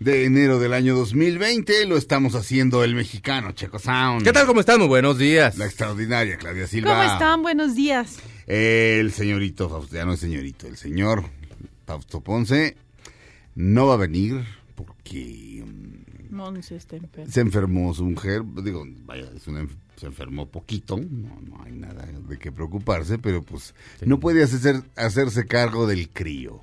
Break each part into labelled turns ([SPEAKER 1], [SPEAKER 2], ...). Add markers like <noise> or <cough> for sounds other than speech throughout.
[SPEAKER 1] de enero del año 2020. Lo estamos haciendo el mexicano, Checo Sound.
[SPEAKER 2] ¿Qué tal? ¿Cómo están? Muy buenos días.
[SPEAKER 1] La extraordinaria Claudia Silva.
[SPEAKER 3] ¿Cómo están? Buenos días.
[SPEAKER 1] El señorito Fausto, ya no es señorito, el señor Fausto Ponce no va a venir porque mm,
[SPEAKER 3] Monse está enfermo.
[SPEAKER 1] se enfermó su mujer. Digo, vaya, es una enf- se enfermó poquito, no, no hay nada de qué preocuparse, pero pues no puede hacer, hacerse cargo del crío.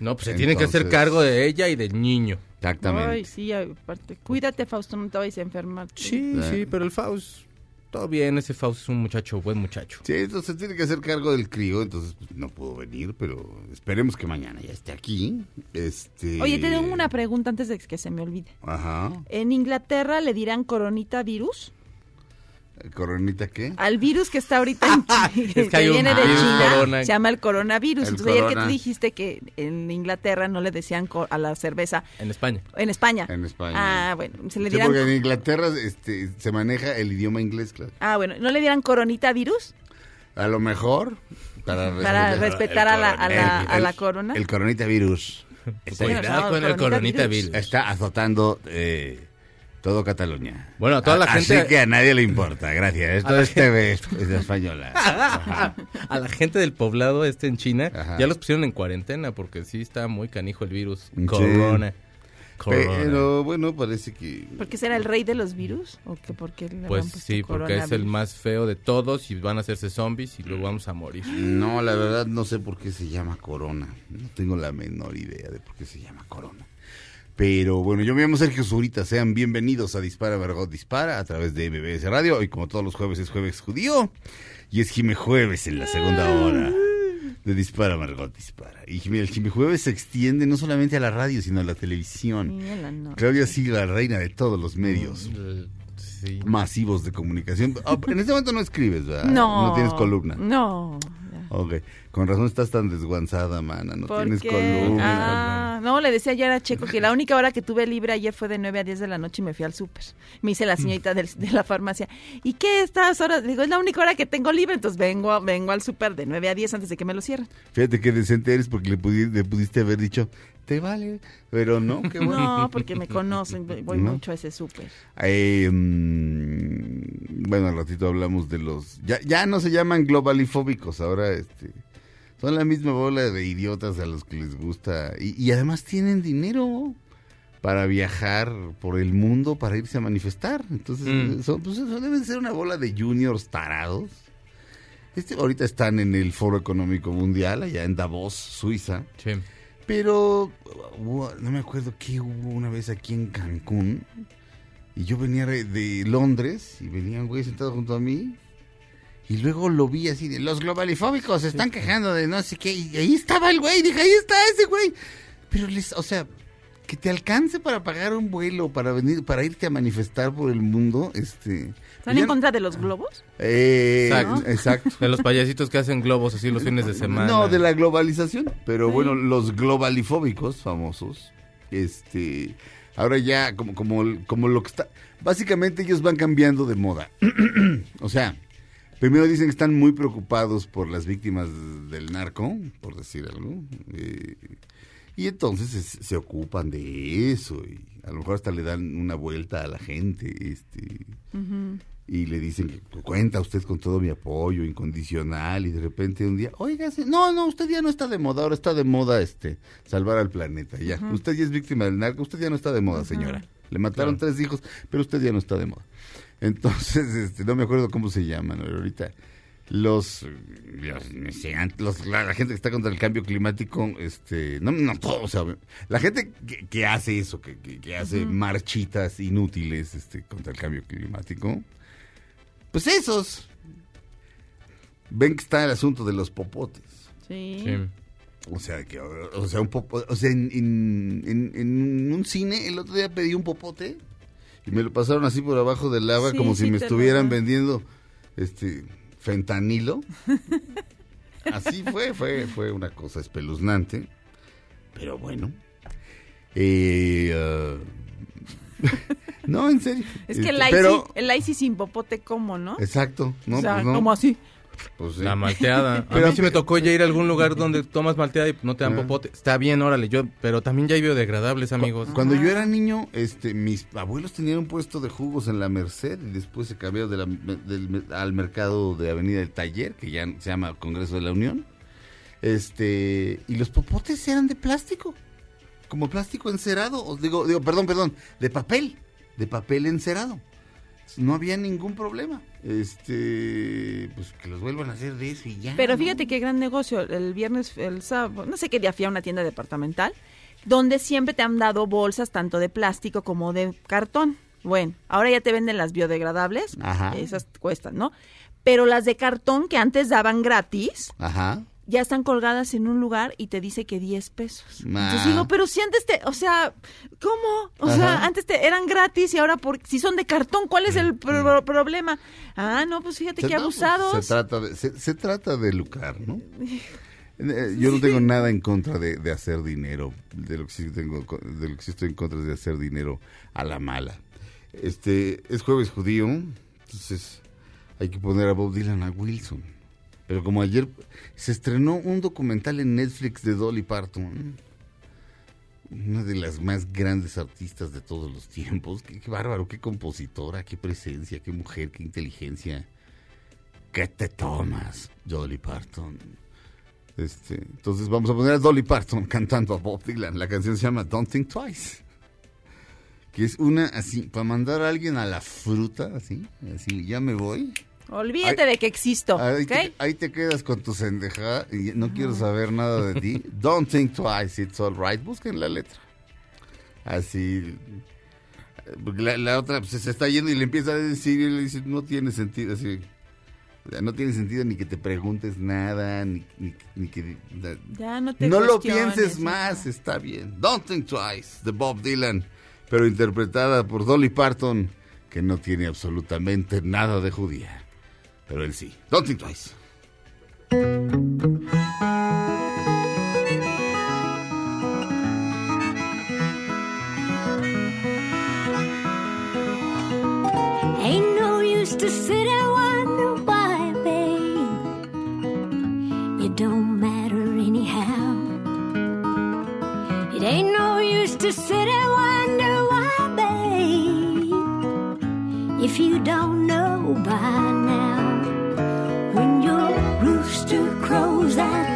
[SPEAKER 2] No, pues se tiene que hacer cargo de ella y del niño.
[SPEAKER 1] Exactamente.
[SPEAKER 3] Ay, sí, aparte. Cuídate, Fausto, no te vayas a enfermar.
[SPEAKER 2] Sí, sí, pero el Faust, todo bien, ese Faust es un muchacho, buen muchacho.
[SPEAKER 1] Sí, entonces tiene que hacer cargo del crío, entonces pues, no pudo venir, pero esperemos que mañana ya esté aquí. Este...
[SPEAKER 3] Oye, te tengo una pregunta antes de que se me olvide.
[SPEAKER 1] Ajá.
[SPEAKER 3] ¿En Inglaterra le dirán coronita virus?
[SPEAKER 1] ¿Coronita qué?
[SPEAKER 3] Al virus que está ahorita en <laughs> China,
[SPEAKER 2] Es que hay un
[SPEAKER 3] viene de China,
[SPEAKER 2] corona.
[SPEAKER 3] se llama el coronavirus.
[SPEAKER 1] El
[SPEAKER 3] Entonces, ayer que tú dijiste que en Inglaterra no le decían a la cerveza,
[SPEAKER 2] En España.
[SPEAKER 3] en España.
[SPEAKER 1] En España.
[SPEAKER 3] Ah, bueno, se le
[SPEAKER 1] Sí, porque en Inglaterra este, se maneja el idioma inglés, claro.
[SPEAKER 3] Ah, bueno, ¿no le dirán coronita virus?
[SPEAKER 1] A lo mejor, para,
[SPEAKER 3] Para respetar a la, a la,
[SPEAKER 1] el-
[SPEAKER 3] a la
[SPEAKER 1] el-
[SPEAKER 3] corona.
[SPEAKER 1] El coronita virus
[SPEAKER 3] Bueno,
[SPEAKER 2] Cuidado
[SPEAKER 3] no,
[SPEAKER 2] con el
[SPEAKER 3] coronita
[SPEAKER 2] coronita
[SPEAKER 3] virus.
[SPEAKER 2] virus.
[SPEAKER 1] está azotando eh, todo Cataluña.
[SPEAKER 2] Bueno, a toda la
[SPEAKER 1] A-
[SPEAKER 2] gente-
[SPEAKER 1] Así que a nadie le importa, gracias. Esto es TV es- es española. Ajá. <laughs>
[SPEAKER 2] A la gente del poblado este en China
[SPEAKER 1] Ajá.
[SPEAKER 2] ya los pusieron en cuarentena porque sí está muy canijo el virus.
[SPEAKER 1] Sí.
[SPEAKER 2] Corona. Corona.
[SPEAKER 1] Pero bueno, parece que...
[SPEAKER 3] ¿Porque será el rey de los virus? ¿O que porque le
[SPEAKER 2] Pues sí, porque es el más feo de todos y van a hacerse zombies y luego vamos a morir.
[SPEAKER 1] No, la verdad no sé por qué se llama Corona. No tengo la menor idea de por qué se llama Corona. Pero bueno, yo me llamo Sergio Zurita. Sean bienvenidos a Dispara, Margot Dispara a través de MBS Radio. Hoy, como todos los jueves, es jueves judío. Y es Jime Jueves en la segunda hora de Dispara, Margot Dispara. Y Jime- el Jime Jueves se extiende no solamente a la radio, sino a la televisión.
[SPEAKER 3] La.
[SPEAKER 1] Claudia sigue la reina de todos los medios
[SPEAKER 2] El- Sí.
[SPEAKER 1] masivos de comunicación. Ah, En este momento no escribes, ¿verdad?
[SPEAKER 3] No.
[SPEAKER 1] No tienes columna.
[SPEAKER 3] No.
[SPEAKER 1] Ok, con razón estás tan desguanzada, mana, no
[SPEAKER 3] ¿Por
[SPEAKER 1] tienes
[SPEAKER 3] qué?
[SPEAKER 1] columna.
[SPEAKER 3] Ah, no, le decía ayer a Checo que la única hora que tuve libre ayer fue de 9 a 10 de la noche y me fui al súper. Me dice la señorita del- de, la farmacia, ¿y qué estas horas? Le digo, es la única hora que tengo libre, entonces vengo, vengo al súper de 9 a 10 antes de que me lo cierren.
[SPEAKER 1] Fíjate que decente eres porque le, pudi- le pudiste haber dicho, te vale, pero no, qué bueno.
[SPEAKER 3] No, porque me conocen, voy
[SPEAKER 1] ¿No?
[SPEAKER 3] mucho a ese súper.
[SPEAKER 1] Eh, mm, bueno, al ratito hablamos de los... Ya, ya no se llaman globalifóbicos, ahora este... Son la misma bola de idiotas a los que les gusta. Y, y además tienen dinero para viajar por el mundo, para irse a manifestar. Entonces,
[SPEAKER 2] Mm.
[SPEAKER 1] son, pues, deben ser una bola de juniors tarados. Este, ahorita están en el Foro Económico Mundial, allá en Davos, Suiza.
[SPEAKER 2] Sí.
[SPEAKER 1] Pero hubo- no me acuerdo qué hubo una vez aquí en Cancún. Y yo venía de, Londres y venía un güey sentado junto a mí. Y luego lo vi así de los globalifóbicos se están quejando de no sé qué. Y ahí estaba el güey, dije, ahí está ese güey. Pero les, o sea, que te alcance para pagar un vuelo, para venir, para irte a manifestar por el mundo, este.
[SPEAKER 3] ¿Están en contra de los globos?
[SPEAKER 1] Eh,
[SPEAKER 2] Exacto.
[SPEAKER 1] exacto.
[SPEAKER 2] De los payasitos que hacen globos así los fines de semana.
[SPEAKER 1] No, de la globalización. Pero
[SPEAKER 3] Sí.
[SPEAKER 1] bueno, los globalifóbicos famosos, este, ahora ya como, como, como lo que está, básicamente ellos van cambiando de moda. <clears throat> o sea, primero dicen que están muy preocupados por las víctimas del narco, por decir algo. eh, y entonces se, se ocupan de eso y a lo mejor hasta le dan una vuelta a la gente, este, y le dicen que cuenta usted con todo mi apoyo incondicional y de repente un día, oiga, no, no, usted ya no está de moda, ahora está de moda este salvar al planeta, ya. Usted ya es víctima del narco, usted ya no está de moda, señora. Le mataron tres hijos, pero usted ya no está de moda. Entonces, este, no me acuerdo cómo se llaman ahorita. Los, la, la gente que está contra el cambio climático, este, no, no todos, o sea, la gente que, que hace eso, que, que- que hace marchitas inútiles, este, contra el cambio climático, pues esos ven que está el asunto de los popotes.
[SPEAKER 3] Sí.
[SPEAKER 2] Sí.
[SPEAKER 1] O sea, que, o sea, un popo- o sea, en, en- en- en un cine el otro día pedí un popote y me lo pasaron así por abajo del agua
[SPEAKER 3] Sí,
[SPEAKER 1] como
[SPEAKER 3] sí
[SPEAKER 1] si me estuvieran vendiendo este fentanilo. Así fue, fue, fue una cosa espeluznante. Pero bueno. Eh, ah, <laughs> no, en serio.
[SPEAKER 3] Es que
[SPEAKER 1] Este,
[SPEAKER 3] el ICI,
[SPEAKER 1] pero-
[SPEAKER 3] el ICI sin popote, ¿cómo, no?
[SPEAKER 1] Exacto. No,
[SPEAKER 3] o sea,
[SPEAKER 1] pues no.
[SPEAKER 3] como así.
[SPEAKER 1] Pues sí.
[SPEAKER 2] La malteada. <laughs> A
[SPEAKER 1] Pero-
[SPEAKER 2] mí sí me tocó ya ir a algún lugar donde tomas malteada y no te dan
[SPEAKER 1] Ah.
[SPEAKER 2] popote. Está bien, órale, yo, pero también ya hay biodegradables, amigos.
[SPEAKER 1] Cuando yo era niño, este, mis abuelos tenían un puesto de jugos en la Merced y después se cambiaron de la- del- al mercado de Avenida del Taller, que ya se llama Congreso de la Unión. Este, y los popotes eran de plástico, como plástico encerado, os digo, digo, perdón, perdón, de papel, de papel encerado. No había ningún problema. Este, pues que los vuelvan a hacer de eso y ya.
[SPEAKER 3] Pero
[SPEAKER 1] ¿no?
[SPEAKER 3] fíjate qué gran negocio. El viernes, el sábado, no sé qué día fui a una tienda departamental, donde siempre te han dado bolsas tanto de plástico como de cartón. Bueno, ahora ya te venden las biodegradables,
[SPEAKER 1] Ajá.
[SPEAKER 3] esas cuestan, ¿no? Pero las de cartón que antes daban gratis,
[SPEAKER 1] Ajá.
[SPEAKER 3] Ya están colgadas en un lugar y te dice que 10 pesos.
[SPEAKER 1] Ah.
[SPEAKER 3] Entonces digo, pero si antes te, o sea, ¿cómo? O
[SPEAKER 1] Ajá.
[SPEAKER 3] sea, antes te eran gratis y ahora por, si son de cartón, ¿cuál es el pro- problema? Ah, no, pues fíjate
[SPEAKER 1] Se-
[SPEAKER 3] que
[SPEAKER 1] no,
[SPEAKER 3] abusados.
[SPEAKER 1] Se trata de, se, se trata de lucrar, ¿no? Eh, Yo no tengo nada en contra de, de hacer dinero. De lo que sí tengo, de lo que sí estoy en contra es de hacer dinero a la mala. Este es jueves judío, entonces hay que poner a Bob Dylan a Wilson. Pero como ayer se estrenó un documental en Netflix de Dolly Parton, una de las más grandes artistas de todos los tiempos. Qué, bárbaro, qué compositora, qué presencia, qué mujer, qué inteligencia. ¿Qué te tomas, Dolly Parton? Este, entonces vamos a poner a Dolly Parton <laughs> cantando a Bob Dylan. La canción se llama Don't Think Twice. Que es una así, para mandar a alguien a la fruta, así, así, ya me voy.
[SPEAKER 3] Olvídate de que existo,
[SPEAKER 1] Ahí, te, ahí te quedas con tu sendeja y no quiero saber nada de ti. <laughs> Don't think twice, it's all right. Busquen la letra. Así. porque La, la otra pues, se está yendo y le empieza a decir y le dice, no tiene sentido. Así. No tiene sentido ni que te preguntes nada, ni, ni, ni que...
[SPEAKER 3] Ya no te
[SPEAKER 1] no lo pienses más, está bien. Don't think twice, de Bob Dylan, pero interpretada por Dolly Parton, que no tiene absolutamente nada de judía. Pero él sí. Don't think twice.
[SPEAKER 4] Ain't no use to sit and wonder why, babe. You don't matter anyhow. It ain't no use to sit and wonder why, babe. If you don't know by now, crows that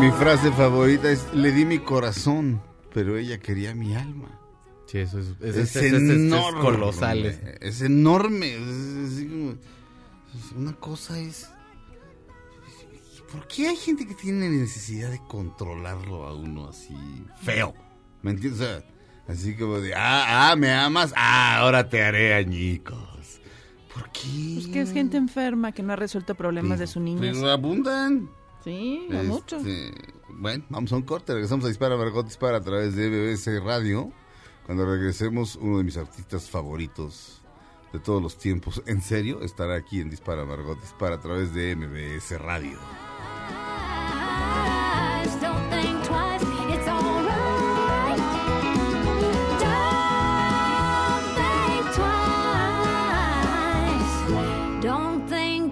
[SPEAKER 1] mi, frase favorita es, le di mi corazón, pero ella quería mi alma.
[SPEAKER 2] Sí, eso es, es,
[SPEAKER 1] Es,
[SPEAKER 2] es- es- es- es
[SPEAKER 1] enorme.
[SPEAKER 2] colosal. es-
[SPEAKER 1] Es enorme. Es, es así como- es una cosa es... ¿Por qué hay gente que tiene necesidad de controlarlo a uno así feo? ¿Me entiendes? O sea, así como de, ah, ah, me amas, ah, ahora te haré añicos. ¿Por qué?
[SPEAKER 3] Pues que es gente enferma que no ha resuelto problemas de su niñez.
[SPEAKER 1] Pero abundan.
[SPEAKER 3] Sí, a
[SPEAKER 1] Este,
[SPEAKER 3] muchos.
[SPEAKER 1] Bueno, vamos a un corte. Regresamos a Dispara Margot Dispara a través de BBC Radio. Cuando regresemos, uno de mis artistas favoritos de todos los tiempos, en serio, estará aquí en Dispara Margot Dispara a través de MBS Radio.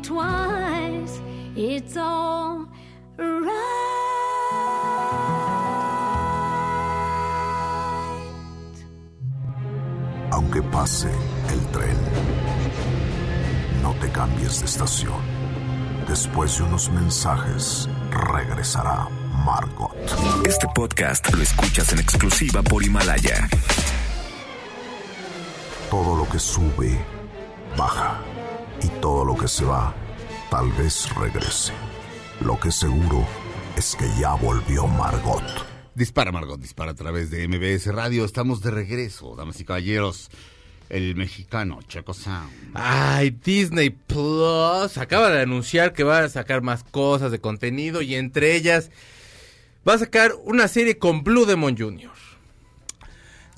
[SPEAKER 4] Twice, it's alright.
[SPEAKER 5] Aunque pase el tren, no te cambies de estación. Después de unos mensajes, regresará Margot.
[SPEAKER 6] Este podcast lo escuchas en exclusiva por Himalaya.
[SPEAKER 5] Todo lo que sube, baja. Y todo lo que se va, tal vez regrese. Lo que seguro es que ya volvió Margot.
[SPEAKER 1] Dispara Margot Dispara a través de MBS Radio. Estamos de regreso, damas y caballeros. El mexicano Checo Sound.
[SPEAKER 2] Ay, Disney Plus acaba de anunciar que va a sacar más cosas de contenido y entre ellas va a sacar una serie con Blue Demon Jr.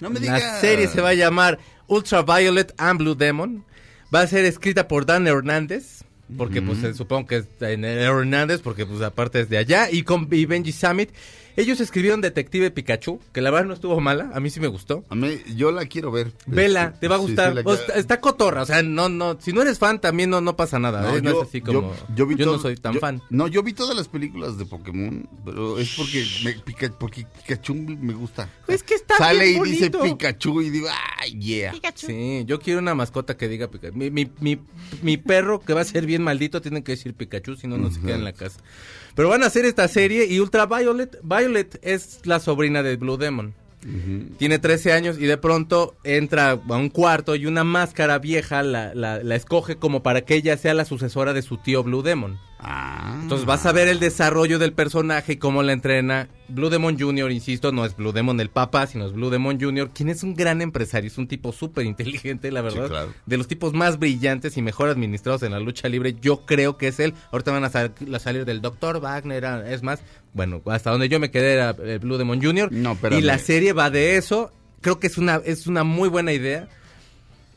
[SPEAKER 1] No me
[SPEAKER 2] La
[SPEAKER 1] digas.
[SPEAKER 2] serie se va a llamar Ultraviolet and Blue Demon. Va a ser escrita por Dan Hernández. Porque pues supongo que es en Hernández, porque pues aparte es de allá. Y con y Benji Summit. Ellos escribieron Detective Pikachu, que la verdad no estuvo mala, a mí sí me gustó.
[SPEAKER 1] A mí, yo la quiero ver.
[SPEAKER 2] Vela,
[SPEAKER 1] Este,
[SPEAKER 2] te va a
[SPEAKER 1] sí, sí,
[SPEAKER 2] gustar.
[SPEAKER 1] la
[SPEAKER 2] O
[SPEAKER 1] quiero-
[SPEAKER 2] está, cotorra, o sea, no, no, si no eres fan también no, no pasa nada.
[SPEAKER 1] No,
[SPEAKER 2] ¿eh? No
[SPEAKER 1] yo-
[SPEAKER 2] es así como. Yo,
[SPEAKER 1] vi
[SPEAKER 2] no
[SPEAKER 1] todo-
[SPEAKER 2] soy tan
[SPEAKER 1] yo-
[SPEAKER 2] fan.
[SPEAKER 1] No, yo vi todas las películas de Pokémon, pero es porque, me, Pica- porque Pikachu me gusta.
[SPEAKER 2] Es que está
[SPEAKER 1] Sale
[SPEAKER 2] bien
[SPEAKER 1] y dice. Pikachu y digo, ¡ay, yeah!
[SPEAKER 2] Sí, yo quiero una mascota que diga Pikachu. Mi, mi, mi, mi perro que va a ser bien maldito tiene que decir Pikachu, si no, no se queda en la casa. Pero van a hacer esta serie y Ultraviolet, Violet es la sobrina de Blue Demon. Tiene 13 años y de pronto entra a un cuarto y una máscara vieja la, la, la escoge como para que ella sea la sucesora de su tío Blue Demon.
[SPEAKER 1] Ah.
[SPEAKER 2] Entonces vas a ver el desarrollo del personaje y cómo la entrena. Blue Demon Jr., insisto, no es Blue Demon el papá, sino es Blue Demon Jr., quien es un gran empresario, es un tipo súper inteligente, la verdad.
[SPEAKER 1] claro.
[SPEAKER 2] De los tipos más brillantes y mejor administrados en la lucha libre, yo creo que es él. Ahorita van a, sal- a salir del Dr. Wagner, ah, es más, bueno, hasta donde yo me quedé era eh, Blue Demon Jr.
[SPEAKER 1] No,
[SPEAKER 2] y la serie va de eso. Creo que es una, es una muy buena idea.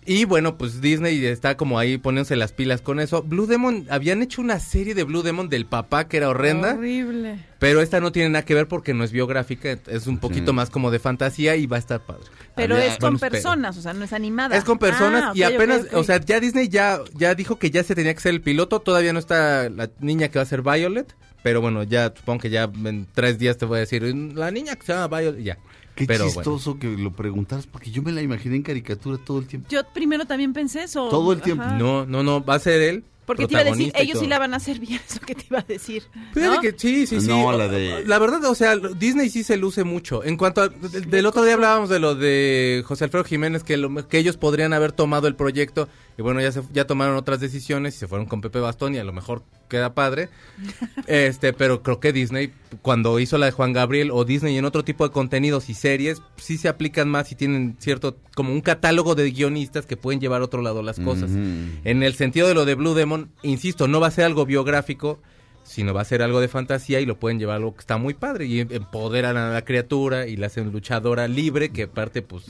[SPEAKER 2] Y bueno, pues Disney está como ahí poniéndose las pilas con eso. Blue Demon, habían hecho una serie de Blue Demon del papá que era horrenda,
[SPEAKER 3] Horrible.
[SPEAKER 2] pero esta no tiene nada que ver porque no es biográfica, es un poquito más como de fantasía y va a estar padre.
[SPEAKER 3] Pero
[SPEAKER 1] Había-
[SPEAKER 3] es con
[SPEAKER 2] bueno, espero.
[SPEAKER 3] personas, o sea, no es animada.
[SPEAKER 2] Es con personas
[SPEAKER 3] Ah,
[SPEAKER 2] y apenas, o sea, ya Disney ya, ya dijo que ya se tenía que ser el piloto, todavía no está la niña que va a ser Violet, pero bueno, ya supongo que ya en tres días te voy a decir, la niña que se llama Violet, ya.
[SPEAKER 1] Qué
[SPEAKER 2] pero bueno.
[SPEAKER 1] chistoso que lo preguntaras, porque yo me la imaginé en caricatura todo el tiempo.
[SPEAKER 3] Yo primero también pensé eso.
[SPEAKER 1] Todo el tiempo.
[SPEAKER 3] Ajá.
[SPEAKER 2] No, no, no, va a ser él.
[SPEAKER 3] Porque te iba a decir, ellos sí la van a hacer bien, <laughs> es lo que te iba a decir. ¿no?
[SPEAKER 2] que sí, sí, sí.
[SPEAKER 1] No, la de-
[SPEAKER 2] La verdad, o sea, lo- Disney sí se luce mucho. En cuanto a... Del, del otro día hablábamos de lo de José Alfredo Jiménez, que, lo- que ellos podrían haber tomado el proyecto. Y bueno, ya, se, ya tomaron otras decisiones y se fueron con Pepe Bastón y a lo mejor queda padre. <laughs> este, pero creo que Disney, cuando hizo la de Juan Gabriel o Disney en otro tipo de contenidos y series, sí se aplican más y tienen cierto, como un catálogo de guionistas que pueden llevar a otro lado las cosas. En el sentido de lo de Blue Demon, insisto, no va a ser algo biográfico, sino va a ser algo de fantasía y lo pueden llevar a algo que está muy padre y empoderan a la criatura y la hacen luchadora libre, que aparte, pues...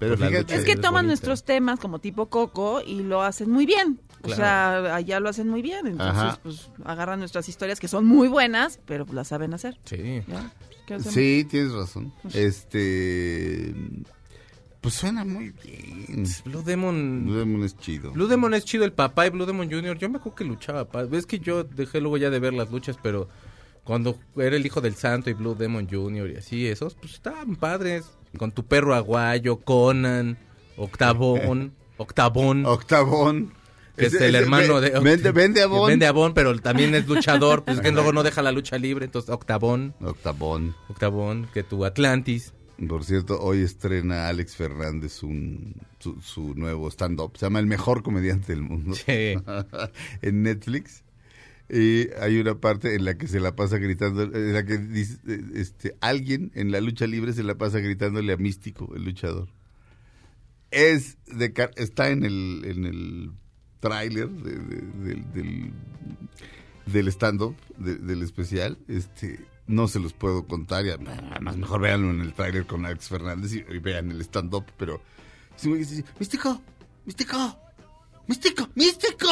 [SPEAKER 1] Pero
[SPEAKER 2] Pues
[SPEAKER 1] fíjate,
[SPEAKER 3] Es que toman
[SPEAKER 2] bonita.
[SPEAKER 3] nuestros temas como tipo Coco y lo hacen muy bien. O sea, allá lo hacen muy bien. Entonces,
[SPEAKER 1] Ajá.
[SPEAKER 3] pues agarran nuestras historias que son muy buenas, pero pues, las saben hacer.
[SPEAKER 2] Sí.
[SPEAKER 1] Sí, tienes razón. Este. Pues suena muy bien.
[SPEAKER 2] Blue Demon...
[SPEAKER 1] Blue Demon es chido.
[SPEAKER 2] Blue Demon es chido, el papá y Blue Demon Jr. Yo me acuerdo que luchaba. pa- Ves que yo dejé luego ya de ver las luchas, pero cuando era el hijo del santo y Blue Demon Jr. y así, esos, pues estaban padres. Con tu perro aguayo, Conan, Octavón, Octavón.
[SPEAKER 1] Octavón.
[SPEAKER 2] que es el hermano de...
[SPEAKER 1] vende- vende Avon.
[SPEAKER 2] Vende Avon, pero también es luchador, pues que luego no deja la lucha libre, entonces Octavón,
[SPEAKER 1] Octabón.
[SPEAKER 2] Octavón, que tu Atlantis.
[SPEAKER 1] Por cierto, hoy estrena Alex Fernández un, su, su nuevo stand-up. Se llama El Mejor Comediante del Mundo.
[SPEAKER 2] Sí. <laughs>
[SPEAKER 1] en Netflix. Y hay una parte en la que se la pasa gritando, en la que dice, este, alguien en la lucha libre se la pasa gritándole a Místico, el luchador. Es de, está en el, en tráiler de- de- del, del, stand-up, de- del especial. Este, no se los puedo contar, y además mejor véanlo en el tráiler con Alex Fernández y, vean el stand-up, pero... güey, sí, sí, Místico, Místico, Místico, Místico.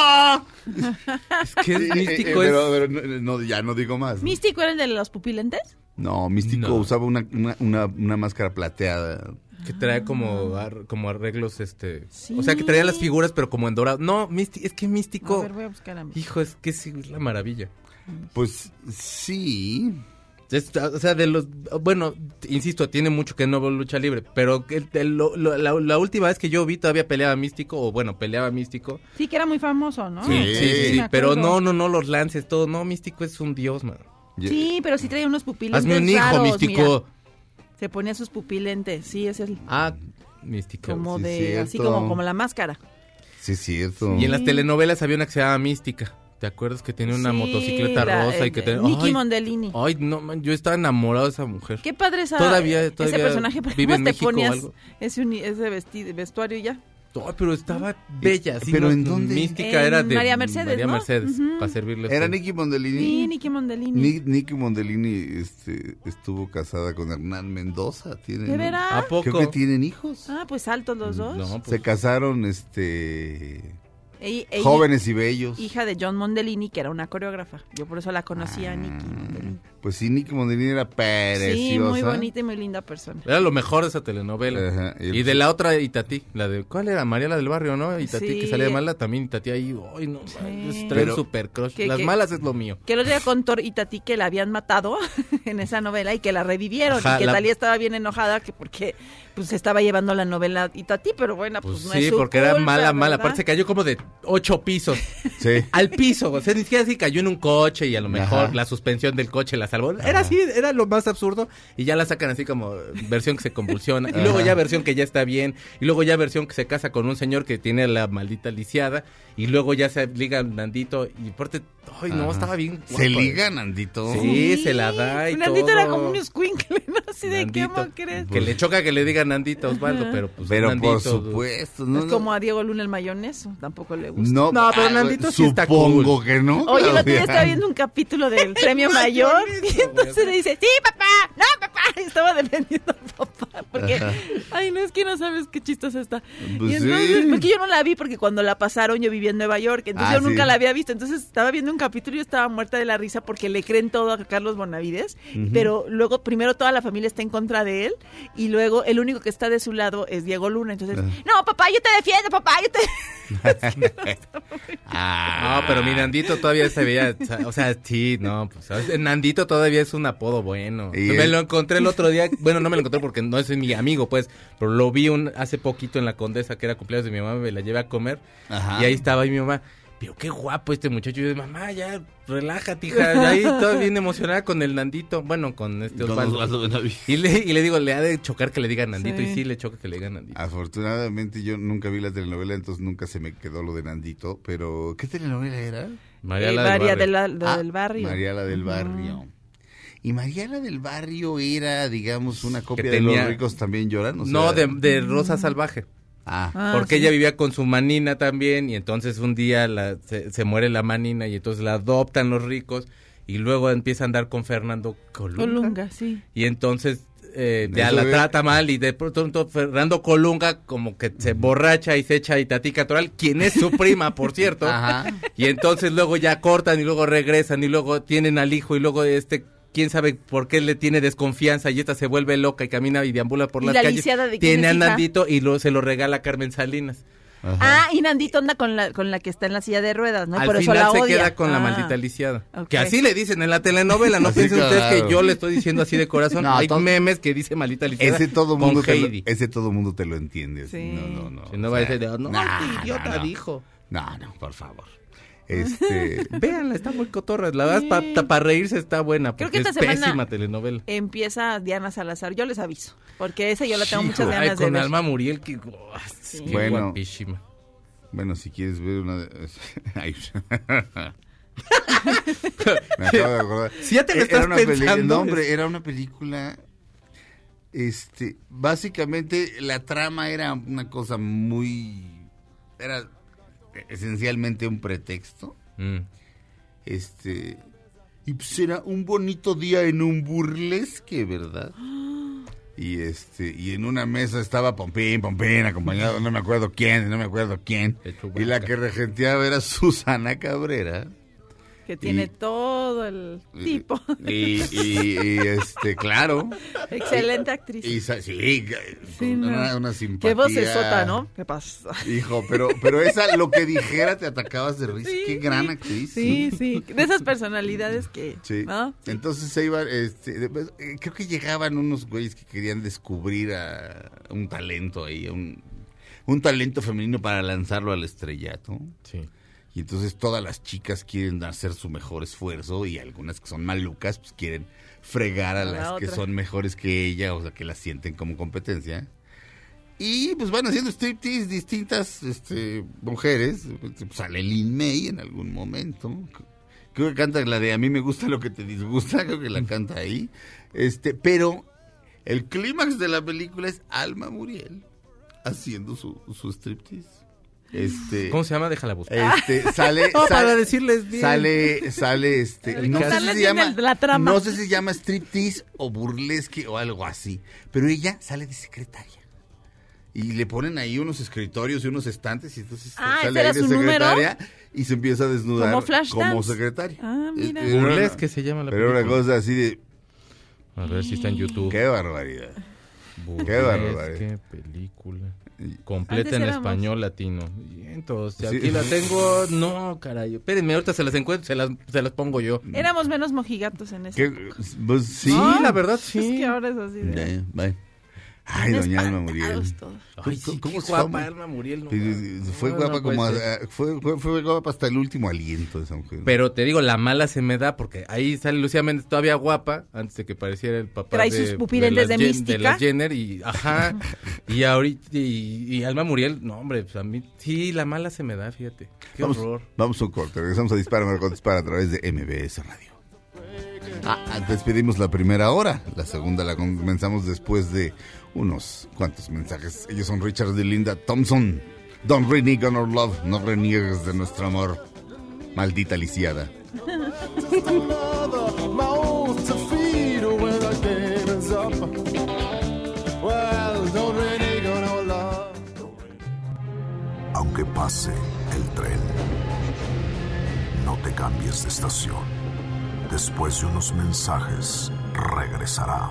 [SPEAKER 1] <laughs>
[SPEAKER 2] Es que
[SPEAKER 1] Eh, eh,
[SPEAKER 2] místico
[SPEAKER 1] eh,
[SPEAKER 2] es...
[SPEAKER 1] pero, pero no, ya no digo más. ¿no?
[SPEAKER 3] ¿Místico era el de los pupilentes?
[SPEAKER 1] No, Místico
[SPEAKER 2] No.
[SPEAKER 1] usaba una, una, una, una máscara plateada.
[SPEAKER 2] Que trae como, ar- como arreglos, este...
[SPEAKER 3] Sí.
[SPEAKER 2] O sea, que traía las figuras, pero como en dorado. No, místi- es que
[SPEAKER 3] A
[SPEAKER 2] místico...
[SPEAKER 3] ver, voy a buscar a mí.
[SPEAKER 2] Hijo, es que sí, es la maravilla.
[SPEAKER 1] Pues sí.
[SPEAKER 2] Es- o sea, de los... Bueno, insisto, tiene mucho que no veo lucha libre, pero el- el- lo- lo- la, la última vez que yo vi todavía peleaba místico, o bueno, peleaba místico.
[SPEAKER 3] Sí, que era muy famoso, ¿no?
[SPEAKER 2] Sí, sí, sí, pero no, no, no los lances, todo. No, místico es un dios, man.
[SPEAKER 3] Sí, pero sí traía unos pupilentes
[SPEAKER 2] Hazme un hijo,
[SPEAKER 3] raros,
[SPEAKER 2] místico.
[SPEAKER 3] mira. Se ponía sus pupilentes, sí, es el...
[SPEAKER 2] Ah, místico.
[SPEAKER 3] Como
[SPEAKER 1] sí,
[SPEAKER 3] de...
[SPEAKER 1] cierto.
[SPEAKER 3] Así como, como la máscara.
[SPEAKER 1] Sí, cierto.
[SPEAKER 2] Y en las telenovelas había una que se llamaba Mística. ¿Te acuerdas que tenía una
[SPEAKER 3] Sí,
[SPEAKER 2] motocicleta
[SPEAKER 3] la-
[SPEAKER 2] rosa y
[SPEAKER 3] eh,
[SPEAKER 2] que tenía...
[SPEAKER 3] Nicky
[SPEAKER 2] ay,
[SPEAKER 3] Mondellini.
[SPEAKER 2] Ay, no, man, yo estaba enamorado de esa mujer.
[SPEAKER 3] Qué padre esa,
[SPEAKER 2] Todavía- todavía
[SPEAKER 3] ese personaje, pero
[SPEAKER 2] vive en
[SPEAKER 3] te
[SPEAKER 2] México o
[SPEAKER 3] ponías
[SPEAKER 2] algo.
[SPEAKER 3] ese, uni- ese vesti- vestuario y ya.
[SPEAKER 2] Pero estaba bella. sí,
[SPEAKER 1] ¿Pero
[SPEAKER 2] no,
[SPEAKER 1] en dónde?
[SPEAKER 2] Mística
[SPEAKER 3] En
[SPEAKER 2] era de
[SPEAKER 3] María Mercedes,
[SPEAKER 2] María
[SPEAKER 3] ¿no?
[SPEAKER 2] Mercedes, para servirle.
[SPEAKER 1] Era. Nicky Mondellini.
[SPEAKER 3] Sí, Nicky Mondellini.
[SPEAKER 1] Ni- Nicky Mondellini este, estuvo casada con Hernán Mendoza. Tienen,
[SPEAKER 3] ¿De veras?
[SPEAKER 2] ¿A poco?
[SPEAKER 1] Creo que tienen hijos.
[SPEAKER 3] Ah, pues altos los dos.
[SPEAKER 2] No, pues,
[SPEAKER 1] Se casaron este
[SPEAKER 3] Ella-
[SPEAKER 1] jóvenes y bellos.
[SPEAKER 3] Hija de John Mondellini, que era una coreógrafa. Yo por eso la conocía a Nicky Mondellini.
[SPEAKER 1] Pues sí, Nicky Mondellini era preciosa.
[SPEAKER 3] Sí, muy bonita y muy linda persona.
[SPEAKER 2] Era lo mejor de esa telenovela.
[SPEAKER 1] Ajá, y el-
[SPEAKER 2] y de la otra Itatí, la de ¿cuál era? María la del barrio, ¿no? Itatí
[SPEAKER 3] Sí.
[SPEAKER 2] que salía de mala también Itatí ahí, ay no,
[SPEAKER 3] Sí.
[SPEAKER 2] trae
[SPEAKER 1] Pero-
[SPEAKER 2] un super crush.
[SPEAKER 3] Que-
[SPEAKER 2] Las
[SPEAKER 3] que-
[SPEAKER 2] malas es lo mío.
[SPEAKER 3] Que el otro día contó Itatí que la habían matado <laughs> en esa novela y que la revivieron.
[SPEAKER 2] Ajá,
[SPEAKER 3] y que
[SPEAKER 2] la-
[SPEAKER 3] Talía estaba bien enojada que porque pues se estaba llevando la novela Itatí, pero bueno, pues,
[SPEAKER 2] Pues,
[SPEAKER 3] no
[SPEAKER 2] sí,
[SPEAKER 3] es su
[SPEAKER 2] porque era
[SPEAKER 3] culpa,
[SPEAKER 2] mala, mala.
[SPEAKER 3] ¿verdad?
[SPEAKER 2] Aparte se cayó como de ocho pisos.
[SPEAKER 1] Sí.
[SPEAKER 2] Al piso, o sea, ni siquiera así cayó en un coche y a lo mejor
[SPEAKER 1] Ajá.
[SPEAKER 2] la suspensión del coche la salvó. Era así, era lo más absurdo. Y ya la sacan así como versión que se convulsiona. <laughs> Y luego ya versión que ya está bien. Y luego ya versión que se casa con un señor que tiene la maldita lisiada. Y luego ya se liga Nandito. Y aparte, ay no,
[SPEAKER 1] Ajá.
[SPEAKER 2] estaba bien.
[SPEAKER 1] Se liga, Nandito.
[SPEAKER 2] Sí, se la da y
[SPEAKER 3] Nandito
[SPEAKER 2] todo.
[SPEAKER 3] era como un escuincle, ¿no? Así de qué crees.
[SPEAKER 2] Que le choca que le diga Nandito a Osvaldo, pero pues
[SPEAKER 1] Pero
[SPEAKER 2] Nandito,
[SPEAKER 1] por supuesto. No,
[SPEAKER 3] es
[SPEAKER 1] no-
[SPEAKER 3] como a Diego Luna el mayoneso, tampoco le gusta.
[SPEAKER 1] No,
[SPEAKER 2] No, pero
[SPEAKER 1] ah,
[SPEAKER 2] Nandito sí está
[SPEAKER 1] Supongo
[SPEAKER 2] cool.
[SPEAKER 1] que no.
[SPEAKER 3] Oye,
[SPEAKER 1] Claudia.
[SPEAKER 3] estaba viendo un capítulo del <laughs> premio mayor y entonces le dice, sí, papá, no, papá, y <laughs> estaba defendiendo al papá, porque, ay, no, es que no sabes qué chistosa está.
[SPEAKER 1] Pues
[SPEAKER 3] y entonces,
[SPEAKER 1] sí.
[SPEAKER 3] porque yo no la vi, porque cuando la pasaron yo vivía en Nueva York, entonces
[SPEAKER 1] Ah,
[SPEAKER 3] yo nunca
[SPEAKER 1] sí.
[SPEAKER 3] la había visto, entonces estaba viendo un capítulo y yo estaba muerta de la risa porque le creen todo a Carlos Bonavides, pero luego primero toda la familia está en contra de él y luego el único que está de su lado es Diego Luna, entonces, no, papá, yo te defiendo, papá, yo te... <laughs> <laughs>
[SPEAKER 2] No, pero mi Nandito todavía se veía, o sea, sí, no, pues. Nandito todavía es un apodo bueno.
[SPEAKER 1] Y
[SPEAKER 2] me
[SPEAKER 1] él-
[SPEAKER 2] lo encontré el otro día, bueno, no me lo encontré porque no es mi amigo, pues, pero lo vi un, hace poquito en la Condesa, que era cumpleaños de mi mamá, me la llevé a comer,
[SPEAKER 1] Ajá.
[SPEAKER 2] y ahí estaba ahí mi mamá, pero qué guapo este muchacho, y yo, mamá, ya, relájate, hija, y ahí toda bien emocionada con el Nandito, bueno, con este Osvaldo. Y le, y le digo, le ha de chocar que le diga Nandito,
[SPEAKER 3] Sí.
[SPEAKER 2] y sí le choca que le diga Nandito.
[SPEAKER 1] Afortunadamente yo nunca vi la telenovela, entonces nunca se me quedó lo de Nandito, pero ¿qué telenovela era?
[SPEAKER 2] María
[SPEAKER 3] Eh,
[SPEAKER 2] la del
[SPEAKER 3] María
[SPEAKER 2] barrio.
[SPEAKER 3] de la- de-
[SPEAKER 1] Ah,
[SPEAKER 3] del barrio.
[SPEAKER 1] María la del barrio. Y María la del barrio era, digamos, una copia de
[SPEAKER 2] tenía-
[SPEAKER 1] Los ricos también lloran. o
[SPEAKER 2] no,
[SPEAKER 1] sea-
[SPEAKER 2] de, de Rosa Salvaje.
[SPEAKER 1] Ah,
[SPEAKER 3] Ah,
[SPEAKER 2] porque
[SPEAKER 3] sí.
[SPEAKER 2] ella vivía con su manina también y entonces un día la- se, se muere la manina y entonces la adoptan los ricos y luego empieza a andar con Fernando Colunga.
[SPEAKER 3] Colunga, sí.
[SPEAKER 2] Y entonces eh, ya la trata mal y de pronto Fernando Colunga como que se borracha y se echa a Itatí Cantoral, quien es su prima, por cierto. <laughs>
[SPEAKER 1] Ajá.
[SPEAKER 2] Y entonces luego ya cortan y luego regresan y luego tienen al hijo y luego este quién sabe por qué le tiene desconfianza y esta se vuelve loca y camina y deambula por
[SPEAKER 3] ¿Y
[SPEAKER 2] las
[SPEAKER 3] la
[SPEAKER 2] calles.
[SPEAKER 3] lisiada de
[SPEAKER 2] Tiene a? Nandito y lo, se lo regala a Carmen Salinas.
[SPEAKER 1] ajá.
[SPEAKER 3] Ah, y Nandito anda con la, con la que está en la silla de ruedas, ¿no?
[SPEAKER 2] Al
[SPEAKER 3] Por eso
[SPEAKER 2] final
[SPEAKER 3] la
[SPEAKER 2] se
[SPEAKER 3] odia.
[SPEAKER 2] queda con la
[SPEAKER 3] Ah.
[SPEAKER 2] maldita lisiada. Que así le dicen en la telenovela, no piensen ustedes que yo le estoy diciendo así de corazón. <laughs>
[SPEAKER 1] No,
[SPEAKER 2] Hay
[SPEAKER 1] todo-
[SPEAKER 2] memes que dice maldita lisiada
[SPEAKER 1] Ese todo
[SPEAKER 2] con
[SPEAKER 1] mundo te lo, ese todo mundo te lo entiende.
[SPEAKER 3] Sí.
[SPEAKER 1] No, no, no.
[SPEAKER 2] Si no
[SPEAKER 1] o
[SPEAKER 2] va a decir, no,
[SPEAKER 1] nah,
[SPEAKER 2] idiota
[SPEAKER 1] no, no.
[SPEAKER 2] dijo.
[SPEAKER 1] No, no, por favor. Este, <laughs>
[SPEAKER 2] Véanla, está muy cotorra. La verdad,
[SPEAKER 3] Sí.
[SPEAKER 2] para reírse está buena.
[SPEAKER 3] Creo
[SPEAKER 2] Porque
[SPEAKER 3] que
[SPEAKER 2] es
[SPEAKER 3] esta semana-
[SPEAKER 2] pésima telenovela.
[SPEAKER 3] Empieza Diana Salazar, yo les aviso, porque esa yo la tengo muchas
[SPEAKER 1] Hijo.
[SPEAKER 2] Ay,
[SPEAKER 3] ganas de
[SPEAKER 2] con
[SPEAKER 3] ver.
[SPEAKER 2] Alma Muriel, que,
[SPEAKER 3] Sí.
[SPEAKER 2] qué
[SPEAKER 1] Bueno.
[SPEAKER 2] guapísima.
[SPEAKER 1] bueno, si quieres ver una de... <laughs> Ay. <laughs> Me acabo de acordar.
[SPEAKER 2] Si ya te lo
[SPEAKER 1] Eh,
[SPEAKER 2] estás pensando,
[SPEAKER 1] No, hombre,
[SPEAKER 2] es-
[SPEAKER 1] era una película... Este, básicamente la trama era una cosa muy... Era esencialmente un pretexto.
[SPEAKER 2] Mm.
[SPEAKER 1] Este. Y pues era un bonito día en un burlesque, ¿verdad? <gasps> Y este, y en una mesa estaba Pompín, Pompín, acompañado, no me acuerdo quién, no me acuerdo quién. Y la que regenteaba era Susana Cabrera.
[SPEAKER 3] Que tiene
[SPEAKER 1] y-
[SPEAKER 3] todo el tipo.
[SPEAKER 1] Y, y- y, este, claro.
[SPEAKER 3] Excelente actriz.
[SPEAKER 1] Y sí,
[SPEAKER 3] Sí,
[SPEAKER 1] con
[SPEAKER 3] no.
[SPEAKER 1] una, una simpatía.
[SPEAKER 3] Qué voz sota, ¿no? ¿Qué pasa?
[SPEAKER 1] Hijo, pero, pero esa, lo que dijera te atacabas de risa.
[SPEAKER 3] Sí,
[SPEAKER 1] Qué gran
[SPEAKER 3] sí.
[SPEAKER 1] actriz.
[SPEAKER 3] Sí, sí. De esas personalidades que.
[SPEAKER 1] Sí.
[SPEAKER 3] ¿no?
[SPEAKER 1] Entonces se iban, este, de- eh, creo que llegaban unos güeyes que querían descubrir a un talento ahí, un, un talento femenino para lanzarlo al estrellato.
[SPEAKER 2] Sí.
[SPEAKER 1] Y entonces todas las chicas quieren hacer su mejor esfuerzo y algunas que son malucas pues quieren fregar a
[SPEAKER 3] A la
[SPEAKER 1] las que son mejores que ella, o sea, que las sienten como competencia. Y pues van haciendo striptease distintas este, mujeres. Sale Lin May en algún momento. Creo que canta la de A mí me gusta lo que te disgusta, creo que la <laughs> canta ahí. Este, pero el clímax de la película es Alma Muriel haciendo su, su striptease. Este,
[SPEAKER 2] ¿Cómo se llama? Déjala buscar.
[SPEAKER 1] este, <laughs> sale,
[SPEAKER 2] No, para
[SPEAKER 1] sale-
[SPEAKER 2] decirles bien.
[SPEAKER 1] Sale, sale, este, no sé si llama,
[SPEAKER 3] el- la trama.
[SPEAKER 1] no sé si se llama striptease o burlesque o algo así, pero ella sale de secretaria. Y le ponen ahí unos escritorios y unos estantes y entonces
[SPEAKER 3] Ah,
[SPEAKER 1] sale
[SPEAKER 3] ¿ese
[SPEAKER 1] ahí de
[SPEAKER 3] su número?
[SPEAKER 1] secretaria y se empieza a desnudar
[SPEAKER 3] Como Flashdance.
[SPEAKER 1] como secretaria.
[SPEAKER 3] Ah, mira.
[SPEAKER 1] Eh, una-
[SPEAKER 2] Burlesque se llama la
[SPEAKER 1] Pero una
[SPEAKER 2] película.
[SPEAKER 1] cosa así de,
[SPEAKER 2] A ver si está en YouTube.
[SPEAKER 1] qué barbaridad.
[SPEAKER 2] Burlesque,
[SPEAKER 1] barbaridad.
[SPEAKER 2] película.
[SPEAKER 1] Y-
[SPEAKER 2] Completa
[SPEAKER 3] Antes
[SPEAKER 2] en
[SPEAKER 3] éramos-
[SPEAKER 2] español latino. Y entonces,
[SPEAKER 1] Sí.
[SPEAKER 2] aquí la tengo. No, caray. Espérenme, ahorita se las encuentro, se las, se las pongo yo.
[SPEAKER 3] Éramos menos mojigatos en eso.
[SPEAKER 1] ¿Qué? Pues, sí.
[SPEAKER 2] Sí, la verdad, sí.
[SPEAKER 3] Es que ahora es así. de-
[SPEAKER 1] Ya, bye. Ay, doña Alma Muriel.
[SPEAKER 2] Ay,
[SPEAKER 1] ¿Cómo se
[SPEAKER 2] guapa? Alma Muriel. no
[SPEAKER 1] Fue
[SPEAKER 2] No,
[SPEAKER 1] guapa
[SPEAKER 2] no
[SPEAKER 1] como a- fue, fue, fue guapa hasta el último aliento de esa mujer.
[SPEAKER 2] Pero te digo, la mala se me da porque ahí sale Lucía Méndez todavía guapa, antes de que pareciera el papá
[SPEAKER 3] Trae
[SPEAKER 2] de,
[SPEAKER 3] sus pupilentes
[SPEAKER 2] las
[SPEAKER 3] de
[SPEAKER 2] Jen-
[SPEAKER 3] mística.
[SPEAKER 2] las Jenner y, ajá, <laughs> y ahorita, y, y Alma Muriel, no hombre, pues a mí, sí, la mala se me da, fíjate, qué
[SPEAKER 1] vamos,
[SPEAKER 2] horror.
[SPEAKER 1] vamos a un corte. Regresamos a Dispara, Margot Dispara a través de MBS Radio. Ah, despedimos la primera hora. La segunda la comenzamos después de unos cuantos mensajes. Ellos son Richard y Linda Thompson. Don't renege on our love. No reniegues de nuestro amor. Maldita lisiada.
[SPEAKER 5] Aunque pase el tren, no te cambies de estación. Después de unos mensajes, regresará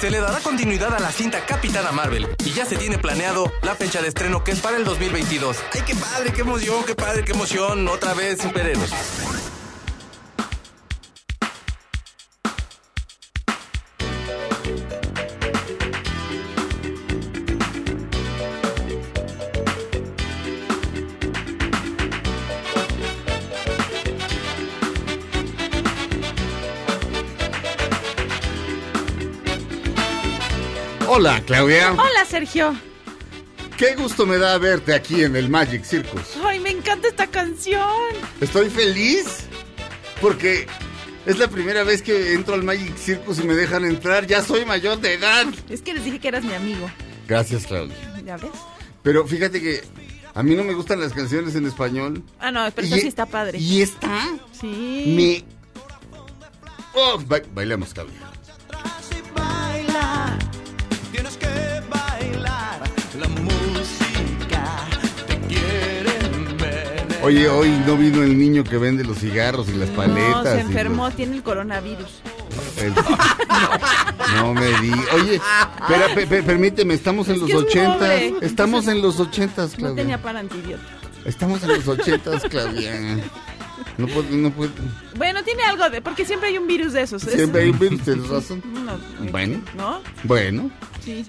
[SPEAKER 2] Se le dará continuidad a la cinta Capitana Marvel y ya se tiene planeado la fecha de estreno que es para el 2022. ¡Ay, qué padre, qué emoción, qué padre, qué emoción! Otra vez superhéroes.
[SPEAKER 1] Hola, Claudia.
[SPEAKER 3] Hola, Sergio.
[SPEAKER 1] Qué gusto me da verte aquí en el Magic Circus.
[SPEAKER 3] Ay, me encanta esta canción.
[SPEAKER 1] Estoy feliz porque es la primera vez que entro al Magic Circus y me dejan entrar. Ya soy mayor de edad.
[SPEAKER 3] Es que les dije que eras mi amigo.
[SPEAKER 1] Gracias, Claudia.
[SPEAKER 3] ¿Ya ves?
[SPEAKER 1] Pero fíjate que a mí no me gustan las canciones en español.
[SPEAKER 3] Ah, no, pero esta sí está padre.
[SPEAKER 1] Y esta
[SPEAKER 3] Sí.
[SPEAKER 1] me... Oh, ba- bailemos, Claudia. Oye, hoy no vino el niño que vende los cigarros y las paletas.
[SPEAKER 3] No, se enfermó,
[SPEAKER 1] los-
[SPEAKER 3] tiene el coronavirus.
[SPEAKER 1] El- no, me di. Oye, espera, pe- pe- permíteme, estamos en
[SPEAKER 3] Es
[SPEAKER 1] los ochentas. Estamos en los ochentas,
[SPEAKER 3] No
[SPEAKER 1] Claudia.
[SPEAKER 3] tenía para antibiótico.
[SPEAKER 1] Estamos en los ochentas, Claudia. No puedo, no puedo.
[SPEAKER 3] Bueno, tiene algo de... Porque siempre hay un virus de esos. es-
[SPEAKER 1] Siempre hay un virus, tienes <laughs> razón.
[SPEAKER 3] No,
[SPEAKER 1] Bueno.
[SPEAKER 3] ¿No?
[SPEAKER 1] Bueno,
[SPEAKER 3] Sí.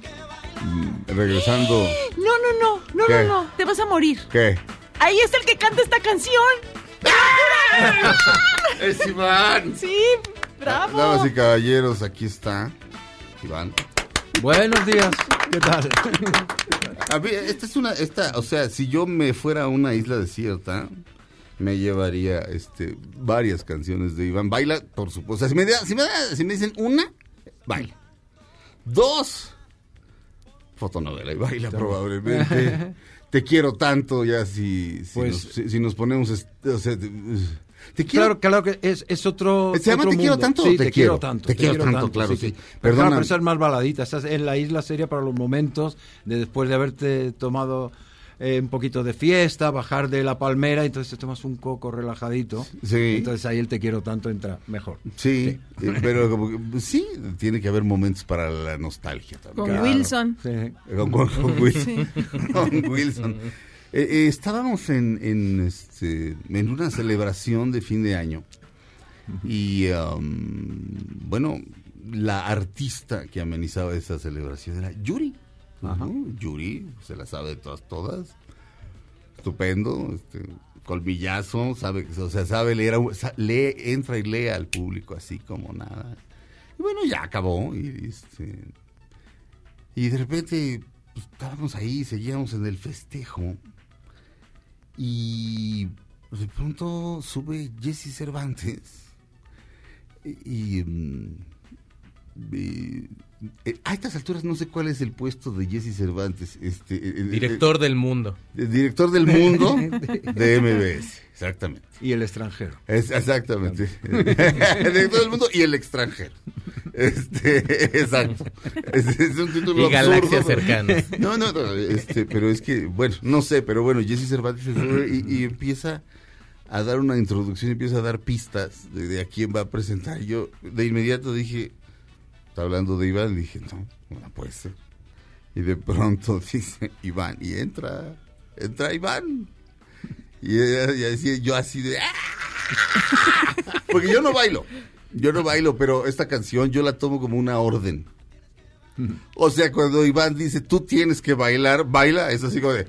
[SPEAKER 1] mm, regresando.
[SPEAKER 3] No, no, no, no,
[SPEAKER 1] ¿Qué?
[SPEAKER 3] no, no. Te vas a morir.
[SPEAKER 1] ¿Qué?
[SPEAKER 3] Ahí está el que canta esta canción.
[SPEAKER 1] Es Iván.
[SPEAKER 3] Sí, bravo.
[SPEAKER 1] Damas y caballeros, aquí está Iván.
[SPEAKER 7] Buenos días, ¿qué tal?
[SPEAKER 1] A ver, esta es una, esta, o sea, si yo me fuera a una isla desierta, me llevaría, este, varias canciones de Iván. Baila, por supuesto. O sea, si me, da- si me, da- si me dicen una, baila. Dos, fotonovela y baila probablemente. <laughs> Te quiero tanto, ya si, si,
[SPEAKER 7] Pues-
[SPEAKER 1] nos, si, si nos ponemos, o sea, te, te quiero
[SPEAKER 7] Claro, claro que es, es otro.
[SPEAKER 1] ¿Se llama
[SPEAKER 7] otro
[SPEAKER 1] Te quiero
[SPEAKER 7] mundo.
[SPEAKER 1] tanto o
[SPEAKER 7] Sí,
[SPEAKER 1] Te
[SPEAKER 7] te,
[SPEAKER 1] quiero?
[SPEAKER 7] quiero tanto.
[SPEAKER 1] Te quiero tanto, claro, sí.
[SPEAKER 7] Pero claro, pero esa es más baladita. Estás en la isla seria para los momentos de después de haberte tomado eh, un poquito de fiesta, bajar de la palmera, entonces te tomas un coco relajadito.
[SPEAKER 1] Sí.
[SPEAKER 7] Entonces ahí el te quiero tanto entra mejor.
[SPEAKER 1] Sí, eh, pero como que, pues, sí, tiene que haber momentos para la nostalgia también.
[SPEAKER 3] Con Wilson.
[SPEAKER 7] Sí.
[SPEAKER 1] Con, con- con Wilson. <laughs> Con Wilson. Eh, eh, estábamos en, en, este, en una celebración de fin de año y, um, bueno, la artista que amenizaba esa celebración era Yuri. ¿No? Yuri, se la sabe de todas, todas. Estupendo, este, colmillazo, sabe, o sea, sabe leer, lee, entra y lee al público así como nada. Y bueno, ya acabó. Y, este, y de repente pues, estábamos ahí, seguíamos en el festejo. Y de pronto sube Jesse Cervantes. Y, mm, y- eh, a estas alturas no sé cuál es el puesto de Jesse Cervantes. Este, eh, eh,
[SPEAKER 2] Director del mundo.
[SPEAKER 1] director del mundo <laughs> de MBS. Exactamente.
[SPEAKER 7] Y el extranjero.
[SPEAKER 1] Es, exactamente. de todo el mundo y el extranjero. Este, exacto. Es, es un título
[SPEAKER 2] Y galaxias
[SPEAKER 1] absurdo, pero-
[SPEAKER 2] cercanas.
[SPEAKER 1] No, no, no, este, pero es que, bueno, no sé, pero bueno, Jesse Cervantes y, y empieza a dar una introducción, empieza a dar pistas de, de a quién va a presentar. Yo de inmediato dije, está hablando de Iván, dije, no, no puede ser. Y de pronto <laughs> dice Iván, y entra, entra Iván. Y, y así- yo así de... ¡ah! <laughs> Porque yo no bailo, yo no bailo, pero esta canción yo la tomo como una orden. O sea, cuando Iván dice, tú tienes que bailar, baila, es así como de,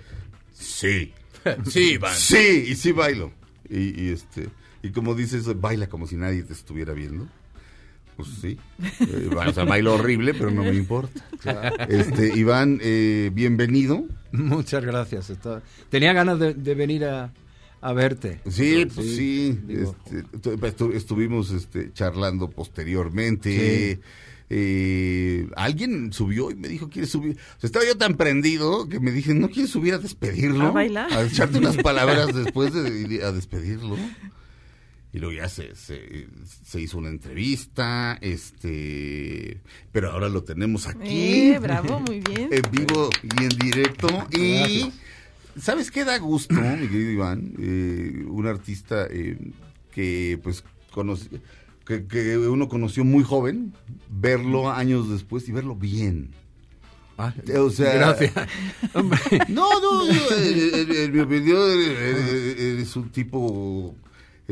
[SPEAKER 1] sí, <laughs>
[SPEAKER 2] Sí, Iván.
[SPEAKER 1] sí, y sí bailo. Y, y, este, y como dices, baila como si nadie te estuviera viendo. Pues sí, Eh, o sea, bailo horrible, pero no me importa. Este, Iván, eh, bienvenido.
[SPEAKER 7] Muchas gracias. está- Tenía ganas de, de venir a, a verte.
[SPEAKER 1] Sí, pues sí.
[SPEAKER 7] digo,
[SPEAKER 1] este, tu- estu- estuvimos este, charlando posteriormente.
[SPEAKER 7] Sí.
[SPEAKER 1] Eh, alguien subió y me dijo, ¿quieres subir? O sea, estaba yo tan prendido que me dije, ¿no quieres subir a despedirlo?
[SPEAKER 3] ¿A bailar?
[SPEAKER 1] A echarte unas palabras después de, de- a despedirlo. Y luego ya se, se, se hizo una entrevista, este, pero ahora lo tenemos aquí.
[SPEAKER 3] Eh, bravo, muy bien. <laughs>
[SPEAKER 1] En vivo y en directo. Y, ¿sabes qué da gusto, mi querido Iván? Eh, un artista eh, que, pues, conoce, que, que uno conoció muy joven, verlo años después y verlo bien.
[SPEAKER 7] ah,
[SPEAKER 1] O sea,
[SPEAKER 7] gracias. <laughs>
[SPEAKER 1] No, no, yo, en, en- en mi opinión, eres un tipo,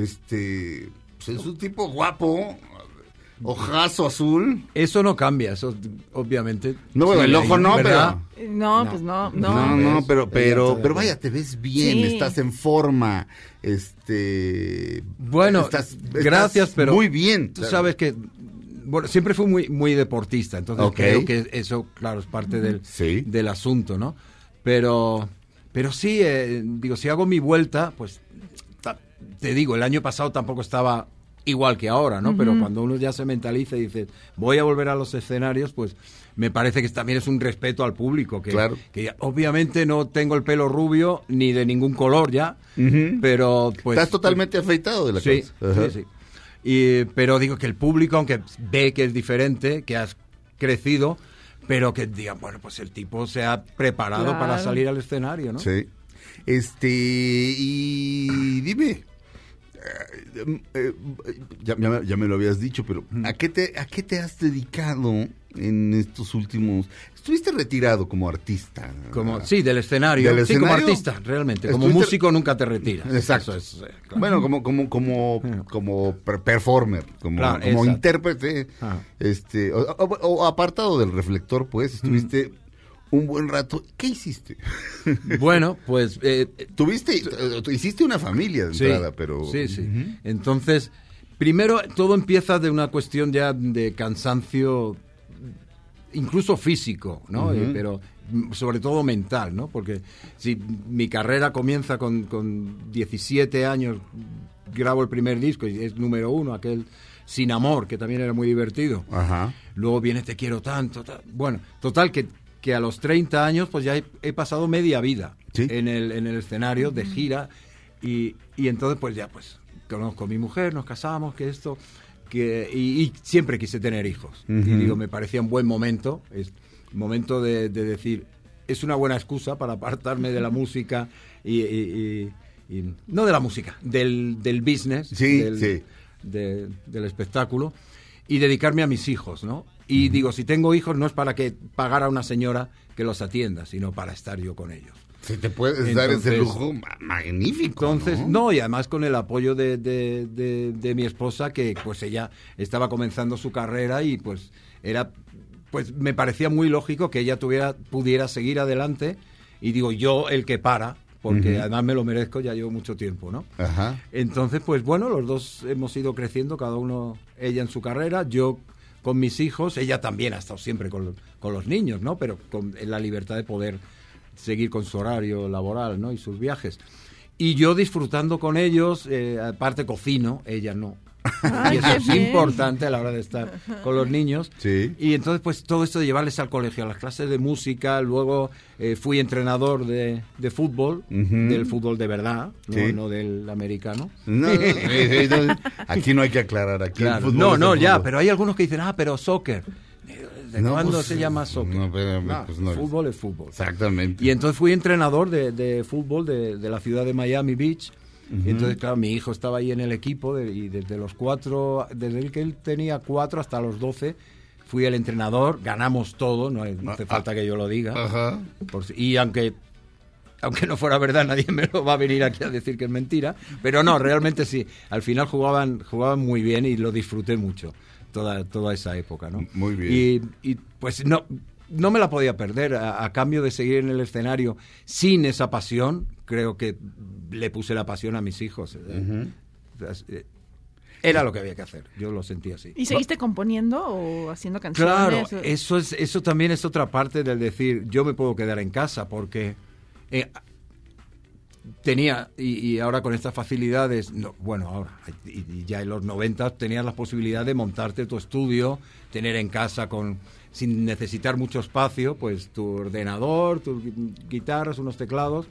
[SPEAKER 1] este, pues, es un tipo guapo, ojazo azul.
[SPEAKER 7] Eso no cambia, eso obviamente.
[SPEAKER 1] No, bueno, el ojo no,
[SPEAKER 7] ¿verdad?
[SPEAKER 1] pero...
[SPEAKER 3] No,
[SPEAKER 7] No.
[SPEAKER 3] pues no,
[SPEAKER 1] No,
[SPEAKER 3] no.
[SPEAKER 1] no, pero, pero, pero vaya, te ves bien,
[SPEAKER 3] Sí.
[SPEAKER 1] estás en forma, este...
[SPEAKER 7] Bueno,
[SPEAKER 1] estás- estás
[SPEAKER 7] gracias, pero
[SPEAKER 1] Muy bien.
[SPEAKER 7] Tú sabes que bueno, siempre fui muy muy deportista, entonces creo que eso, claro, es parte del,
[SPEAKER 1] Sí.
[SPEAKER 7] del asunto, ¿no? Pero, pero sí, eh, digo, si hago mi vuelta, pues te digo, el año pasado tampoco estaba igual que ahora, ¿no? Pero cuando uno ya se mentaliza y dice, voy a volver a los escenarios, pues me parece que también es un respeto al público, que,
[SPEAKER 1] Claro.
[SPEAKER 7] que obviamente no tengo el pelo rubio ni de ningún color ya, pero pues...
[SPEAKER 1] estás totalmente afeitado de la
[SPEAKER 7] Sí.
[SPEAKER 1] Ajá.
[SPEAKER 7] sí, sí. Y, pero digo que el público, aunque ve que es diferente, que has crecido, pero que digan, bueno, pues el tipo se ha preparado
[SPEAKER 3] Claro.
[SPEAKER 7] para salir al escenario, ¿no?
[SPEAKER 1] Sí. Este, y dime, Eh, eh, ya, ya me- ya me lo habías dicho, pero ¿a qué, te, ¿a qué te has dedicado en estos últimos... Estuviste retirado como artista.
[SPEAKER 7] Como, sí, del escenario.
[SPEAKER 1] ¿Del
[SPEAKER 7] Sí, como
[SPEAKER 1] escenario?
[SPEAKER 7] artista, realmente. Como músico nunca te retiras.
[SPEAKER 1] Exacto.
[SPEAKER 7] Eso es, eh, claro.
[SPEAKER 1] Bueno, como como como como per- performer, como,
[SPEAKER 7] Claro,
[SPEAKER 1] como intérprete,
[SPEAKER 7] Ah.
[SPEAKER 1] este o, o- o apartado del reflector, pues estuviste un buen rato. ¿Qué hiciste? <laughs>
[SPEAKER 7] Bueno, pues eh,
[SPEAKER 1] Tuviste eh, hiciste una familia de
[SPEAKER 7] Sí,
[SPEAKER 1] entrada, pero
[SPEAKER 7] Sí, sí. Entonces, primero todo empieza de una cuestión ya de cansancio, incluso físico, ¿no? Eh, pero mm, sobre todo mental, ¿no? Porque si mi carrera comienza con, con 17 años, grabo el primer disco y es número uno, aquel Sin Amor, que también era muy divertido.
[SPEAKER 1] Ajá.
[SPEAKER 7] Luego viene Te quiero tanto. ta- Bueno, total, que, que a los 30 años pues ya he, he pasado media vida
[SPEAKER 1] Sí.
[SPEAKER 7] en, el, en el escenario de gira y, y entonces pues ya pues conozco a mi mujer, nos casamos, que esto... Que, y, y siempre quise tener hijos. Y digo, me parecía un buen momento, es momento de, de decir, es una buena excusa para apartarme de la <laughs> música y, y- y- y- no de la música, del, del business,
[SPEAKER 1] Sí,
[SPEAKER 7] del,
[SPEAKER 1] sí.
[SPEAKER 7] de- del espectáculo y dedicarme a mis hijos, ¿no? Y digo, si tengo hijos no es para que pagar a una señora que los atienda, sino para estar yo con ellos.
[SPEAKER 1] Si te puedes dar ese lujo, ma- magnífico.
[SPEAKER 7] Entonces,
[SPEAKER 1] ¿no?
[SPEAKER 7] no, y además con el apoyo de, de- de- de mi esposa, que pues ella estaba comenzando su carrera y pues era, pues me parecía muy lógico que ella tuviera, pudiera seguir adelante y digo, yo el que para, porque además me lo merezco, ya llevo mucho tiempo, ¿no?
[SPEAKER 1] Ajá.
[SPEAKER 7] Entonces, pues bueno, los dos hemos ido creciendo, cada uno, ella en su carrera, yo con mis hijos, ella también ha estado siempre con, con los niños, ¿no? Pero con la libertad de poder seguir con su horario laboral, ¿no? Y sus viajes. Y yo disfrutando con ellos, eh, aparte cocino, ella no.
[SPEAKER 3] Ay,
[SPEAKER 7] y eso es
[SPEAKER 3] bien.
[SPEAKER 7] importante a la hora de estar con los niños.
[SPEAKER 1] Sí.
[SPEAKER 7] Y entonces, pues todo esto de llevarles al colegio, a las clases de música, luego eh, fui entrenador de, de fútbol,
[SPEAKER 1] Ujú.
[SPEAKER 7] del fútbol de verdad, ¿no?
[SPEAKER 1] Sí.
[SPEAKER 7] no del americano.
[SPEAKER 1] No, no, eh, eh, no, aquí no hay que aclarar. Aquí el
[SPEAKER 7] Claro.
[SPEAKER 1] fútbol
[SPEAKER 7] No, no,
[SPEAKER 1] el
[SPEAKER 7] ya,
[SPEAKER 1] fútbol.
[SPEAKER 7] pero hay algunos que dicen, ah, pero soccer. ¿De
[SPEAKER 1] No,
[SPEAKER 7] cuándo
[SPEAKER 1] pues,
[SPEAKER 7] se llama soccer?
[SPEAKER 1] no, espérame, pues, no.
[SPEAKER 7] fútbol es fútbol.
[SPEAKER 1] Exactamente.
[SPEAKER 7] Y entonces fui entrenador de, de fútbol de, de la ciudad de Miami Beach. Y entonces, claro, mi hijo estaba ahí en el equipo de- y desde los cuatro, desde el que él tenía cuatro hasta los doce, fui el entrenador, ganamos todo, no, no hace
[SPEAKER 1] Ah,
[SPEAKER 7] falta que yo lo diga.
[SPEAKER 1] Ajá.
[SPEAKER 7] Por y aunque aunque no fuera verdad, <laughs> nadie me lo va a venir aquí a decir que es mentira. Pero no, realmente sí. Al final jugaban, jugaban muy bien y lo disfruté mucho toda, toda esa época, ¿no?
[SPEAKER 1] Muy bien.
[SPEAKER 7] Y, y, pues no, no me la podía perder. A, a cambio de seguir en el escenario sin esa pasión, creo que le puse la pasión a mis hijos. Eh, Era lo que había que hacer. Yo lo sentía así.
[SPEAKER 3] ¿Y seguiste componiendo o haciendo canciones?
[SPEAKER 7] Claro, eso es eso también es otra parte del decir yo me puedo quedar en casa porque eh, tenía y, y ahora con estas facilidades no, bueno ahora y, y ya en los 90 tenías la posibilidad de montarte tu estudio tener en casa con sin necesitar mucho espacio pues tu ordenador tus gui- guitarras unos teclados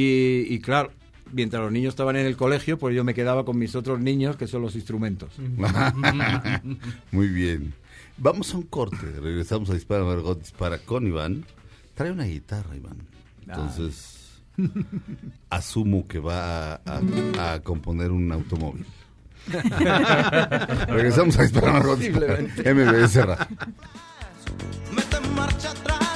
[SPEAKER 7] y, y claro mientras los niños estaban en el colegio pues yo me quedaba con mis otros niños que son los instrumentos <laughs>
[SPEAKER 1] Muy bien. Vamos a un corte. Regresamos a Dispara Margot Dispara con Iván. Trae una guitarra, Iván. Entonces, asumo que va a, a- a componer un automóvil. <laughs> Regresamos a Dispara Margot Dispara. MBS Radio.
[SPEAKER 8] Mete marcha atrás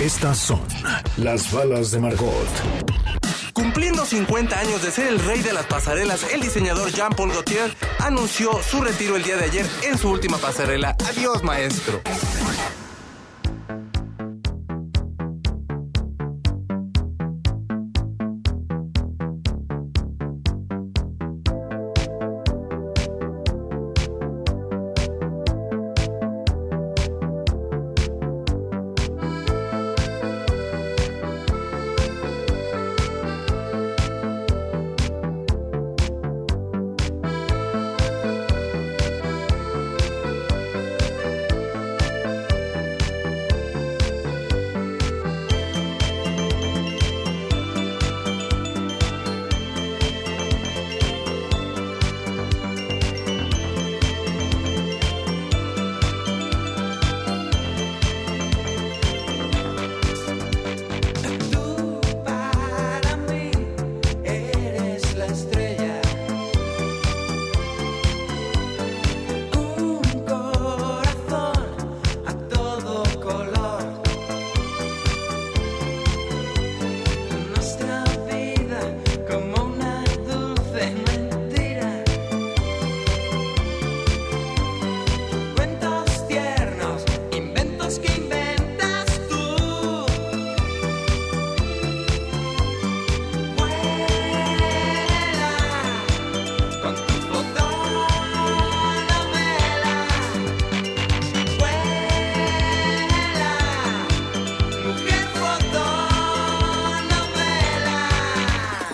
[SPEAKER 9] Estas son las balas de Margot.
[SPEAKER 10] Cumpliendo 50 años de ser el rey de las pasarelas, el diseñador Jean-Paul Gaultier anunció su retiro el día de ayer en su última pasarela. Adiós, maestro.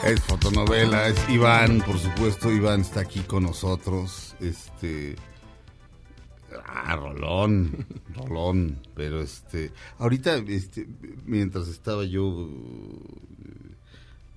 [SPEAKER 1] Es fotonovela, es Iván, por supuesto, Iván está aquí con nosotros. Este. Ah, Rolón, <laughs> Rolón, pero este. Ahorita, este, mientras estaba yo.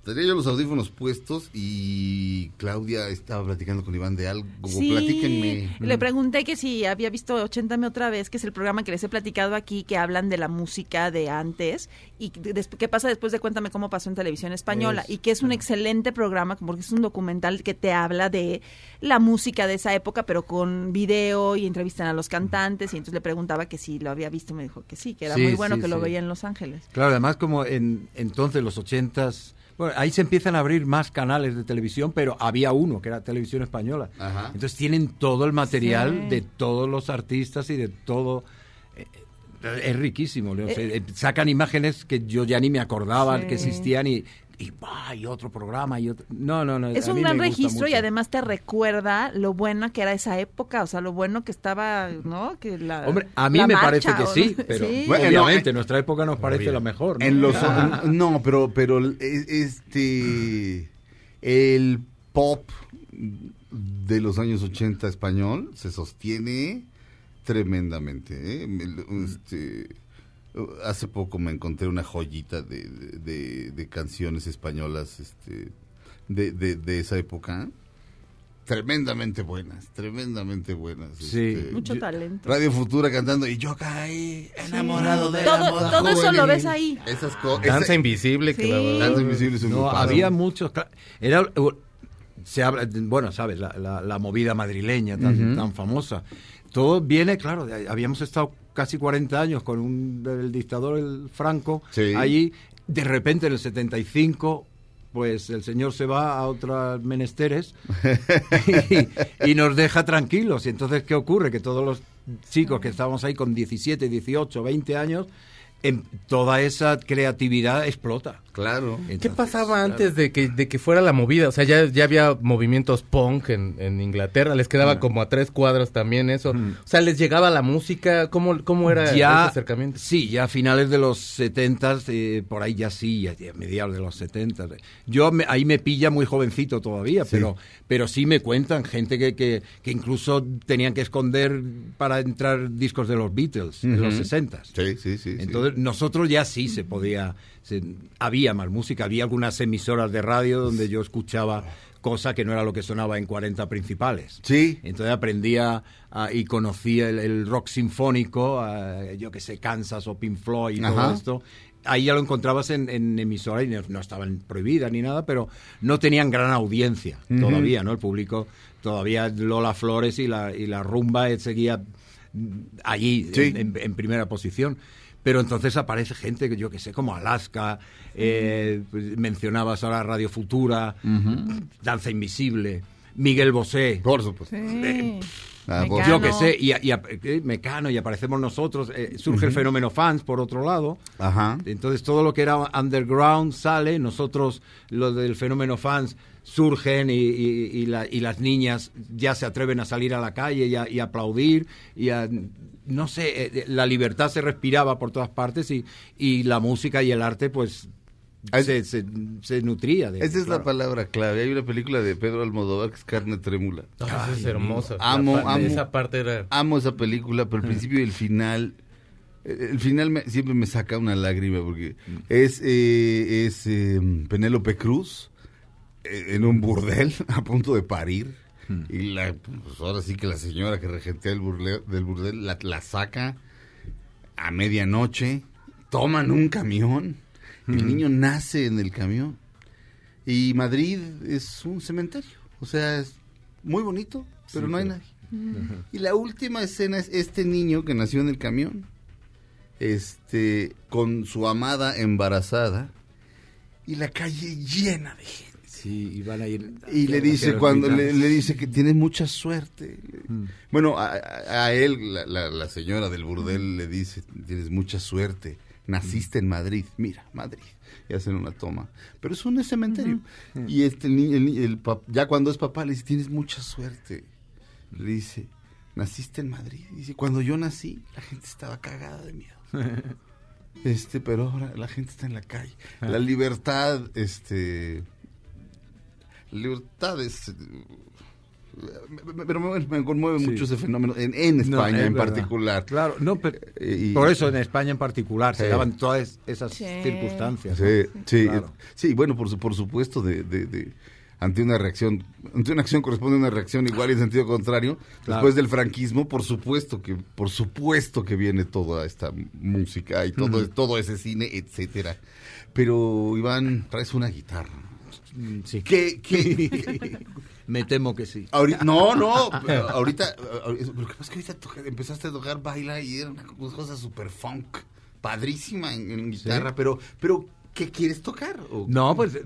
[SPEAKER 1] Tenía yo los audífonos puestos y Claudia estaba platicando con Iván de algo. Platíquenme.
[SPEAKER 3] Le pregunté que si había visto 80 otra vez, que es el programa que les he platicado aquí, que hablan de la música de antes y qué pasa después de Cuéntame cómo pasó en televisión española.
[SPEAKER 7] Es-
[SPEAKER 3] y que es un excelente programa, porque es un documental que te habla de la música de esa época, pero con video y entrevistan a los cantantes. Y entonces le preguntaba que si lo había visto y me dijo que sí, que era
[SPEAKER 7] Sí,
[SPEAKER 3] muy bueno
[SPEAKER 7] sí,
[SPEAKER 3] que lo
[SPEAKER 7] sí.
[SPEAKER 3] veía en Los Ángeles.
[SPEAKER 7] Claro, además como en entonces los ochentas, bueno, ahí se empiezan a abrir más canales de televisión, pero había uno que era televisión española.
[SPEAKER 1] Ajá.
[SPEAKER 7] Entonces tienen todo el material
[SPEAKER 3] Sí.
[SPEAKER 7] de todos los artistas y de todo. eh, eh, Es riquísimo. Leo.
[SPEAKER 3] Eh.
[SPEAKER 7] Eh, sacan imágenes que yo ya ni me acordaba
[SPEAKER 3] Sí.
[SPEAKER 7] que existían y, y, bah, y otro programa y otro. No, no, no.
[SPEAKER 3] Es
[SPEAKER 7] a
[SPEAKER 3] un
[SPEAKER 7] mí
[SPEAKER 3] gran registro y además te recuerda lo buena que era esa época, o sea, lo bueno que estaba, ¿no? Que la,
[SPEAKER 7] Hombre, a mí
[SPEAKER 3] la
[SPEAKER 7] me
[SPEAKER 3] marcha,
[SPEAKER 7] parece que
[SPEAKER 3] o
[SPEAKER 7] sí, pero
[SPEAKER 3] sí.
[SPEAKER 1] Bueno,
[SPEAKER 7] obviamente
[SPEAKER 1] eh,
[SPEAKER 7] nuestra época nos parece la mejor. ¿no?
[SPEAKER 1] En los
[SPEAKER 7] Ah.
[SPEAKER 1] no, pero pero este el pop de los años 80 español se sostiene tremendamente. ¿eh? Este, hace poco me encontré una joyita de, de- de- de canciones españolas este, de, de- de esa época. Tremendamente buenas, tremendamente buenas.
[SPEAKER 7] Sí.
[SPEAKER 1] este,
[SPEAKER 3] Mucho
[SPEAKER 7] Yo-
[SPEAKER 3] talento.
[SPEAKER 1] Radio Futura cantando y yo caí enamorado de
[SPEAKER 3] Todo-
[SPEAKER 1] la moda
[SPEAKER 3] todo eso lo
[SPEAKER 1] juvenil".
[SPEAKER 3] ves ahí.
[SPEAKER 1] Esas.
[SPEAKER 2] Danza invisible, que la
[SPEAKER 1] Danza invisible es un
[SPEAKER 7] No, había muchos. Era, se habla, bueno, sabes, la, la- la movida madrileña tan, tan famosa. Todo viene, claro, de- habíamos estado casi 40 años con un, el dictador el Franco
[SPEAKER 1] Sí.
[SPEAKER 7] allí. De repente, en el 75, pues el señor se va a otras menesteres <laughs> y, y nos deja tranquilos. Y entonces, ¿qué ocurre? Que todos los chicos que estábamos ahí con 17, 18, 20 años, en toda esa creatividad explota.
[SPEAKER 1] Claro.
[SPEAKER 2] ¿Qué
[SPEAKER 7] Entonces,
[SPEAKER 2] pasaba
[SPEAKER 7] claro.
[SPEAKER 2] antes de que, de que fuera la movida? O sea, ya, ya había movimientos punk en, en Inglaterra, les quedaba como a tres cuadras también eso. O sea, les llegaba la música, ¿cómo, cómo era
[SPEAKER 7] ya,
[SPEAKER 2] ese acercamiento?
[SPEAKER 7] Sí, ya a finales de los 70, eh, por ahí ya sí, ya, ya a mediados de los 70. Yo me- ahí me pilla muy jovencito todavía, pero, pero sí me cuentan gente que, que, que incluso tenían que esconder para entrar discos de los Beatles en los 60.
[SPEAKER 1] Sí, sí, sí. sí.
[SPEAKER 7] Nosotros ya sí se podía, se- había más música, había algunas emisoras de radio donde yo escuchaba cosa que no era lo que sonaba en 40 principales.
[SPEAKER 1] Sí.
[SPEAKER 7] Entonces aprendía ah, y conocía el, el rock sinfónico, ah, yo que sé, Kansas o Pink Floyd y todo esto. Ahí ya lo encontrabas en, en emisoras y no, no estaban prohibidas ni nada, pero no tenían gran audiencia todavía, ¿no? El público todavía Lola Flores y la, y la rumba eh, seguía allí
[SPEAKER 1] Sí.
[SPEAKER 7] en, en- en primera posición. Pero entonces aparece gente que yo que sé, como Alaska, eh, pues, mencionabas ahora Radio Futura, Danza Invisible, Miguel Bosé.
[SPEAKER 1] Por supuesto.
[SPEAKER 3] Sí. Mecano.
[SPEAKER 7] Yo que sé, y, y a- eh, Mecano, y aparecemos nosotros, eh, surge el fenómeno fans, por otro lado.
[SPEAKER 1] Ajá.
[SPEAKER 7] Entonces todo lo que era underground sale, nosotros lo del fenómeno fans surgen y, y- y la- y las niñas ya se atreven a salir a la calle y, a, y aplaudir y a, no sé, eh, la libertad se respiraba por todas partes y, y la música y el arte pues
[SPEAKER 1] Es-
[SPEAKER 7] se, se- se nutría de
[SPEAKER 1] Esa es la palabra clave. Hay una película de Pedro Almodóvar que es Carne Trémula.
[SPEAKER 2] Ah, es hermosa.
[SPEAKER 1] Amo, amo.
[SPEAKER 2] Esa parte era...
[SPEAKER 1] Amo esa película, pero el principio y el final. eh, El final me- siempre me saca una lágrima porque es, eh, es eh, Penélope Cruz eh, en un burdel <laughs> a punto de parir. Y la, pues ahora sí que la señora que regentea el burdel, del burdel la, la saca a medianoche, toman un camión, el niño nace en el camión. Y Madrid es un cementerio. O sea, es muy bonito, pero no hay nadie. Y la última escena es este niño que nació en el camión, este, con su amada embarazada, y la calle llena de gente.
[SPEAKER 7] Sí, y van a ir
[SPEAKER 1] Y le dice cuando le, le dice que tienes mucha suerte. Bueno, a, él, la, la- la señora del burdel le dice, tienes mucha suerte. Naciste en Madrid. Mira, Madrid. Y hacen una toma. Pero es un cementerio. Y este el, el pap- ya cuando es papá le dice, tienes mucha suerte. Le dice, naciste en Madrid. Dice, cuando yo nací, la gente estaba cagada de miedo. <laughs> Este, pero ahora la gente está en la calle. La libertad, este, libertades. me- me- Pero me, me conmueve
[SPEAKER 7] Sí.
[SPEAKER 1] mucho ese fenómeno en, en
[SPEAKER 7] No,
[SPEAKER 1] España
[SPEAKER 7] es
[SPEAKER 1] en
[SPEAKER 7] verdad.
[SPEAKER 1] particular.
[SPEAKER 7] Claro, no, pero
[SPEAKER 1] Eh, y-
[SPEAKER 7] por eso en España en particular se daban todas esas
[SPEAKER 3] Sí.
[SPEAKER 7] circunstancias.
[SPEAKER 1] Sí,
[SPEAKER 7] ¿no?
[SPEAKER 1] sí,
[SPEAKER 7] Claro.
[SPEAKER 1] eh, sí, bueno, por, su- por supuesto, de, de- de- ante una reacción, ante una acción corresponde una reacción igual y en sentido contrario.
[SPEAKER 7] Claro.
[SPEAKER 1] Después del franquismo, por supuesto que, por supuesto que viene toda esta música y todo, todo ese cine, etcétera. Pero Iván, traes una guitarra.
[SPEAKER 7] Mm, Sí.
[SPEAKER 1] ¿Qué, qué? <laughs>
[SPEAKER 7] Me temo que sí.
[SPEAKER 1] Ahorita, no, no, <laughs> ahorita, ahorita- lo que pasa es que ahorita empezaste a tocar baila y era una cosa super funk, padrísima en, en guitarra, pero, pero, ¿qué quieres tocar? ¿O-
[SPEAKER 7] No, pues, eh,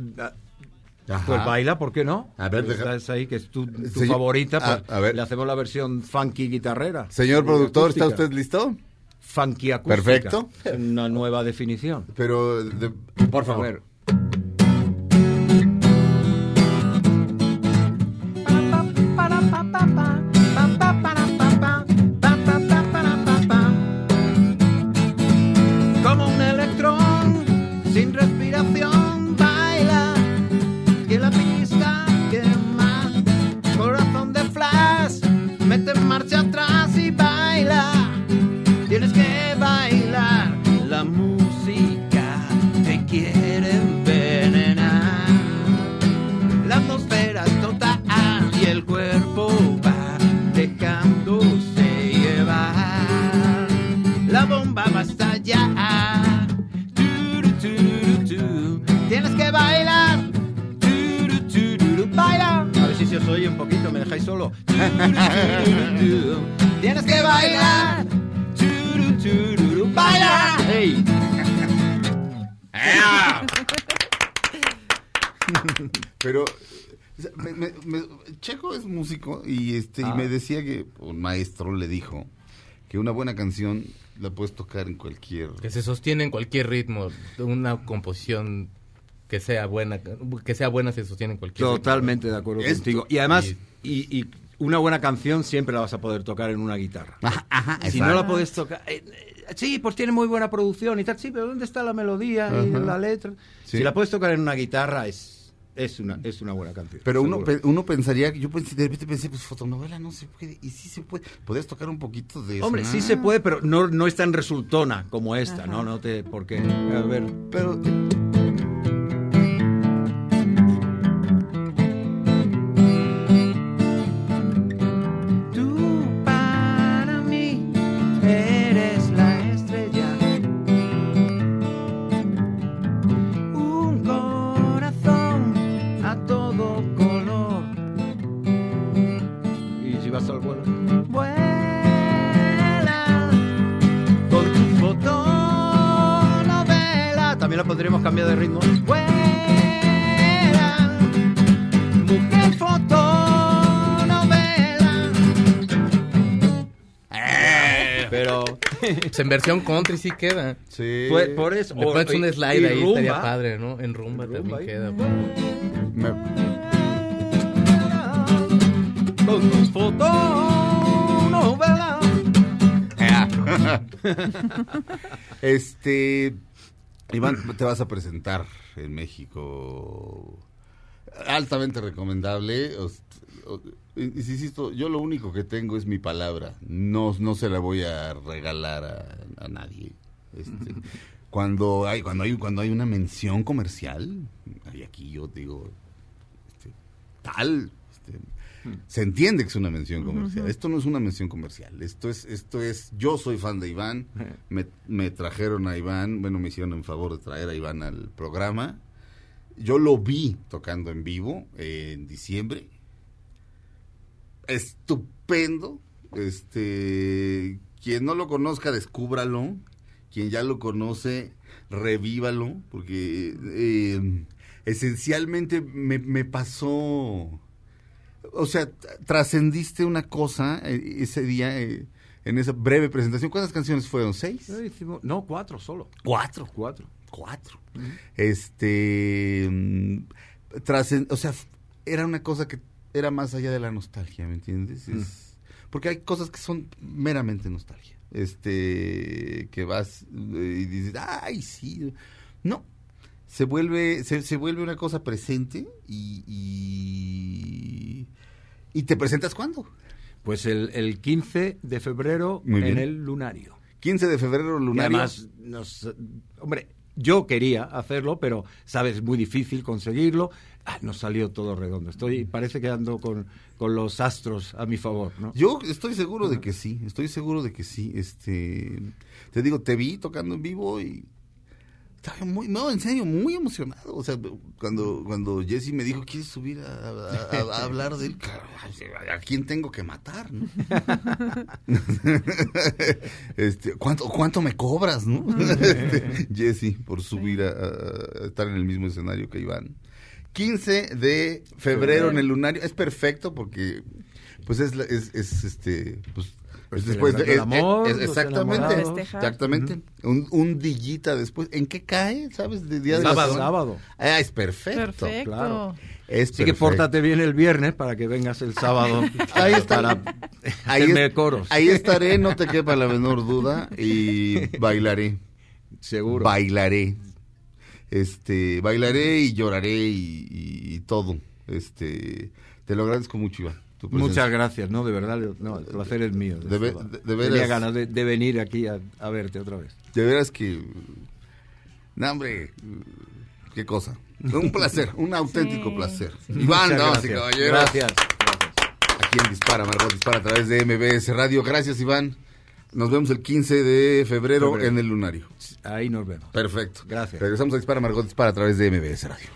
[SPEAKER 1] Ajá.
[SPEAKER 7] pues baila, ¿por qué no?
[SPEAKER 1] A ver, deja-
[SPEAKER 7] Estás ahí, que es tu, tu
[SPEAKER 1] Señor-
[SPEAKER 7] favorita, pues
[SPEAKER 1] a- a ver.
[SPEAKER 7] le hacemos la versión funky guitarrera.
[SPEAKER 1] Señor productor, ¿está usted listo?
[SPEAKER 7] Funky acústica.
[SPEAKER 1] Perfecto.
[SPEAKER 7] Una nueva definición.
[SPEAKER 1] Pero, de- por
[SPEAKER 7] A
[SPEAKER 1] favor.
[SPEAKER 7] ver. Y
[SPEAKER 1] este y
[SPEAKER 7] Ah.
[SPEAKER 1] me decía que un maestro le dijo que una buena canción la puedes tocar en cualquier...
[SPEAKER 2] Que se sostiene en cualquier ritmo. Una composición que sea buena, que sea buena se sostiene en cualquier ritmo.
[SPEAKER 7] Totalmente de acuerdo
[SPEAKER 1] Esto-
[SPEAKER 7] contigo. Y además, y, y una buena canción siempre la vas a poder tocar en una guitarra.
[SPEAKER 1] Ajá, ajá,
[SPEAKER 7] si
[SPEAKER 1] exacto.
[SPEAKER 7] no la puedes tocar... eh, eh, sí, pues tiene muy buena producción y tal. Sí, pero ¿dónde está la melodía y
[SPEAKER 1] Ajá.
[SPEAKER 7] la letra?
[SPEAKER 1] Sí.
[SPEAKER 7] Si la puedes tocar en una guitarra, es, es, una, es una buena canción.
[SPEAKER 1] Pero uno,
[SPEAKER 7] seguro.
[SPEAKER 1] pe- uno pensaría, yo pensé, de repente pensé, pues fotonovela no se puede, y sí se puede. ¿Podrías tocar un poquito de eso?
[SPEAKER 7] Hombre, sí se puede, pero no, no es tan resultona como esta, ¿no? No te... Porque, a ver...
[SPEAKER 1] Pero,
[SPEAKER 7] Pero
[SPEAKER 2] Pues en versión country sí queda.
[SPEAKER 1] sí.
[SPEAKER 7] Pues, por eso.
[SPEAKER 2] Le
[SPEAKER 7] o-
[SPEAKER 2] pones un slide
[SPEAKER 7] y
[SPEAKER 2] ahí,
[SPEAKER 7] rumba.
[SPEAKER 2] estaría padre, ¿no? En rumba,
[SPEAKER 7] Rumba
[SPEAKER 2] también
[SPEAKER 7] ahí.
[SPEAKER 2] queda.
[SPEAKER 1] Me-
[SPEAKER 7] Con tu fotonovela. <laughs>
[SPEAKER 1] Este, Iván, te vas a presentar en México. Altamente recomendable. O- Insisto, yo lo único que tengo es mi palabra. No, no se la voy a regalar a, a nadie. Este, <laughs> cuando hay, cuando hay, cuando hay una mención comercial, y aquí yo digo, este, tal, este, se entiende que es una mención comercial. Esto no es una mención comercial. Esto es, esto es, yo soy fan de Iván. <laughs> Me, me trajeron a Iván, bueno, me hicieron en favor de traer a Iván al programa. Yo lo vi tocando en vivo eh, en diciembre. Estupendo. Este, quien no lo conozca, descúbralo. Quien ya lo conoce, revívalo, porque eh, esencialmente me, me pasó o sea, trascendiste una cosa eh, ese día eh, en esa breve presentación. ¿Cuántas canciones fueron? ¿Seis?
[SPEAKER 7] No, cuatro solo.
[SPEAKER 1] Cuatro.
[SPEAKER 7] Cuatro.
[SPEAKER 1] Cuatro. Este. mm, trascen- o sea, era una cosa que era más allá de la nostalgia, ¿me entiendes? Es- porque hay cosas que son meramente nostalgia. Este. Que vas eh, y dices, ¡ay, sí! No. Se vuelve, se, se vuelve una cosa presente y, y ¿Y te presentas cuándo?
[SPEAKER 7] Pues el, el 15 de febrero en el Lunario.
[SPEAKER 1] 15 de febrero,
[SPEAKER 7] Y
[SPEAKER 1] lunario.
[SPEAKER 7] además, nos- hombre, yo quería hacerlo, pero, sabes, es muy difícil conseguirlo. Ah, nos salió todo redondo. Estoy, parece que ando con, con los astros a mi favor, ¿no?
[SPEAKER 1] Yo estoy seguro de que sí, estoy seguro de que sí. Este, te digo, te vi tocando en vivo y estaba muy, no, en serio, muy emocionado. O sea, cuando, cuando Jesse me dijo, ¿quieres subir a, a- a- a <laughs> hablar de él? ¿A quién tengo que matar? no? <laughs> este, ¿cuánto, ¿Cuánto me cobras, no? <laughs> Este, Jesse, por subir a, estar en el mismo escenario que Iván. 15 de febrero en el lunario. Es perfecto porque, pues, es, la- es, es, este, pues,
[SPEAKER 7] Pues
[SPEAKER 1] es después de, es-
[SPEAKER 7] amor,
[SPEAKER 1] es- exactamente, exactamente. Un, un dillita después. ¿En qué cae? ¿Sabes? De día
[SPEAKER 7] Sábado. Sábado.
[SPEAKER 1] Ah, es perfecto.
[SPEAKER 3] Perfecto.
[SPEAKER 7] claro.
[SPEAKER 1] Es
[SPEAKER 7] Así que pórtate bien el viernes para que vengas el sábado <laughs>
[SPEAKER 1] Ahí está.
[SPEAKER 7] para
[SPEAKER 1] Ahí,
[SPEAKER 7] hacerme
[SPEAKER 1] es-
[SPEAKER 7] coros.
[SPEAKER 1] ahí estaré, no te quepa la menor duda, y bailaré.
[SPEAKER 7] Seguro.
[SPEAKER 1] Bailaré. Este, bailaré y lloraré y, y- y todo. Este, te lo agradezco mucho, Iván.
[SPEAKER 7] Muchas gracias, ¿no? De verdad, no, el placer es mío.
[SPEAKER 1] De
[SPEAKER 7] Tenía ganas de, de venir aquí a, a verte otra vez.
[SPEAKER 1] De veras que. No, hombre. Qué cosa. Un placer, un auténtico <laughs>
[SPEAKER 3] Sí.
[SPEAKER 1] placer. Iván, damas y
[SPEAKER 7] gracias.
[SPEAKER 1] caballeros.
[SPEAKER 7] Gracias. gracias.
[SPEAKER 1] Aquí en Dispara, Margot Dispara a través de MBS Radio. Gracias, Iván. Nos vemos el 15 de febrero,
[SPEAKER 7] Febrero.
[SPEAKER 1] en el Lunario.
[SPEAKER 7] Ahí nos vemos.
[SPEAKER 1] Perfecto.
[SPEAKER 7] Gracias.
[SPEAKER 1] Regresamos a Dispara, Margot Dispara a través de MBS Radio.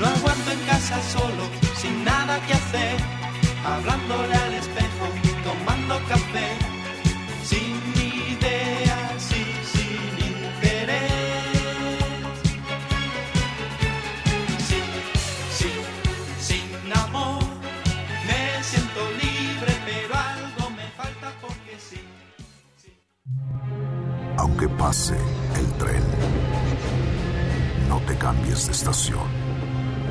[SPEAKER 8] No aguanto en casa solo, sin nada que hacer, hablándole al espejo, tomando café, sin ideas y sin interés. Sí, sí, sin amor, me siento libre, pero algo me falta porque sí.
[SPEAKER 5] Aunque pase el tren, no te cambies de estación.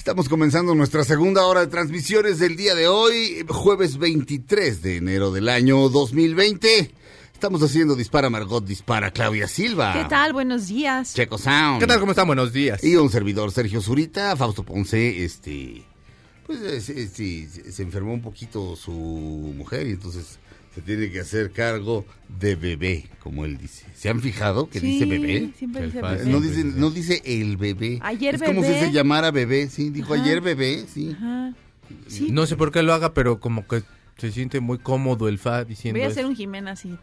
[SPEAKER 1] Estamos comenzando nuestra segunda hora de transmisiones del día de hoy, jueves 23 de enero del año 2020. Estamos haciendo Dispara, Margot Dispara, Claudia Silva.
[SPEAKER 3] ¿Qué tal? Buenos días.
[SPEAKER 1] Checo Sound.
[SPEAKER 2] ¿Qué tal? ¿Cómo están? Buenos días.
[SPEAKER 1] Y un servidor, Sergio Zurita, Fausto Ponce, este, pues sí, sí, se, se enfermó un poquito su mujer y entonces se tiene que hacer cargo de bebé, como él dice. ¿Se han fijado que
[SPEAKER 3] Sí,
[SPEAKER 1] dice bebé?
[SPEAKER 3] Siempre dice bebé.
[SPEAKER 1] No dice, no dice el bebé.
[SPEAKER 3] Ayer
[SPEAKER 1] es como si
[SPEAKER 3] bebé.
[SPEAKER 1] se llamara bebé, sí, dijo
[SPEAKER 3] Ajá.
[SPEAKER 1] ayer bebé, sí.
[SPEAKER 3] Ajá. Sí.
[SPEAKER 2] No sé por qué lo haga, pero como que se siente muy cómodo el fa diciendo
[SPEAKER 3] Voy a hacer
[SPEAKER 2] eso.
[SPEAKER 3] un Jimena así.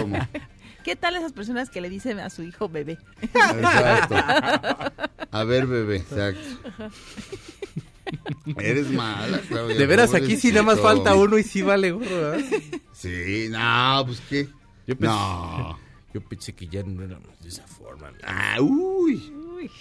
[SPEAKER 1] ¿Cómo? <laughs>
[SPEAKER 3] ¿Qué tal esas personas que le dicen a su hijo bebé?
[SPEAKER 1] Exacto. A ver, bebé, exacto. Eres mala, Claudia.
[SPEAKER 2] De veras, aquí sí nada más falta uno y sí vale gorro, ¿verdad?
[SPEAKER 1] Sí, no, pues qué.
[SPEAKER 2] Yo pensé,
[SPEAKER 1] No.
[SPEAKER 2] yo pensé que ya no éramos de esa forma.
[SPEAKER 1] Ah, uy.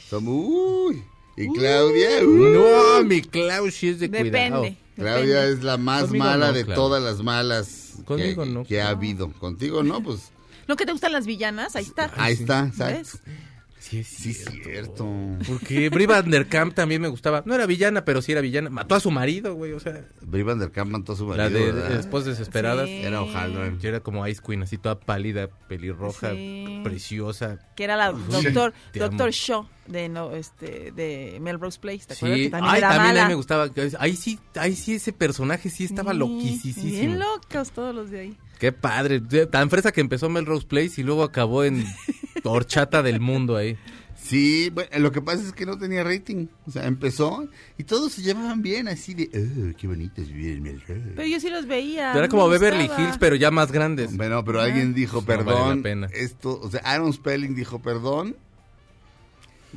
[SPEAKER 1] Somos, uy. Y Claudia, uy.
[SPEAKER 2] No, mi Clau sí es de cuidado.
[SPEAKER 3] Depende.
[SPEAKER 1] Claudia
[SPEAKER 3] depende.
[SPEAKER 1] es la más
[SPEAKER 2] Conmigo
[SPEAKER 1] mala
[SPEAKER 2] no,
[SPEAKER 1] de
[SPEAKER 2] Claudia.
[SPEAKER 1] todas las malas
[SPEAKER 2] Conmigo
[SPEAKER 1] que,
[SPEAKER 2] no,
[SPEAKER 1] que ha habido. Contigo no, pues
[SPEAKER 3] ¿No que te gustan las villanas? Ahí está.
[SPEAKER 1] ahí está,
[SPEAKER 3] ¿Ves?
[SPEAKER 2] Sí, es
[SPEAKER 1] Sí,
[SPEAKER 2] cierto.
[SPEAKER 1] cierto.
[SPEAKER 2] Porque Brie Van der Kamp también me gustaba. No era villana, pero sí era villana. Mató a su marido, güey, o sea.
[SPEAKER 1] Brie Van der Kamp mató a su marido,
[SPEAKER 2] La de
[SPEAKER 1] ¿verdad?
[SPEAKER 2] Esposas Desesperadas.
[SPEAKER 3] Sí.
[SPEAKER 1] Era O'Halloran.
[SPEAKER 2] Yo era como Ice Queen, así toda pálida, pelirroja,
[SPEAKER 3] Sí.
[SPEAKER 2] preciosa.
[SPEAKER 3] Que era la doctor, doctor Shaw de, no, este, de Melrose Place. ¿Te acuerdas?
[SPEAKER 2] Sí,
[SPEAKER 3] Que también
[SPEAKER 2] ay,
[SPEAKER 3] era
[SPEAKER 2] también a
[SPEAKER 3] mala.
[SPEAKER 2] mí me gustaba. Ahí sí, ahí sí ese personaje sí estaba
[SPEAKER 3] Sí,
[SPEAKER 2] loquísimo.
[SPEAKER 3] Bien locos todos los de ahí.
[SPEAKER 2] Qué padre. Tan fresa que empezó Melrose Place y luego acabó en horchata del mundo ahí.
[SPEAKER 1] Sí, bueno, lo que pasa es que no tenía rating. O sea, empezó y todos se llevaban bien, así de, oh, qué bonito es vivir en Melrose.
[SPEAKER 3] Pero yo sí los veía.
[SPEAKER 2] Era como Beverly
[SPEAKER 3] gustaba.
[SPEAKER 2] Hills, pero ya más grandes.
[SPEAKER 1] Bueno, pero alguien dijo,
[SPEAKER 2] No vale
[SPEAKER 1] perdón,
[SPEAKER 2] la pena.
[SPEAKER 1] esto, o sea, Aaron Spelling dijo, perdón,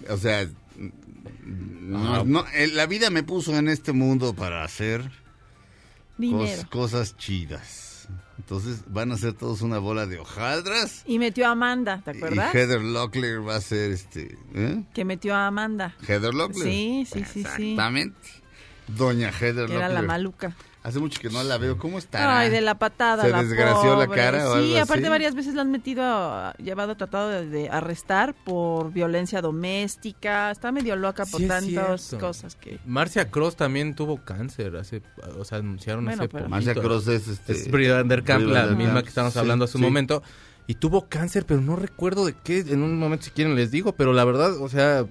[SPEAKER 1] o sea, no,
[SPEAKER 2] Ah.
[SPEAKER 1] no, eh, la vida me puso en este mundo para hacer cos- cosas chidas. Entonces van a ser todos una bola de hojaldras.
[SPEAKER 3] Y metió a Amanda, ¿te acuerdas?
[SPEAKER 1] Y Heather Locklear va a ser este, ¿eh?
[SPEAKER 3] Que metió a Amanda.
[SPEAKER 1] Heather Locklear.
[SPEAKER 3] Sí, sí, sí, sí.
[SPEAKER 1] Exactamente. Doña Heather
[SPEAKER 3] Que era la
[SPEAKER 1] Locklear.
[SPEAKER 3] maluca.
[SPEAKER 1] Hace mucho que no la veo. ¿Cómo está?
[SPEAKER 3] Ay, de la patada.
[SPEAKER 1] ¿Se
[SPEAKER 3] la
[SPEAKER 1] desgració la cara o
[SPEAKER 3] Sí,
[SPEAKER 1] algo
[SPEAKER 3] aparte
[SPEAKER 1] así?
[SPEAKER 3] varias veces la han metido, a- llevado, tratado de, de arrestar por violencia doméstica. Está medio loca por
[SPEAKER 2] Sí,
[SPEAKER 3] tantas cosas que...
[SPEAKER 2] Marcia Cross también tuvo cáncer hace, o sea, anunciaron
[SPEAKER 3] Bueno,
[SPEAKER 2] hace
[SPEAKER 3] pero-
[SPEAKER 2] poquito.
[SPEAKER 1] Marcia Cross es, este,
[SPEAKER 2] Es la misma que estábamos
[SPEAKER 1] Sí,
[SPEAKER 2] hablando hace un
[SPEAKER 1] sí.
[SPEAKER 2] momento. Y tuvo cáncer, pero no recuerdo de qué. En un momento, si quieren, les digo. Pero la verdad, o sea,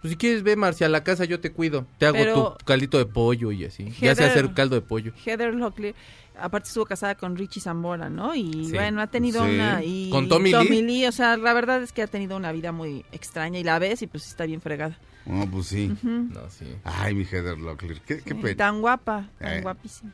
[SPEAKER 2] pues si quieres, ve, Marcia, a la casa yo te cuido. Te hago
[SPEAKER 3] Pero-
[SPEAKER 2] tu caldito de pollo y así. Ya sé
[SPEAKER 3] Heather-
[SPEAKER 2] hacer caldo de pollo.
[SPEAKER 3] Heather Locklear, aparte estuvo casada con Richie Zambora, ¿no? Y
[SPEAKER 2] Sí.
[SPEAKER 3] bueno, ha tenido
[SPEAKER 1] Sí.
[SPEAKER 3] una... Y
[SPEAKER 2] ¿Con Tommy Lee?
[SPEAKER 3] o sea, la verdad es que ha tenido una vida muy extraña y la ves y pues está bien fregada.
[SPEAKER 1] No, pues sí.
[SPEAKER 2] No, sí.
[SPEAKER 1] Ay, mi Heather Locklear. Qué, qué
[SPEAKER 3] Sí,
[SPEAKER 1] pena.
[SPEAKER 3] Tan guapa, tan
[SPEAKER 1] Eh.
[SPEAKER 3] guapísima,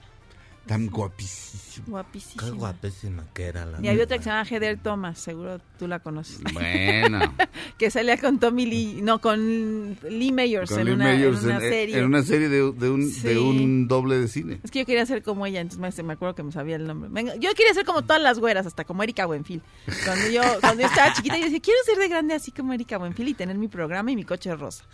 [SPEAKER 1] Tan guapísimo.
[SPEAKER 3] guapísima.
[SPEAKER 2] guapísima que era la.
[SPEAKER 3] Y había otra que se llama Heather Thomas, seguro tú la conoces.
[SPEAKER 1] Bueno. <laughs>
[SPEAKER 3] que salía con Tommy Lee, no, con Lee Mayers,
[SPEAKER 1] Con
[SPEAKER 3] en,
[SPEAKER 1] Lee
[SPEAKER 3] una,
[SPEAKER 1] Mayers
[SPEAKER 3] en una
[SPEAKER 1] en,
[SPEAKER 3] serie.
[SPEAKER 1] en una serie de, de un,
[SPEAKER 3] Sí.
[SPEAKER 1] de un doble de cine.
[SPEAKER 3] Es que yo quería ser como ella, entonces me, me acuerdo que me sabía el nombre. Yo quería ser como todas las güeras, hasta como Erika Buenfil. Cuando yo, cuando yo estaba chiquita, yo decía, quiero ser de grande así como Erika Buenfil y tener mi programa y mi coche rosa.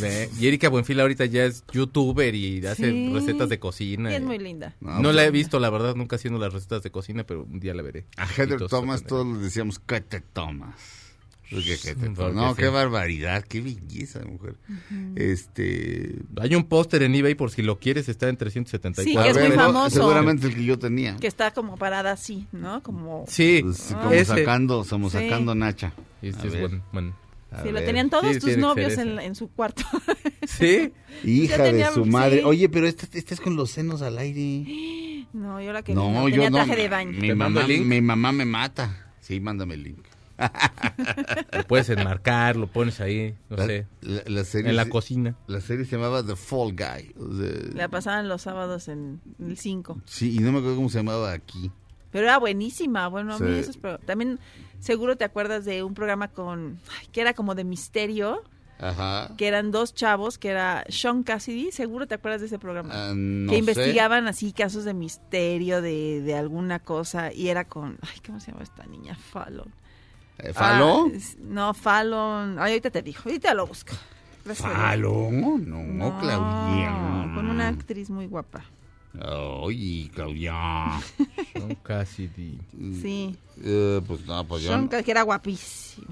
[SPEAKER 2] Ve, Y Erika Buenfil ahorita ya es youtuber y hace
[SPEAKER 3] Sí.
[SPEAKER 2] recetas de cocina.
[SPEAKER 3] Y es
[SPEAKER 2] y-
[SPEAKER 3] muy linda.
[SPEAKER 1] No,
[SPEAKER 2] No,
[SPEAKER 1] pues,
[SPEAKER 2] la he visto, la verdad, nunca haciendo las recetas de cocina, pero un día la veré.
[SPEAKER 1] A Heather Thomas todos le decíamos, ¿qué te tomas? Porque te tomas. No,
[SPEAKER 2] sí.
[SPEAKER 1] qué barbaridad, qué belleza, mujer. Este...
[SPEAKER 2] Hay un póster en eBay por si lo quieres, está en 374.
[SPEAKER 3] Sí, que es
[SPEAKER 1] a
[SPEAKER 3] muy
[SPEAKER 1] ver,
[SPEAKER 3] famoso.
[SPEAKER 1] Seguramente el que yo tenía.
[SPEAKER 3] Que está como parada así, ¿no? Como...
[SPEAKER 2] Sí,
[SPEAKER 1] Pues, como
[SPEAKER 2] ese.
[SPEAKER 1] sacando, somos
[SPEAKER 3] Sí.
[SPEAKER 1] sacando Nacha.
[SPEAKER 2] Este
[SPEAKER 1] A
[SPEAKER 2] es
[SPEAKER 1] ver. A
[SPEAKER 3] Sí, lo
[SPEAKER 1] ver.
[SPEAKER 3] tenían todos
[SPEAKER 2] Sí,
[SPEAKER 3] tus novios en, su cuarto. <laughs>
[SPEAKER 2] Sí,
[SPEAKER 1] Hija de su madre.
[SPEAKER 3] sí.
[SPEAKER 1] Oye, pero esta, esta es con los senos al aire. <gasps>
[SPEAKER 3] no, yo la que
[SPEAKER 1] No, yo
[SPEAKER 3] tenía
[SPEAKER 1] no.
[SPEAKER 3] traje de baño.
[SPEAKER 1] Mi
[SPEAKER 2] ¿Te mando
[SPEAKER 1] mamá, mi mamá me mata. Sí, mándame el link. <laughs>
[SPEAKER 2] lo puedes enmarcar, lo pones ahí, no
[SPEAKER 1] La,
[SPEAKER 2] sé,
[SPEAKER 1] la- la serie,
[SPEAKER 2] en la
[SPEAKER 1] se-
[SPEAKER 2] cocina.
[SPEAKER 1] la serie se llamaba The Fall Guy. o sea,
[SPEAKER 3] La pasaban los sábados en el 5.
[SPEAKER 1] sí, y no me acuerdo cómo se llamaba aquí.
[SPEAKER 3] Pero era buenísima. Bueno, a mí
[SPEAKER 1] Sí.
[SPEAKER 3] esos pro- También seguro te acuerdas de un programa con... ay, que era como de misterio.
[SPEAKER 1] Ajá.
[SPEAKER 3] Que eran dos chavos, que era Sean Cassidy. Seguro te acuerdas de ese programa.
[SPEAKER 1] Ah, no
[SPEAKER 3] que
[SPEAKER 1] sé.
[SPEAKER 3] investigaban así casos de misterio, de, de alguna cosa. Y era con... Ay, ¿cómo se llama esta niña? Fallon.
[SPEAKER 1] Eh, ¿Falo?
[SPEAKER 3] Ah, es- no, Fallon. Ay, ahorita te dijo. Ahorita lo busco.
[SPEAKER 1] ¿Falo? No,
[SPEAKER 3] No,
[SPEAKER 1] Claudia.
[SPEAKER 3] Con una actriz muy guapa.
[SPEAKER 1] Oye, Claudia.
[SPEAKER 2] Son casi di-
[SPEAKER 3] Sí.
[SPEAKER 1] Eh, pues no, pues yo.
[SPEAKER 3] Sean, Ca- que era guapísimo.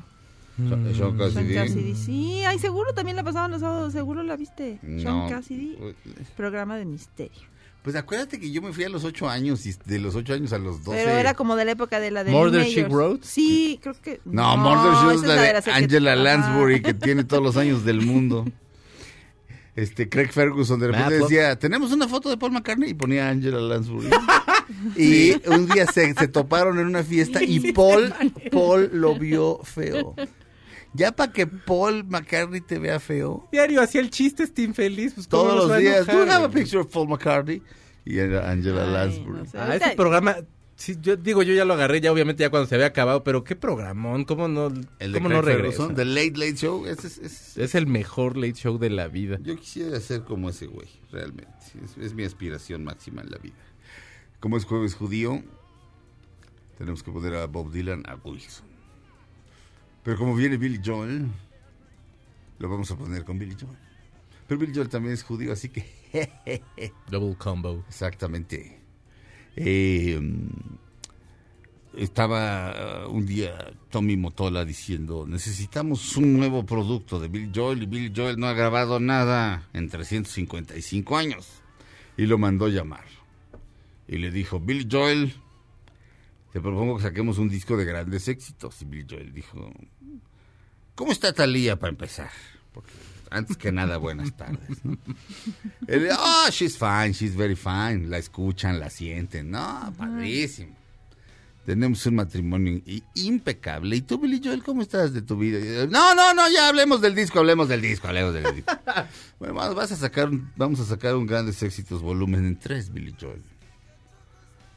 [SPEAKER 1] Sean- Sean Cassidy.
[SPEAKER 3] Sean Cassidy. Sí, ay, seguro también la pasaban los sábados, seguro la viste. Sean
[SPEAKER 1] No.
[SPEAKER 3] Cassidy, programa de misterio.
[SPEAKER 1] Pues acuérdate que yo me fui a los ocho años y de los ocho años a los doce.
[SPEAKER 3] Pero era como de la época de la de
[SPEAKER 2] Murder, She. Wrote.
[SPEAKER 3] Sí, creo que.
[SPEAKER 1] No, Murder She Wrote es la de,
[SPEAKER 3] la que-
[SPEAKER 1] Angela
[SPEAKER 3] Ajá.
[SPEAKER 1] Lansbury que tiene todos los años del mundo. <laughs> Este, Craig Ferguson de repente
[SPEAKER 2] Matlock.
[SPEAKER 1] decía, tenemos una foto de Paul McCartney y ponía a Angela Lansbury. <laughs> y un día se, se toparon en una fiesta y Paul, Paul lo vio feo. Ya para que Paul McCartney te vea feo,
[SPEAKER 2] Diario hacía el chiste este infeliz. Pues, ¿cómo
[SPEAKER 1] todos los días, do you have a picture of Paul McCartney? Y era Angela
[SPEAKER 3] Ay,
[SPEAKER 1] Lansbury.
[SPEAKER 3] no sé.
[SPEAKER 2] Ah, ese programa, sí, yo digo, yo ya lo agarré ya obviamente ya cuando se había acabado, pero qué programón, cómo no,
[SPEAKER 1] El de
[SPEAKER 2] cómo
[SPEAKER 1] Craig
[SPEAKER 2] no regresa.
[SPEAKER 1] The Late Late Show, ese es- es,
[SPEAKER 2] Es el mejor late show de la vida.
[SPEAKER 1] Yo quisiera ser como ese güey, realmente. Es, es mi aspiración máxima en la vida. Como es jueves judío, tenemos que poner a Bob Dylan a Wilson. Pero como viene Billy Joel, lo vamos a poner con Billy Joel. Pero Billy Joel también es judío, así que... <laughs>
[SPEAKER 2] Double combo.
[SPEAKER 1] Exactamente. Eh, estaba uh, un día Tommy Motola diciendo, necesitamos un nuevo producto de Bill Joel y Bill Joel no ha grabado nada en 355 años. Y lo mandó llamar. Y le dijo, Bill Joel, te propongo que saquemos un disco de grandes éxitos. Y Bill Joel dijo, ¿cómo está Talía para empezar? Porque antes que nada, buenas tardes. oh, she's fine, she's very fine. La escuchan, la sienten. No, padrísimo. Tenemos un matrimonio impecable. ¿Y tú, Billy Joel, cómo estás de tu vida? No, no, no, ya hablemos del disco, hablemos del disco, hablemos del disco. <laughs> bueno, vamos, vas a sacar, un- vamos a sacar un Grandes Éxitos volumen en tres, Billy Joel.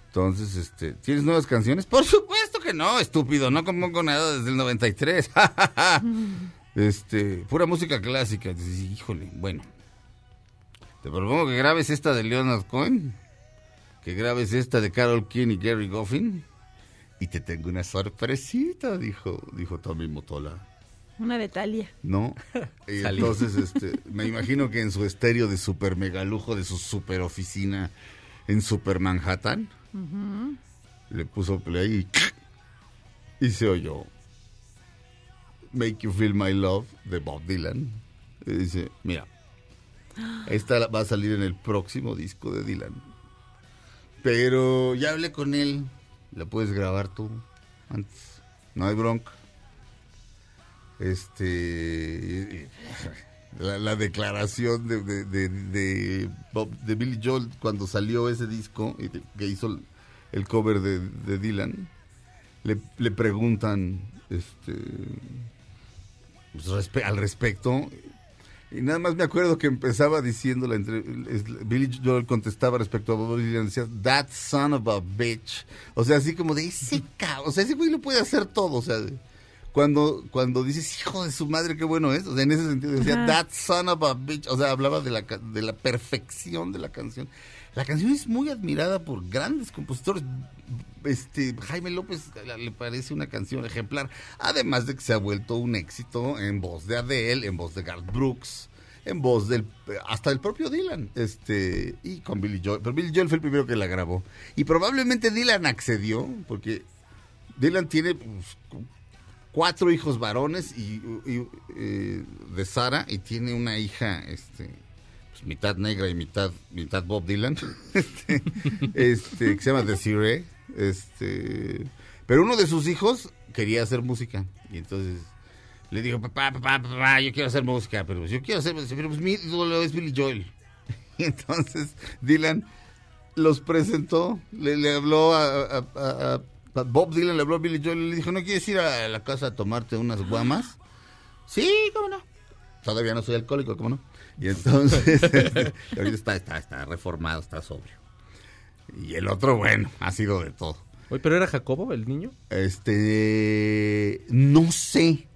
[SPEAKER 1] Entonces, este, ¿tienes nuevas canciones? Por supuesto que no, estúpido, no compongo nada desde el 93. <laughs> este, pura música clásica. Dices, híjole, bueno. Te propongo que grabes esta de Leonard Cohen, que grabes esta de Carol King y Gary Goffin, y te tengo una sorpresita, dijo, dijo Tommy Motola.
[SPEAKER 3] Una de Talia.
[SPEAKER 1] ¿no? <laughs> Y entonces, este, <laughs> me imagino que en su estéreo de super megalujo de su super oficina en Super Manhattan, le puso play y, y se oyó Make You Feel My Love de Bob Dylan. Dice, mira, esta va a salir en el próximo disco de Dylan. Pero ya hablé con él, la puedes grabar tú antes, no hay bronca este la, la declaración de, de, de, Bob- de Billy Joel cuando salió ese disco que hizo el cover de, de Dylan le, le preguntan este pues, respe- al respecto. Y nada más me acuerdo que empezaba diciendo la entre, Billy Joel contestaba respecto a Bob Dylan decía that son of a bitch o sea así como de ese cabrón o sea ese güey lo puede hacer todo o sea cuando cuando dices hijo de su madre qué bueno es o sea en ese sentido decía
[SPEAKER 3] Ajá.
[SPEAKER 1] that son of a bitch o sea hablaba de la de la perfección de la canción la canción es muy admirada por grandes compositores. Este Jaime López la- le parece una canción ejemplar además de que se ha vuelto un éxito en voz de Adele en voz de Garth Brooks en voz del hasta el propio Dylan este y con Billy Joel. Pero Billy Joel fue el primero que la grabó. Y probablemente Dylan accedió porque Dylan tiene pues, cu- cuatro hijos varones y, y, eh, de Sara y tiene una hija este pues, mitad negra y mitad mitad Bob Dylan <laughs> este, este, que se llama Desiree este pero uno de sus hijos quería hacer música y entonces le dijo papá papá papá yo quiero hacer música pero yo quiero hacer pero pues mi ídolo es Billy Joel <laughs> y entonces Dylan los presentó, le, habló a Bob Dylan, le habló a Billy Joel y le dijo, ¿no quieres ir a la casa a tomarte unas guamas? Sí, cómo no. Todavía no soy alcohólico, ¿cómo no? Y entonces, <laughs> ahorita está, está, está reformado, está sobrio. Y el otro, bueno, ha sido de todo.
[SPEAKER 2] Oye, ¿pero era Jacobo, el niño?
[SPEAKER 1] Este, no sé,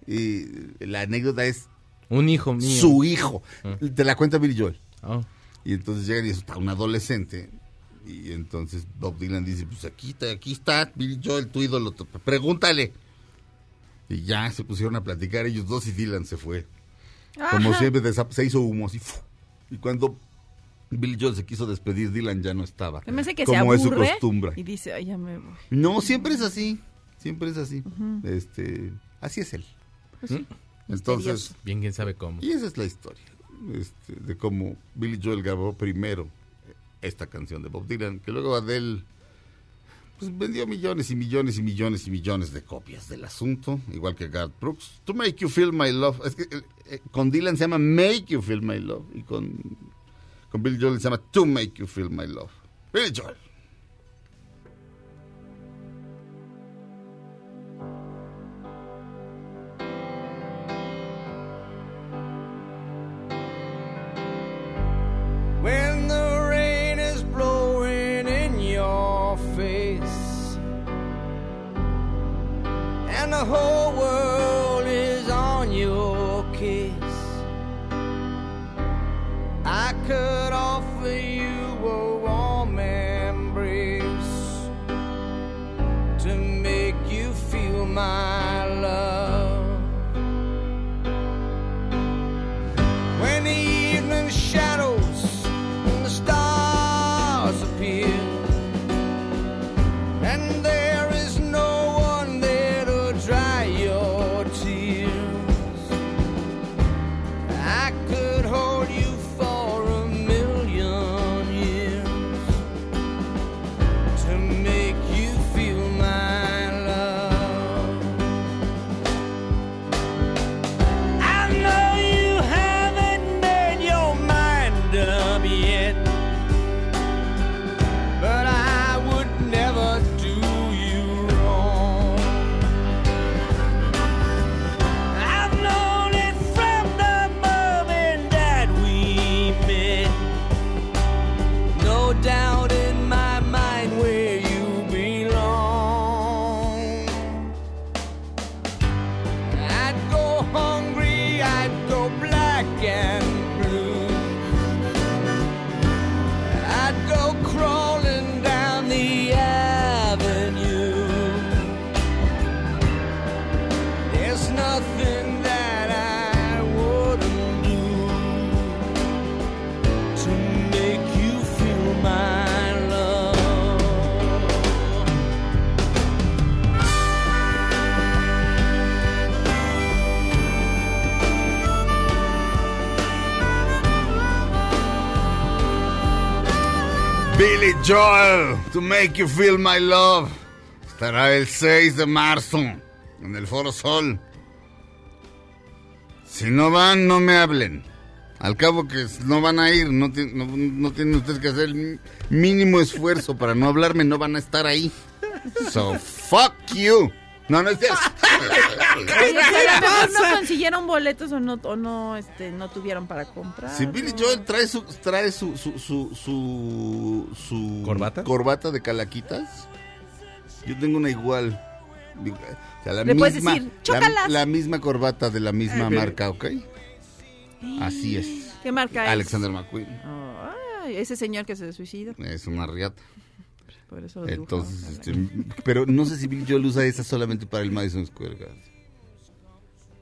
[SPEAKER 1] la anécdota es
[SPEAKER 2] Un hijo mío.
[SPEAKER 1] su hijo.
[SPEAKER 2] Ah.
[SPEAKER 1] Te la cuenta Billy Joel.
[SPEAKER 2] Ah.
[SPEAKER 1] Y entonces llegan y está un adolescente. Y entonces Bob Dylan dice, pues aquí está, aquí está Billy Joel, tu ídolo, pregúntale. Y ya se pusieron a platicar ellos dos y Dylan se fue. Como
[SPEAKER 3] Ajá.
[SPEAKER 1] siempre se hizo humo así. Y cuando Billy Joel se quiso despedir, Dylan ya no estaba.
[SPEAKER 3] Me hace que
[SPEAKER 1] como
[SPEAKER 3] se
[SPEAKER 1] es su costumbre.
[SPEAKER 3] y dice, ay, ya me voy.
[SPEAKER 1] No, siempre es así. Siempre es así. Este, así es él.
[SPEAKER 3] Pues sí,
[SPEAKER 1] Entonces,
[SPEAKER 3] misterioso.
[SPEAKER 2] Bien, quién sabe cómo.
[SPEAKER 1] y esa es la historia este, de cómo Billy Joel grabó primero esta canción de Bob Dylan, que luego Adele pues, vendió millones y millones y millones y millones de copias del asunto, igual que Garth Brooks. To Make You Feel My Love. Es que eh, con Dylan se llama Make You Feel My Love y con, con Billy Joel se llama To Make You Feel My Love. Billy Joel.
[SPEAKER 11] Whole world
[SPEAKER 1] Billy Joel, To Make You Feel My Love. Estará el 6 de marzo en el Foro Sol. Si no van, no me hablen. Al cabo que no van a ir, no, no- no tienen ustedes que hacer el mínimo esfuerzo para no hablarme, no van a estar ahí. So, fuck you. No, no es cierto. <laughs>
[SPEAKER 3] Oye, a lo mejor no consiguieron boletos o no, o no, este, no tuvieron para comprar.
[SPEAKER 1] Si Billy Joel trae su trae su su su su, su
[SPEAKER 2] ¿Corbata?
[SPEAKER 1] corbata de calaquitas, yo tengo una igual. O sea, la
[SPEAKER 3] Le puedes
[SPEAKER 1] misma,
[SPEAKER 3] decir,
[SPEAKER 1] la,
[SPEAKER 3] "Chócalas".
[SPEAKER 1] la misma corbata de la misma
[SPEAKER 3] Ajá.
[SPEAKER 1] marca, ¿ok? Así es.
[SPEAKER 3] ¿Qué marca es?
[SPEAKER 1] Alexander McQueen.
[SPEAKER 3] Ay, ese señor que se suicida.
[SPEAKER 1] Es una riata.
[SPEAKER 3] Por eso lo dibujaron.
[SPEAKER 1] Entonces, este, pero no sé si Billy Joel usa esa solamente para el Madison Square Garden.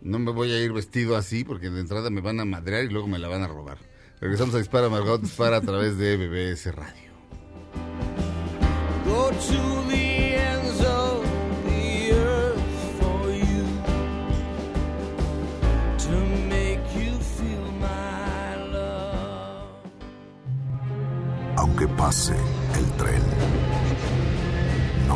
[SPEAKER 1] No me voy a ir vestido así porque de entrada me van a madrear y luego me la van a robar. Regresamos a Dispara Margot Dispara a través de BBS Radio.
[SPEAKER 11] Go to the ends of the earth for you to make you feel my love.
[SPEAKER 5] Aunque pase el tren,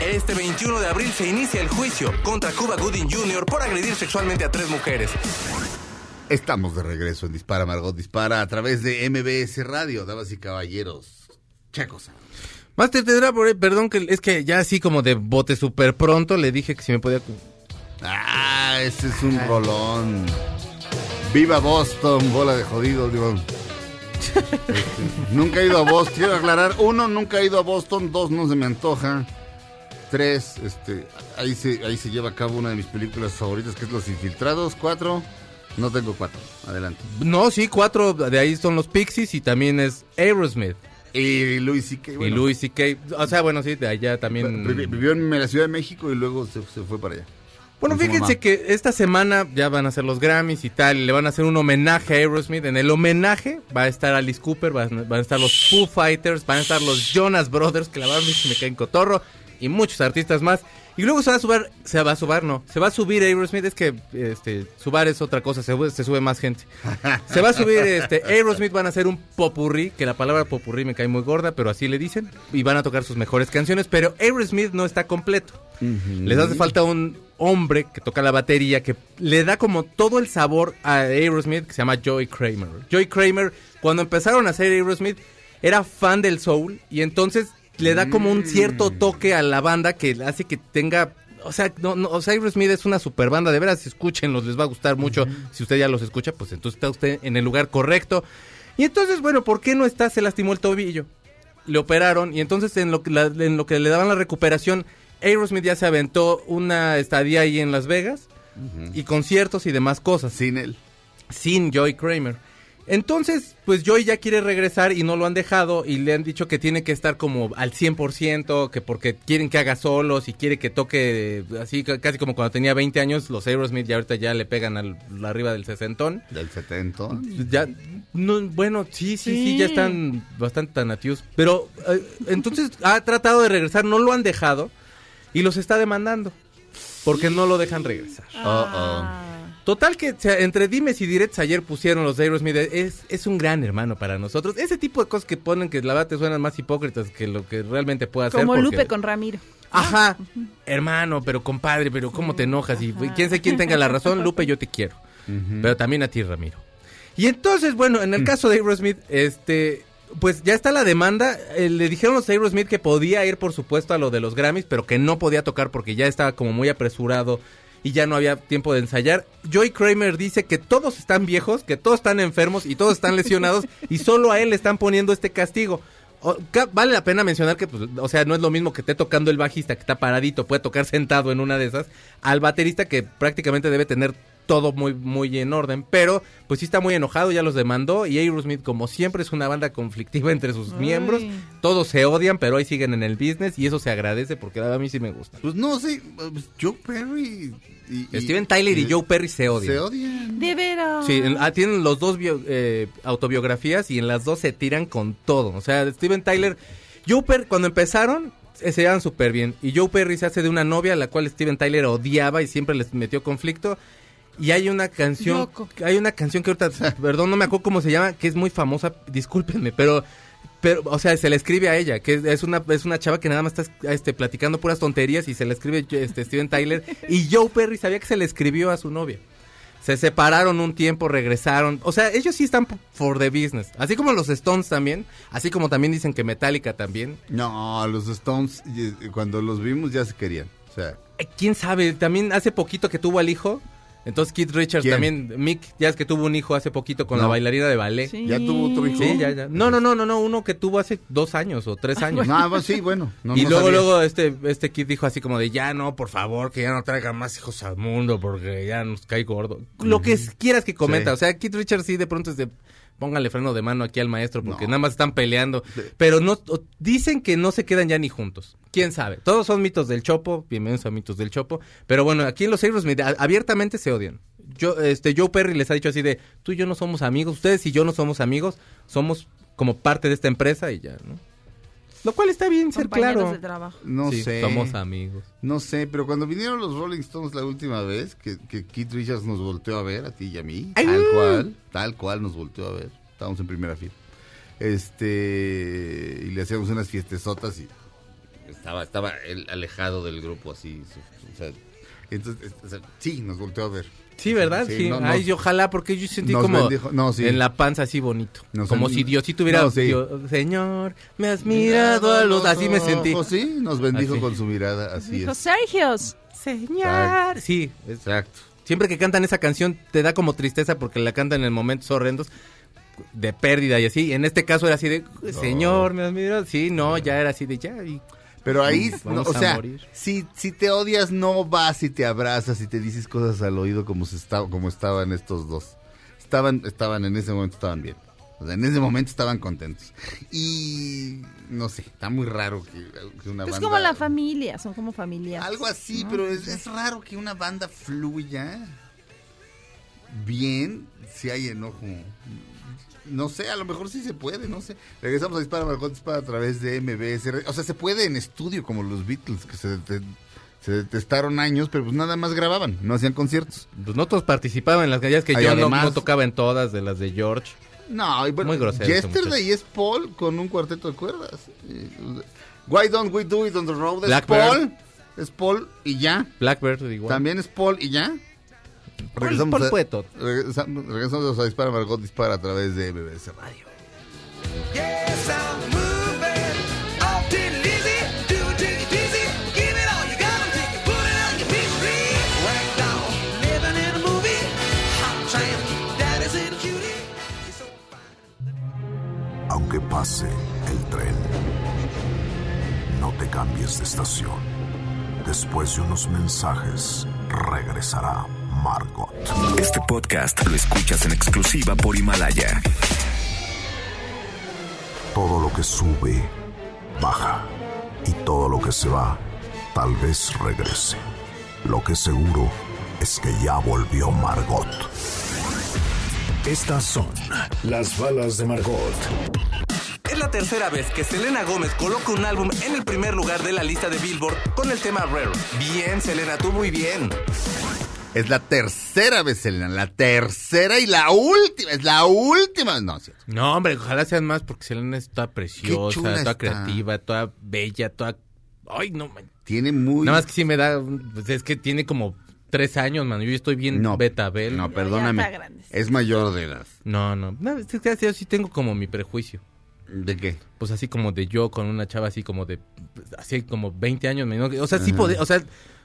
[SPEAKER 10] Este 21 de abril se inicia el juicio contra Cuba Gooding Jr. por agredir sexualmente a tres mujeres.
[SPEAKER 1] Estamos de regreso en Dispara Margot Dispara a través de MBS Radio, damas y caballeros. Checos.
[SPEAKER 2] Master, tendrá por ahí, perdón, que es que ya así como de bote súper pronto le dije que si me podía...
[SPEAKER 1] Ah, ese es un rolón. Viva Boston, bola de jodido, digo. <laughs> Este, nunca he ido a Boston, quiero aclarar. Uno, nunca he ido a Boston. Dos, no se me antoja. Tres, este, ahí se, ahí se lleva a cabo una de mis películas favoritas, que es Los Infiltrados. Cuatro, no tengo cuatro. Adelante.
[SPEAKER 2] No, sí, cuatro de ahí son los Pixies y también es Aerosmith.
[SPEAKER 1] Y Louis C.K.
[SPEAKER 2] Y
[SPEAKER 1] bueno.
[SPEAKER 2] Louis C.K. O sea, bueno, sí, de allá también...
[SPEAKER 1] Vi- Vivió en la Ciudad de México y luego se, se fue para allá.
[SPEAKER 2] Bueno, fíjense
[SPEAKER 1] mamá.
[SPEAKER 2] que esta semana ya van a ser los Grammys y tal, y le van a hacer un homenaje a Aerosmith. En el homenaje va a estar Alice Cooper, van, van a estar los Foo Fighters, van a estar los Jonas Brothers, que la verdad me caen cotorro, y muchos artistas más. Y luego se va a subir, se va a subir, no, se va a subir Aerosmith, es que este, subar es otra cosa, se, sube- se sube más gente. Se va a subir este Aerosmith, van a hacer un popurrí, que la palabra popurrí me cae muy gorda, pero así le dicen, y van a tocar sus mejores canciones, pero Aerosmith no está completo. Les hace falta un hombre que toca la batería, que le da como todo el sabor a Aerosmith, que se llama Joey Kramer. Joey Kramer, cuando empezaron a hacer Aerosmith, era fan del soul, y entonces le da como un cierto toque a la banda que hace que tenga... O sea, no, no, o sea, Aerosmith es una super banda, de veras, escúchenlos, les va a gustar mucho. Si usted ya los escucha, pues entonces está usted en el lugar correcto. Y entonces, bueno, ¿por qué no está? Se lastimó el tobillo le operaron y entonces en lo, que la- en lo que le daban la recuperación, Aerosmith ya se aventó una estadía ahí en Las Vegas y conciertos y demás cosas.
[SPEAKER 1] Sin él.
[SPEAKER 2] Sin Joey Kramer. Entonces, pues Joey ya quiere regresar y no lo han dejado y le han dicho que tiene que estar como al 100%, que porque quieren que haga solos y quiere que toque eh, así ca- casi como cuando tenía 20 años, los Aerosmith ya ahorita ya le pegan al, arriba del sesentón.
[SPEAKER 1] Del 70.
[SPEAKER 2] Ya, no, bueno, sí, sí, sí, ya están bastante tan nativos. Pero eh, entonces ha tratado de regresar, no lo han dejado y los está demandando porque no lo dejan regresar. Total que entre dimes y diretes ayer pusieron los de Aerosmith, es, es un gran hermano para nosotros. Ese tipo de cosas que ponen que la verdad te suenan más hipócritas que lo que realmente puede hacer.
[SPEAKER 3] Como
[SPEAKER 2] porque-
[SPEAKER 3] Lupe con Ramiro.
[SPEAKER 2] Ajá, hermano, pero compadre, pero cómo te enojas y quién sé quién tenga la razón, Lupe, yo te quiero. Pero también a ti, Ramiro. Y entonces, bueno, en el caso de Aerosmith, este, pues ya está la demanda. Eh, le dijeron los Aerosmith que podía ir, por supuesto, a lo de los Grammys, pero que no podía tocar porque ya estaba como muy apresurado y ya no había tiempo de ensayar. Joey Kramer dice que todos están viejos, que todos están enfermos y todos están lesionados <laughs> y solo a él le están poniendo este castigo. O- vale la pena mencionar que, pues, o sea, no es lo mismo que esté tocando el bajista que está paradito, puede tocar sentado en una de esas, al baterista que prácticamente debe tener todo muy muy en orden, pero pues sí está muy enojado, ya los demandó y Aerosmith como siempre es una banda conflictiva entre sus
[SPEAKER 3] Ay.
[SPEAKER 2] miembros, todos se odian, pero ahí siguen en el business y eso se agradece porque a mí sí me gusta.
[SPEAKER 1] Pues no sé, pues, Joe Perry y, y-
[SPEAKER 2] Steven Tyler y Joe Perry se odian.
[SPEAKER 1] Se odian.
[SPEAKER 3] De veras.
[SPEAKER 2] Sí, en- ah, tienen los dos bio- eh, autobiografías y en las dos se tiran con todo. O sea, Steven Tyler, Joe Perry, cuando empezaron, eh, se llevan súper bien. Y Joe Perry se hace de una novia a la cual Steven Tyler odiaba y siempre les metió conflicto. Y hay una canción,
[SPEAKER 3] Yoko.
[SPEAKER 2] hay una canción que ahorita, <laughs> perdón, no me acuerdo cómo se llama, que es muy famosa, discúlpenme, pero, pero, o sea, se le escribe a ella, que es, es una, es una chava que nada más está este, platicando puras tonterías y se le escribe este, Steven Tyler. <laughs> y Joe Perry sabía que se le escribió a su novia. Se separaron un tiempo, regresaron. O sea, ellos sí están for the business. Así como los Stones también. Así como también dicen que Metallica también.
[SPEAKER 1] No, los Stones, cuando los vimos ya se querían. O sea,
[SPEAKER 2] Eh, ¿Quién sabe? También hace poquito que tuvo al hijo. Entonces Keith Richards
[SPEAKER 1] ¿Quién?
[SPEAKER 2] también. Mick, ya es que tuvo un hijo hace poquito con
[SPEAKER 1] No.
[SPEAKER 2] la bailarina de ballet.
[SPEAKER 3] Sí.
[SPEAKER 1] ya tuvo otro hijo.
[SPEAKER 2] Sí, ya, ya. No, no, no, no, no. Uno que tuvo hace dos años o tres años.
[SPEAKER 1] No, pues sí, bueno. no-
[SPEAKER 2] y
[SPEAKER 1] no
[SPEAKER 2] luego,
[SPEAKER 1] sabía.
[SPEAKER 2] luego este, este Kid dijo así como de ya no, por favor, que ya no traigan más hijos al mundo porque ya nos cae gordo. Lo que quieras que comenta.
[SPEAKER 1] Sí.
[SPEAKER 2] O sea, Kid Richards sí de pronto es de póngale freno de mano aquí al maestro porque
[SPEAKER 1] No.
[SPEAKER 2] nada más están peleando. Pero no dicen que no se quedan ya ni juntos. ¿Quién sabe? Todos son mitos del Chopo, bienvenidos a mitos del Chopo. Pero bueno, aquí en los Aerosmith abiertamente se odian. Yo, este, Joe Perry les ha dicho así de, tú y yo no somos amigos, ustedes y yo no somos amigos, somos como parte de esta empresa y ya, ¿no? Lo cual está bien ser claro.
[SPEAKER 3] de trabajo.
[SPEAKER 1] No
[SPEAKER 2] Sí,
[SPEAKER 1] sé.
[SPEAKER 2] Somos amigos.
[SPEAKER 1] No sé, pero cuando vinieron los Rolling Stones la última vez, que, que Keith Richards nos volteó a ver, a ti y a mí, tal cual, tal cual nos volteó a ver. Estábamos en primera fila. Este, y le hacíamos unas fiestesotas y estaba, estaba él alejado del grupo así. o sea, entonces, o sea, sí, nos volteó a ver.
[SPEAKER 2] Sí, ¿verdad?
[SPEAKER 1] Sí,
[SPEAKER 2] Sí.
[SPEAKER 1] no,
[SPEAKER 2] Ay,
[SPEAKER 1] nos-
[SPEAKER 2] y ojalá, porque yo sentí como
[SPEAKER 1] bendijo- no, sí.
[SPEAKER 2] en la panza así bonito.
[SPEAKER 1] Nos
[SPEAKER 2] como si Diosito hubiera...
[SPEAKER 1] No, sí.
[SPEAKER 2] Dios- Señor, me has mirado a los... Así me sentí.
[SPEAKER 1] ojos, sí, nos bendijo
[SPEAKER 2] Así.
[SPEAKER 1] con su mirada, así
[SPEAKER 3] Dijo,
[SPEAKER 1] es.
[SPEAKER 3] Sergios.
[SPEAKER 2] Señor. Sí,
[SPEAKER 1] Exacto.
[SPEAKER 2] siempre que cantan esa canción te da como tristeza porque la cantan en momentos horrendos de pérdida y así. En este caso era así de, Señor, me has mirado. Sí, no, ya era así de, ya. y-
[SPEAKER 1] Pero ahí, no,
[SPEAKER 2] Vamos
[SPEAKER 1] o sea,
[SPEAKER 2] morir.
[SPEAKER 1] si, si te odias, no vas y te abrazas y te dices cosas al oído como, se estaba, como estaban estos dos. Estaban, estaban, en ese momento estaban bien. O sea, en ese momento estaban contentos. Y no sé, está muy raro que, que una
[SPEAKER 3] Es
[SPEAKER 1] banda...
[SPEAKER 3] como la familia, son como familias.
[SPEAKER 1] Algo así,
[SPEAKER 3] ¿no?
[SPEAKER 1] pero es, es raro que una banda fluya bien si hay enojo. No sé, a lo mejor sí se puede, no sé. Regresamos a Dispara Margot Dispara a través de MBS. O sea, se puede en estudio como los Beatles, que se, te- se detestaron años, pero pues nada más grababan, no hacían conciertos.
[SPEAKER 2] Pues no todos participaban en las gallas que
[SPEAKER 1] Ay,
[SPEAKER 2] yo no,
[SPEAKER 1] además-
[SPEAKER 2] no tocaba en todas de las de George.
[SPEAKER 1] No, y bueno,
[SPEAKER 2] Muy grosero
[SPEAKER 1] Yesterday es Paul con un cuarteto de cuerdas. Why don't we do it on the road? Es. Paul. Es Paul y ya.
[SPEAKER 2] Blackbird igual.
[SPEAKER 1] También es Paul y ya. Regresamos, regresamos a Dispara Margot Dispara a través de MBS Radio.
[SPEAKER 8] Yes, I'm moving. Off to the easy. Do it, take it easy. Give it all you got. Take it, put it on your big screen. Whacked out, living in a movie. Hot tramp, daddy's in a cutie. He's so
[SPEAKER 5] Aunque pase el tren, no te cambies de estación. Después de unos mensajes, regresará Margot.
[SPEAKER 6] Este podcast lo escuchas en exclusiva por Himalaya.
[SPEAKER 5] Todo lo que sube, baja. Y todo lo que se va, tal vez regrese. Lo que seguro es que ya volvió Margot.
[SPEAKER 9] Estas son las balas de Margot.
[SPEAKER 10] Es la tercera vez que Selena Gómez coloca un álbum en el primer lugar de la lista de Billboard con el tema Rare. Bien, Selena, tú muy bien.
[SPEAKER 1] Es la tercera vez, Selena. La tercera y la última. Es la última. No, es cierto.
[SPEAKER 2] No, hombre, ojalá sean más porque Selena es toda preciosa, toda
[SPEAKER 1] está.
[SPEAKER 2] creativa, toda bella, toda... Ay, no, man.
[SPEAKER 1] Tiene muy.
[SPEAKER 2] Nada más que sí me da... pues es que tiene como tres años, man. Yo estoy bien
[SPEAKER 1] No,
[SPEAKER 2] betabel.
[SPEAKER 1] No,
[SPEAKER 3] Ya
[SPEAKER 1] perdóname. Es mayor de edad.
[SPEAKER 2] No, no. No, es que yo sí tengo como mi prejuicio.
[SPEAKER 1] ¿De qué?
[SPEAKER 2] Pues así como de yo con una chava así como de... Así como 20 años menor. O sea, sí podía... O sea,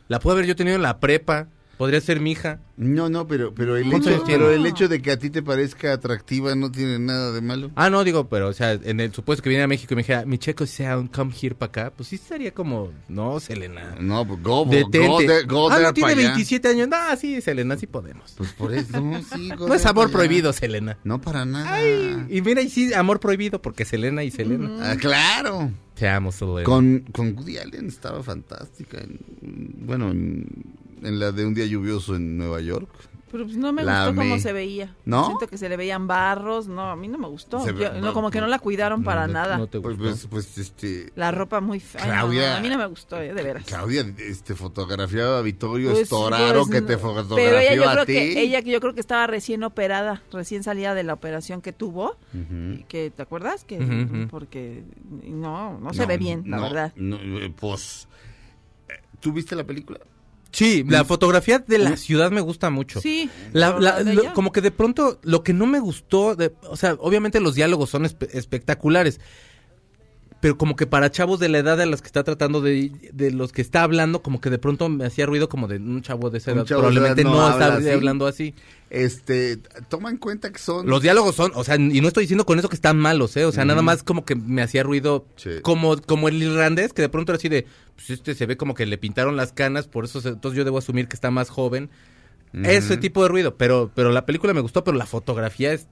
[SPEAKER 2] la pude haber yo tenido en la prepa. Podría ser mi hija.
[SPEAKER 1] No, no, pero, pero, el
[SPEAKER 2] ¿Cuántos
[SPEAKER 1] hecho, pero el hecho de que a ti te parezca atractiva no tiene nada de malo.
[SPEAKER 2] Ah, no, digo, pero, o sea, en el supuesto que viniera a México y me dijera, mi checo sea un come here para acá, pues sí estaría como, no, Selena.
[SPEAKER 1] No, pues go,
[SPEAKER 2] Detente.
[SPEAKER 1] go there, go
[SPEAKER 2] ah, no, tiene
[SPEAKER 1] pa' allá.
[SPEAKER 2] 27 años. No, sí, Selena, sí podemos.
[SPEAKER 1] Pues por eso, sí, <laughs> go
[SPEAKER 2] No es amor prohibido, Selena.
[SPEAKER 1] No para nada.
[SPEAKER 2] Y mira, y sí, amor prohibido, porque Selena y Selena.
[SPEAKER 1] Ah, claro.
[SPEAKER 2] Te amo, Selena.
[SPEAKER 1] Con, con Woody Allen estaba fantástica. en- bueno, en, en la de un día lluvioso en Nueva York.
[SPEAKER 3] Pero pues no me
[SPEAKER 1] La
[SPEAKER 3] gustó cómo se veía.
[SPEAKER 1] ¿No?
[SPEAKER 3] Siento que se le veían barros. No, a mí no me gustó.
[SPEAKER 1] Se ve-
[SPEAKER 3] Yo- no, como que no la cuidaron para nada.
[SPEAKER 2] No te
[SPEAKER 1] Pues,
[SPEAKER 2] gustó.
[SPEAKER 1] pues, pues, este.
[SPEAKER 3] La ropa muy fea.
[SPEAKER 1] Claudia-
[SPEAKER 3] no, a mí no me gustó, eh, de veras.
[SPEAKER 1] Claudia, este, fotografiaba a Vittorio
[SPEAKER 3] Pues,
[SPEAKER 1] Storaro
[SPEAKER 3] pues,
[SPEAKER 1] que te fotografió
[SPEAKER 3] Pero ella yo
[SPEAKER 1] a
[SPEAKER 3] creo
[SPEAKER 1] ti.
[SPEAKER 3] que ella yo creo que estaba recién operada, recién salida de la operación que tuvo, que te acuerdas que porque no no se ve bien, la
[SPEAKER 1] no,
[SPEAKER 3] verdad.
[SPEAKER 1] no, eh, pues, eh, ¿tú viste la película?
[SPEAKER 2] Sí, la fotografía de la ciudad me gusta mucho.
[SPEAKER 3] Sí.
[SPEAKER 2] La- lo- como que de pronto lo que no me gustó, de- o sea, obviamente los diálogos son espe- espectaculares, pero como que para chavos de la edad de los que está tratando de, de los que está hablando, como que de pronto me hacía ruido como de un chavo de esa edad, probablemente no,
[SPEAKER 1] no
[SPEAKER 2] está
[SPEAKER 1] habla así.
[SPEAKER 2] hablando así.
[SPEAKER 1] Este, toma en cuenta que son...
[SPEAKER 2] Los diálogos son, o sea, y no estoy diciendo con eso que están malos, ¿eh? O sea, nada más como que me hacía ruido,
[SPEAKER 1] Sí.
[SPEAKER 2] como, como el irlandés, que de pronto era así de, pues este se ve como que le pintaron las canas, por eso, se- entonces yo debo asumir que está más joven. Ese tipo de ruido, pero, pero la película me gustó, pero la fotografía es,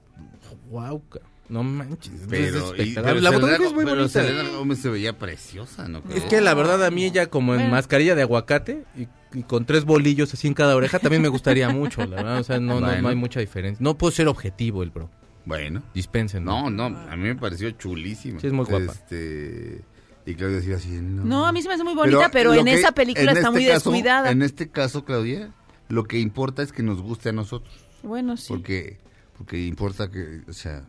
[SPEAKER 2] wow, no manches. es
[SPEAKER 1] Pero, y- pero
[SPEAKER 2] la fotografía es muy
[SPEAKER 1] pero
[SPEAKER 2] bonita.
[SPEAKER 1] Selena Gómez se veía preciosa, ¿no?
[SPEAKER 2] Es que la verdad a mí ella como en
[SPEAKER 3] Bueno.
[SPEAKER 2] mascarilla de aguacate y, y con tres bolillos así en cada oreja también me gustaría mucho, la verdad. O sea, no, no,
[SPEAKER 1] Bueno.
[SPEAKER 2] no hay mucha diferencia. No puedo ser objetivo el bro.
[SPEAKER 1] Bueno.
[SPEAKER 2] Dispensen.
[SPEAKER 1] No, no, a mí me pareció chulísima.
[SPEAKER 2] Sí, es muy guapa.
[SPEAKER 1] Este, y Claudia decía así, no.
[SPEAKER 3] No, a mí se me hace muy bonita, pero, en
[SPEAKER 1] que-
[SPEAKER 3] esa película
[SPEAKER 1] en
[SPEAKER 3] está
[SPEAKER 1] este
[SPEAKER 3] muy
[SPEAKER 1] caso-
[SPEAKER 3] descuidada.
[SPEAKER 1] En este caso, Claudia, lo que importa es que nos guste a nosotros.
[SPEAKER 3] Bueno, sí.
[SPEAKER 1] Porque, porque importa que, o sea,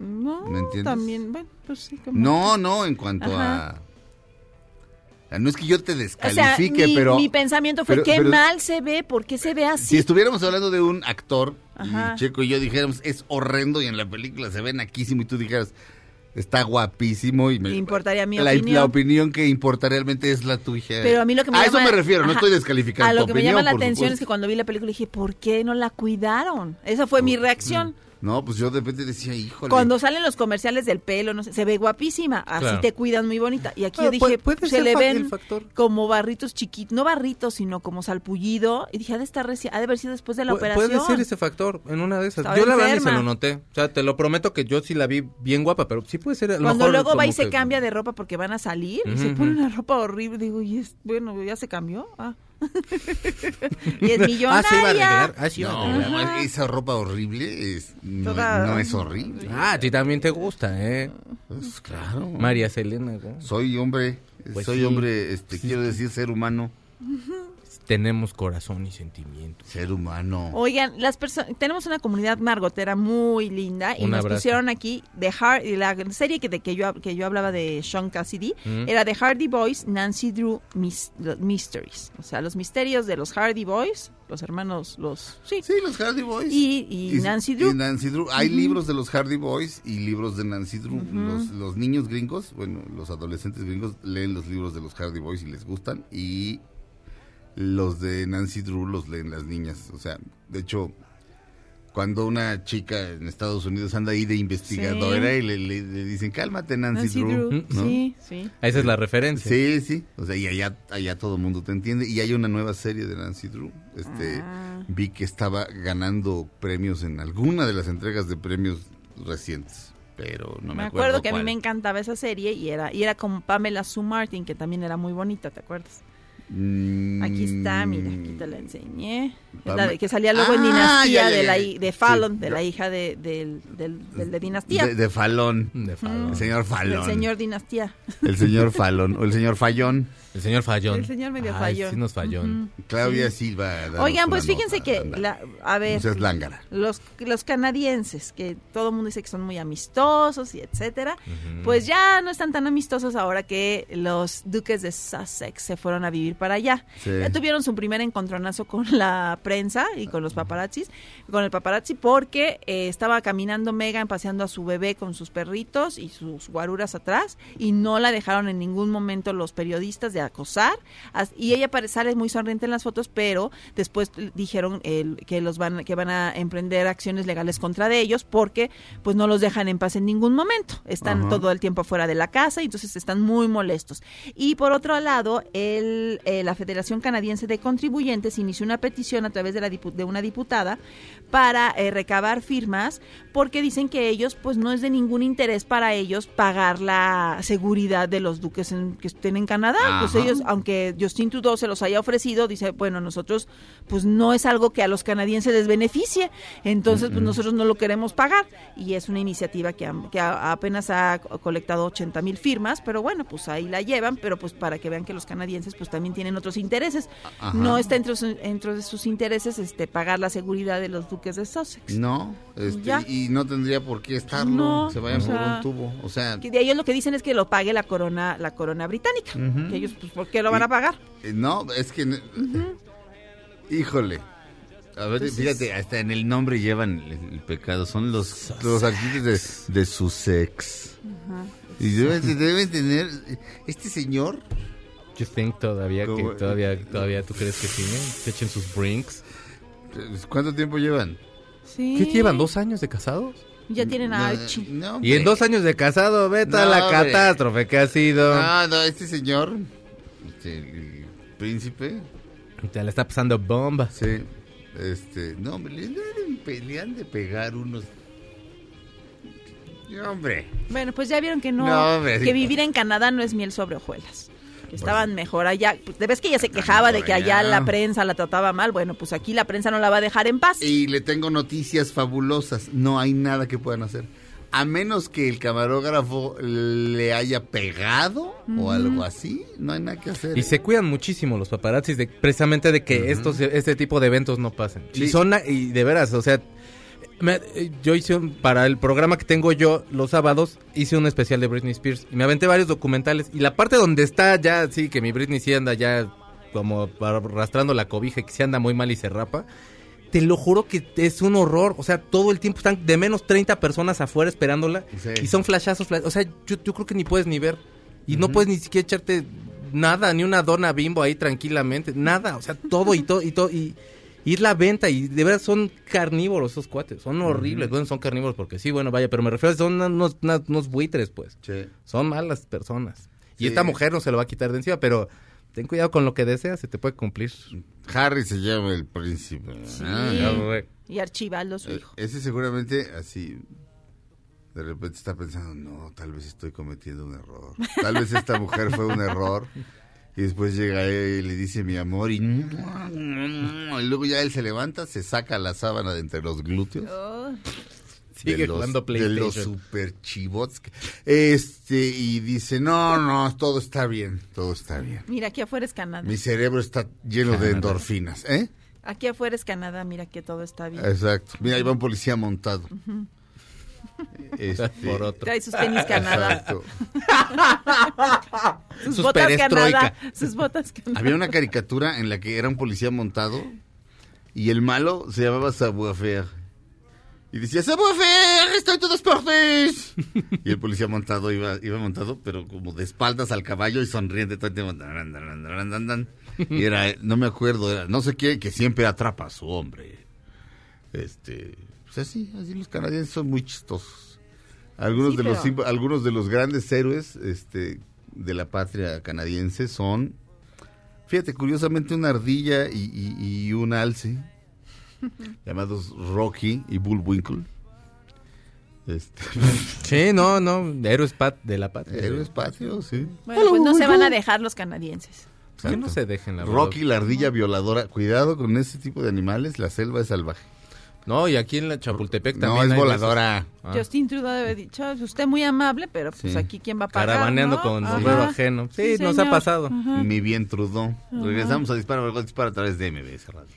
[SPEAKER 3] no,
[SPEAKER 1] ¿me entiendes?
[SPEAKER 3] también, bueno, pues sí. como-
[SPEAKER 1] no, no, en cuanto
[SPEAKER 3] Ajá.
[SPEAKER 1] a... No es que yo te
[SPEAKER 3] O sea,
[SPEAKER 1] descalifique,
[SPEAKER 3] mi,
[SPEAKER 1] pero...
[SPEAKER 3] mi pensamiento fue,
[SPEAKER 1] pero-
[SPEAKER 3] qué
[SPEAKER 1] pero-
[SPEAKER 3] mal se ve, ¿por qué se ve
[SPEAKER 1] Si
[SPEAKER 3] así?
[SPEAKER 1] estuviéramos hablando de un actor,
[SPEAKER 3] Ajá.
[SPEAKER 1] y Checo y yo dijéramos, es horrendo y en la película se ve naquísimo y tú dijeras, está guapísimo y me...
[SPEAKER 3] Importaría mi
[SPEAKER 1] la,
[SPEAKER 3] opinión.
[SPEAKER 1] la opinión que importa realmente es la tuya.
[SPEAKER 3] Pero a mí lo que me
[SPEAKER 1] A
[SPEAKER 3] llama,
[SPEAKER 1] eso me refiero, no estoy descalificando
[SPEAKER 3] A lo
[SPEAKER 1] tu
[SPEAKER 3] que me llama la atención es que cuando vi la película dije, ¿por qué no la cuidaron? Esa fue mi reacción.
[SPEAKER 1] No, pues yo de repente decía, híjole.
[SPEAKER 3] Cuando salen los comerciales del pelo, no sé, se ve guapísima, así
[SPEAKER 2] Claro.
[SPEAKER 3] te cuidan muy bonita. Y aquí
[SPEAKER 2] Ah,
[SPEAKER 3] yo dije,
[SPEAKER 2] puede- puede
[SPEAKER 3] se le ven como barritos chiquitos, no barritos, sino como salpullido. Y dije, ha de estar reci- ha de haber sido después de la
[SPEAKER 2] Pu-
[SPEAKER 3] operación.
[SPEAKER 2] Puede ser ese factor en una de esas.
[SPEAKER 3] Estaba
[SPEAKER 2] yo la verdad ni se lo noté. O sea, te lo prometo que yo sí la vi bien guapa, pero sí puede ser. a lo
[SPEAKER 3] Cuando
[SPEAKER 2] mejor
[SPEAKER 3] luego va y se cambia de ropa porque van a salir y se pone una ropa horrible, digo, y es, bueno, ya se cambió. Ah. <laughs> y es
[SPEAKER 2] Ah,
[SPEAKER 3] millonaria.
[SPEAKER 2] sí iba a arreglar. Ah, sí iba a
[SPEAKER 1] No,
[SPEAKER 2] arreglar.
[SPEAKER 3] Ajá.
[SPEAKER 1] esa ropa horrible es, no,
[SPEAKER 3] Toda-
[SPEAKER 1] no es horrible.
[SPEAKER 2] Ah, a ti también te gusta, ¿eh?
[SPEAKER 1] Pues claro.
[SPEAKER 2] María Selena.
[SPEAKER 1] Soy hombre,
[SPEAKER 2] Pues
[SPEAKER 1] soy
[SPEAKER 2] sí.
[SPEAKER 1] hombre, este, quiero decir ser humano.
[SPEAKER 2] Tenemos corazón y sentimiento.
[SPEAKER 1] Ser humano.
[SPEAKER 3] Oigan, las personas tenemos una comunidad margotera muy linda y
[SPEAKER 2] Un
[SPEAKER 3] nos
[SPEAKER 2] abrazo.
[SPEAKER 3] pusieron aquí de Hard, y la serie que de que yo que yo hablaba de Sean Cassidy
[SPEAKER 2] Mm.
[SPEAKER 3] era de Hardy Boys Nancy Drew Mis- Mysteries, o sea, los misterios de los Hardy Boys, los hermanos los sí,
[SPEAKER 1] Sí, los Hardy Boys.
[SPEAKER 3] y, y Nancy Drew.
[SPEAKER 1] y Nancy Drew. Hay libros de los Hardy Boys y libros de Nancy Drew. los, los niños gringos, bueno, los adolescentes gringos leen los libros de los Hardy Boys y les gustan. Y los de Nancy Drew los leen las niñas. O sea, de hecho, cuando una chica en Estados Unidos anda ahí de investigadora
[SPEAKER 3] Sí.
[SPEAKER 1] y le, le- le dicen, cálmate Nancy,
[SPEAKER 3] Nancy
[SPEAKER 1] Drew.
[SPEAKER 3] Drew,
[SPEAKER 1] ¿no?
[SPEAKER 3] sí, sí.
[SPEAKER 2] Esa es la referencia.
[SPEAKER 1] Sí, sí. O sea, y allá, allá todo el mundo te entiende. Y hay una nueva serie de Nancy Drew. Este,
[SPEAKER 3] Ah.
[SPEAKER 1] Vi que estaba ganando premios en alguna de las entregas de premios recientes. Pero no me,
[SPEAKER 3] me acuerdo que a mí me encantaba esa serie y era y era con Pamela Sue Martin que también era muy bonita, ¿te acuerdas?
[SPEAKER 1] Mm,
[SPEAKER 3] Aquí está, mira, aquí te la enseñé. Es
[SPEAKER 1] Pam-
[SPEAKER 3] la de que salía luego en
[SPEAKER 1] Ah,
[SPEAKER 3] Dinastía
[SPEAKER 1] ya, ya,
[SPEAKER 3] de la
[SPEAKER 1] ya.
[SPEAKER 3] de Fallon,
[SPEAKER 1] Sí,
[SPEAKER 3] de la hija de, del, del, del de Dinastía.
[SPEAKER 1] De, de Falón.
[SPEAKER 2] De Fallon.
[SPEAKER 1] El señor
[SPEAKER 3] del
[SPEAKER 1] Falón.
[SPEAKER 3] señor Dinastía.
[SPEAKER 1] El señor Falón. O el señor Fallón.
[SPEAKER 2] El señor Fallón.
[SPEAKER 3] El señor medio
[SPEAKER 2] Ay,
[SPEAKER 3] fallón.
[SPEAKER 2] Sí nos fallón.
[SPEAKER 1] Claudia Silva.
[SPEAKER 3] Oigan, pues fíjense
[SPEAKER 1] nota,
[SPEAKER 3] que, la- a ver, los, los canadienses, que todo el mundo dice que son muy amistosos y etcétera, pues ya no están tan amistosos ahora que los duques de Sussex se fueron a vivir para allá.
[SPEAKER 1] Sí.
[SPEAKER 3] Ya tuvieron su primer encontronazo con la prensa y con los paparazzis, con el paparazzi porque eh, estaba caminando Megan paseando a su bebé con sus perritos y sus guaruras atrás y no la dejaron en ningún momento los periodistas de acosar. Y ella sale muy sonriente en las fotos, pero después dijeron el- que los van que van a emprender acciones legales contra de ellos porque pues no los dejan en paz en ningún momento. Están
[SPEAKER 12] Ajá.
[SPEAKER 3] todo el tiempo fuera de la casa y entonces están muy molestos. Y por otro lado, el, eh, la Federación Canadiense de Contribuyentes inició una petición a través de, la dipu- de una diputada para eh, recabar firmas porque dicen que ellos pues no es de ningún interés para ellos pagar la seguridad de los duques en- que estén en Canadá. Pues. Ellos, aunque Justin Trudeau se los haya ofrecido, dice, bueno, nosotros pues no es algo que a los canadienses les beneficie, entonces pues nosotros no lo queremos pagar y es una iniciativa que, que apenas ha co- colectado 80 mil firmas, pero bueno, pues ahí la llevan, pero pues para que vean que los canadienses pues también tienen otros intereses.
[SPEAKER 1] Ajá.
[SPEAKER 3] No está entre, entre de sus intereses este pagar la seguridad de los duques de Sussex.
[SPEAKER 1] No, este,
[SPEAKER 3] Ya.
[SPEAKER 1] y no tendría por qué estarlo.
[SPEAKER 3] No,
[SPEAKER 1] se vayan
[SPEAKER 3] o sea,
[SPEAKER 1] por un tubo. O sea,
[SPEAKER 3] Que de ellos lo que dicen es que lo pague la corona la corona británica, que ellos pues ¿por qué lo van a pagar?
[SPEAKER 1] eh, no, es que. Híjole. A ver,
[SPEAKER 3] Entonces-
[SPEAKER 1] fíjate, hasta en el nombre llevan el, el pecado. Son los, los artistas de, de su sex. Y deben, deben tener. Este señor.
[SPEAKER 2] You think todavía que todavía todavía tú crees que siguen? Se echen sus brinks.
[SPEAKER 1] ¿Cuánto tiempo llevan?
[SPEAKER 3] Sí.
[SPEAKER 2] ¿Qué llevan? ¿Dos años de casados?
[SPEAKER 3] Ya tienen a
[SPEAKER 1] No,
[SPEAKER 3] Archie.
[SPEAKER 1] no,
[SPEAKER 2] Y en dos años de casado, vete a
[SPEAKER 1] No,
[SPEAKER 2] la
[SPEAKER 1] hombre.
[SPEAKER 2] catástrofe que ha sido.
[SPEAKER 1] No, no, este señor. Este, el príncipe.
[SPEAKER 2] Te la está pasando bomba.
[SPEAKER 1] Sí. Este, no, hombre, le han, de- le han de pegar unos. No, hombre.
[SPEAKER 3] Bueno, pues ya vieron que no,
[SPEAKER 1] No, hombre,
[SPEAKER 3] que
[SPEAKER 1] sí.
[SPEAKER 3] vivir en Canadá no es miel sobre hojuelas. Que estaban mejor allá. Pues, ¿de ves que ella se quejaba de que allá
[SPEAKER 1] allá.
[SPEAKER 3] la prensa la trataba mal? Bueno, pues aquí la prensa no la va a dejar en paz.
[SPEAKER 1] Y le tengo noticias fabulosas. No hay nada que puedan hacer. A menos que el camarógrafo le haya pegado o algo así, no hay nada que hacer.
[SPEAKER 2] Y se cuidan muchísimo los paparazzis de, precisamente de que estos este tipo de eventos no pasen. Y son y de veras, o sea, me- eh, yo hice un, para el programa que tengo yo los sábados hice un especial de Britney Spears y me aventé varios documentales y la parte donde está ya sí que mi Britney sí anda ya como arrastrando la cobija y que sí anda muy mal y se rapa. Te lo juro que es un horror. O sea, todo el tiempo están de menos 30 personas afuera esperándola.
[SPEAKER 1] Sí.
[SPEAKER 2] Y son flashazos. flash- O sea, yo, yo creo que ni puedes ni ver. Y no puedes ni siquiera echarte nada, ni una dona bimbo ahí tranquilamente. Nada. O sea, todo y todo y todo. Y ir la venta. Y de verdad son carnívoros esos cuates. Son horribles. Bueno, son carnívoros porque sí, bueno, vaya. Pero me refiero a son unos, unos, buitres, pues.
[SPEAKER 1] Sí.
[SPEAKER 2] Son malas personas. Y esta mujer no se lo va a quitar de encima, pero ten cuidado con lo que deseas, se te puede cumplir.
[SPEAKER 1] Harry se llama el príncipe.
[SPEAKER 3] Sí.
[SPEAKER 1] Ah,
[SPEAKER 3] Y Archibaldo, su
[SPEAKER 1] Eh,
[SPEAKER 3] hijo.
[SPEAKER 1] Ese seguramente así de repente está pensando, no, tal vez estoy cometiendo un error. Tal vez esta mujer fue un error. Y después llega él y le dice mi amor y, y luego ya él se levanta, se saca la sábana de entre los glúteos. <laughs>
[SPEAKER 2] Sigue
[SPEAKER 1] de los,
[SPEAKER 2] jugando
[SPEAKER 1] De los super chivots. que- Este, y dice, no, no, todo está bien, todo está bien.
[SPEAKER 3] Mira, aquí afuera es Canadá.
[SPEAKER 1] Mi cerebro está lleno de endorfinas, ¿eh?
[SPEAKER 3] Aquí afuera es Canadá, mira que todo está bien.
[SPEAKER 1] Exacto. Mira, ahí va un policía montado. Este, <laughs>
[SPEAKER 2] Por otro.
[SPEAKER 3] Trae sus tenis Canadá. <laughs> Sus,
[SPEAKER 1] Sus
[SPEAKER 3] botas. Canadá. Sus botas Canadá.
[SPEAKER 1] Había una caricatura en la que era un policía montado y el malo se llamaba Sabuafer. Y decía, Sabuafer, estoy todas partes. Y el policía montado iba, iba montado, pero como de espaldas al caballo y sonriente todo el tiempo. Y era, no me acuerdo, era no sé qué, que siempre atrapa a su hombre. Este, pues así, así los canadienses son muy chistosos. Algunos
[SPEAKER 3] Sí,
[SPEAKER 1] de los
[SPEAKER 3] pero-
[SPEAKER 1] simp- algunos de los grandes héroes este de la patria canadiense son fíjate curiosamente una ardilla y, y- y un alce <laughs> llamados Rocky y Bullwinkle este, <laughs>
[SPEAKER 2] Sí, no, no, héroes pat de la patria.
[SPEAKER 1] héroes patrios sí
[SPEAKER 3] Bueno, pues no se van a dejar los canadienses.
[SPEAKER 2] Que no se dejen la.
[SPEAKER 1] Rocky la ardilla violadora cuidado con ese tipo de animales la selva es salvaje
[SPEAKER 2] No, y aquí en la Chapultepec
[SPEAKER 1] no
[SPEAKER 2] también.
[SPEAKER 1] es
[SPEAKER 2] hay
[SPEAKER 1] voladora
[SPEAKER 2] Ah.
[SPEAKER 3] Justin Trudeau debe dicho, usted muy amable, pero pues
[SPEAKER 1] Sí.
[SPEAKER 3] aquí quién va a pagar,
[SPEAKER 2] Caravaneando
[SPEAKER 3] ¿no?
[SPEAKER 2] con sombrero ajeno. Sí, nos ha pasado.
[SPEAKER 3] Ajá.
[SPEAKER 1] mi bien Trudeau
[SPEAKER 3] Ajá.
[SPEAKER 1] regresamos a disparar Margot dispara a través de MBS Radio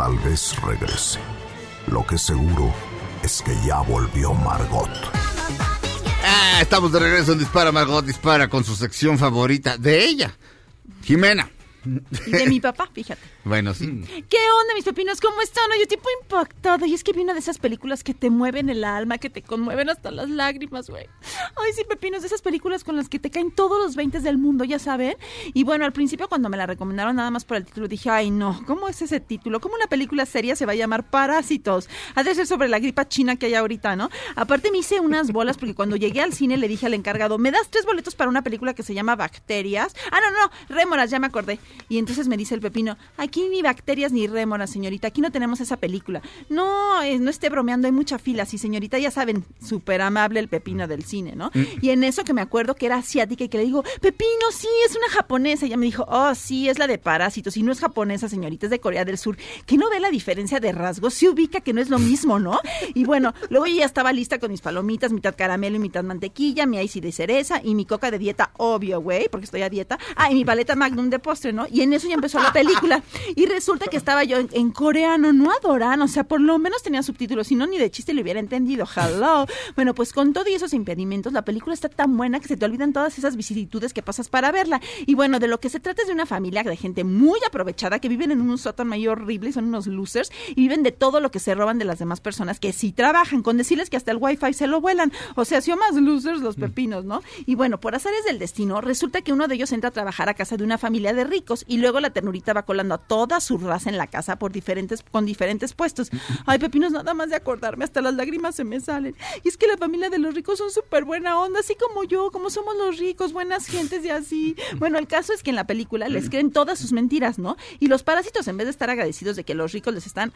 [SPEAKER 5] tal vez regrese. Lo que es seguro es que ya volvió Margot.
[SPEAKER 1] Ah, estamos de regreso en Dispara, Margot Dispara con su sección favorita de ella, Jimena.
[SPEAKER 3] Y de mi papá, fíjate.
[SPEAKER 1] Bueno, sí.
[SPEAKER 3] ¿Qué onda, mis pepinos? ¿Cómo están? Yo tipo impactada. Y es que vi una de esas películas que te mueven el alma, que te conmueven hasta las lágrimas, güey. Ay, sí, pepinos, de esas películas con las que te caen todos los 20 del mundo, ya saben. Y bueno, al principio cuando me la recomendaron nada más por el título, dije, ay, no, ¿cómo es ese título? ¿Cómo una película seria se va a llamar Parásitos? Ha de ser sobre la gripa china que hay ahorita, ¿no? Aparte me hice unas bolas porque cuando llegué al cine le dije al encargado, ¿me das tres boletos para una película que se llama Bacterias? Ah, no, no, rémoras, ya me acordé. Y entonces me dice el pepino, aquí ni bacterias ni rémoras, señorita, aquí no tenemos esa película. No, eh, no esté bromeando, hay mucha fila, sí, señorita, ya saben, súper amable el pepino del cine, ¿no? Y en eso que me acuerdo que era asiática y que le digo, pepino, sí, es una japonesa. Y ella me dijo, oh, sí, es la de Parásitos, y no es japonesa, señorita, es de Corea del Sur. Que no ve la diferencia de rasgos, se ubica que no es lo mismo, ¿no? Y bueno, luego yo ya estaba lista con mis palomitas, mitad caramelo y mitad mantequilla, mi icy de cereza y mi coca de dieta, obvio, güey, porque estoy a dieta. Ah, y mi paleta magnum de postre, ¿no? Y en eso ya empezó la película. Y resulta que estaba yo en, en coreano, no adorano, o sea, por lo menos tenía subtítulos, si no, ni de chiste lo hubiera entendido. Hello. Bueno, pues con todos esos impedimentos, la película está tan buena que se te olvidan todas esas vicisitudes que pasas para verla. Y bueno, de lo que se trata es de una familia de gente muy aprovechada que viven en un sótano ahí horrible y son unos losers y viven de todo lo que se roban de las demás personas que sí trabajan, con decirles que hasta el wifi se lo vuelan. O sea, si más losers los pepinos, ¿no? Y bueno, por azares del destino, resulta que uno de ellos entra a trabajar a casa de una familia de ricos y luego la ternurita va colando a toda su raza en la casa por diferentes, con diferentes puestos. Ay, pepinos, nada más de acordarme, hasta las lágrimas se me salen. Y es que la familia de los ricos son súper buena onda, así como yo, como somos los ricos, buenas gentes y así. Bueno, el caso es que en la película les creen todas sus mentiras, ¿no? Y los parásitos, en vez de estar agradecidos de que los ricos les están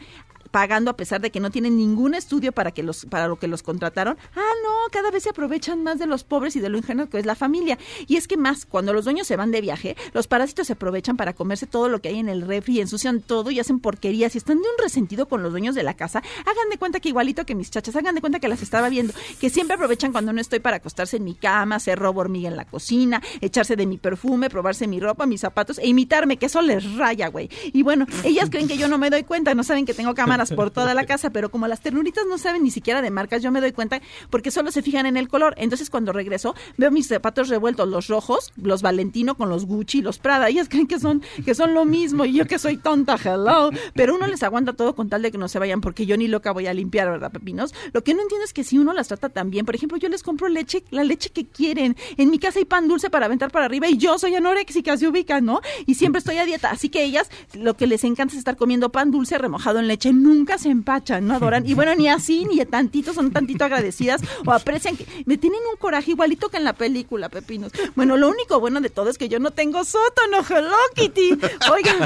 [SPEAKER 3] pagando a pesar de que no tienen ningún estudio para que los para lo que los contrataron. Ah, no, cada vez se aprovechan más de los pobres y de lo ingenuo que es la familia. Y es que más cuando los dueños se van de viaje, los parásitos se aprovechan para comerse todo lo que hay en el refri, ensucian todo y hacen porquerías y están de un resentido con los dueños de la casa. Hagan de cuenta que igualito que mis chachas, hagan de cuenta que las estaba viendo, que siempre aprovechan cuando no estoy para acostarse en mi cama, hacer robo hormiga en la cocina, echarse de mi perfume, probarse mi ropa, mis zapatos e imitarme, que eso les raya, güey. Y bueno, ellas creen que yo no me doy cuenta, no saben que tengo cámaras por toda la casa, pero como las ternuritas no saben ni siquiera de marcas, yo me doy cuenta porque solo se fijan en el color. Entonces cuando regreso, veo mis zapatos revueltos, los rojos, los Valentino con los Gucci, los Prada. Ellas creen que son, que son lo mismo y yo que soy tonta, hello. Pero uno les aguanta todo con tal de que no se vayan porque yo ni loca voy a limpiar, ¿verdad, Pepinos? Lo que no entiendo es que si uno las trata tan bien, por ejemplo, yo les compro leche, la leche que quieren. En mi casa hay pan dulce para aventar para arriba y yo soy anoréxica, se ubican, ¿no? Y siempre estoy a dieta. Así que ellas lo que les encanta es estar comiendo pan dulce remojado en leche. Nunca se empachan, no adoran. Y bueno, ni así, ni tantito, son tantito agradecidas o aprecian que me tienen un coraje igualito que en la película, Pepinos. Bueno, lo único bueno de todo es que yo no tengo sótano, hello Kitty. Oigan,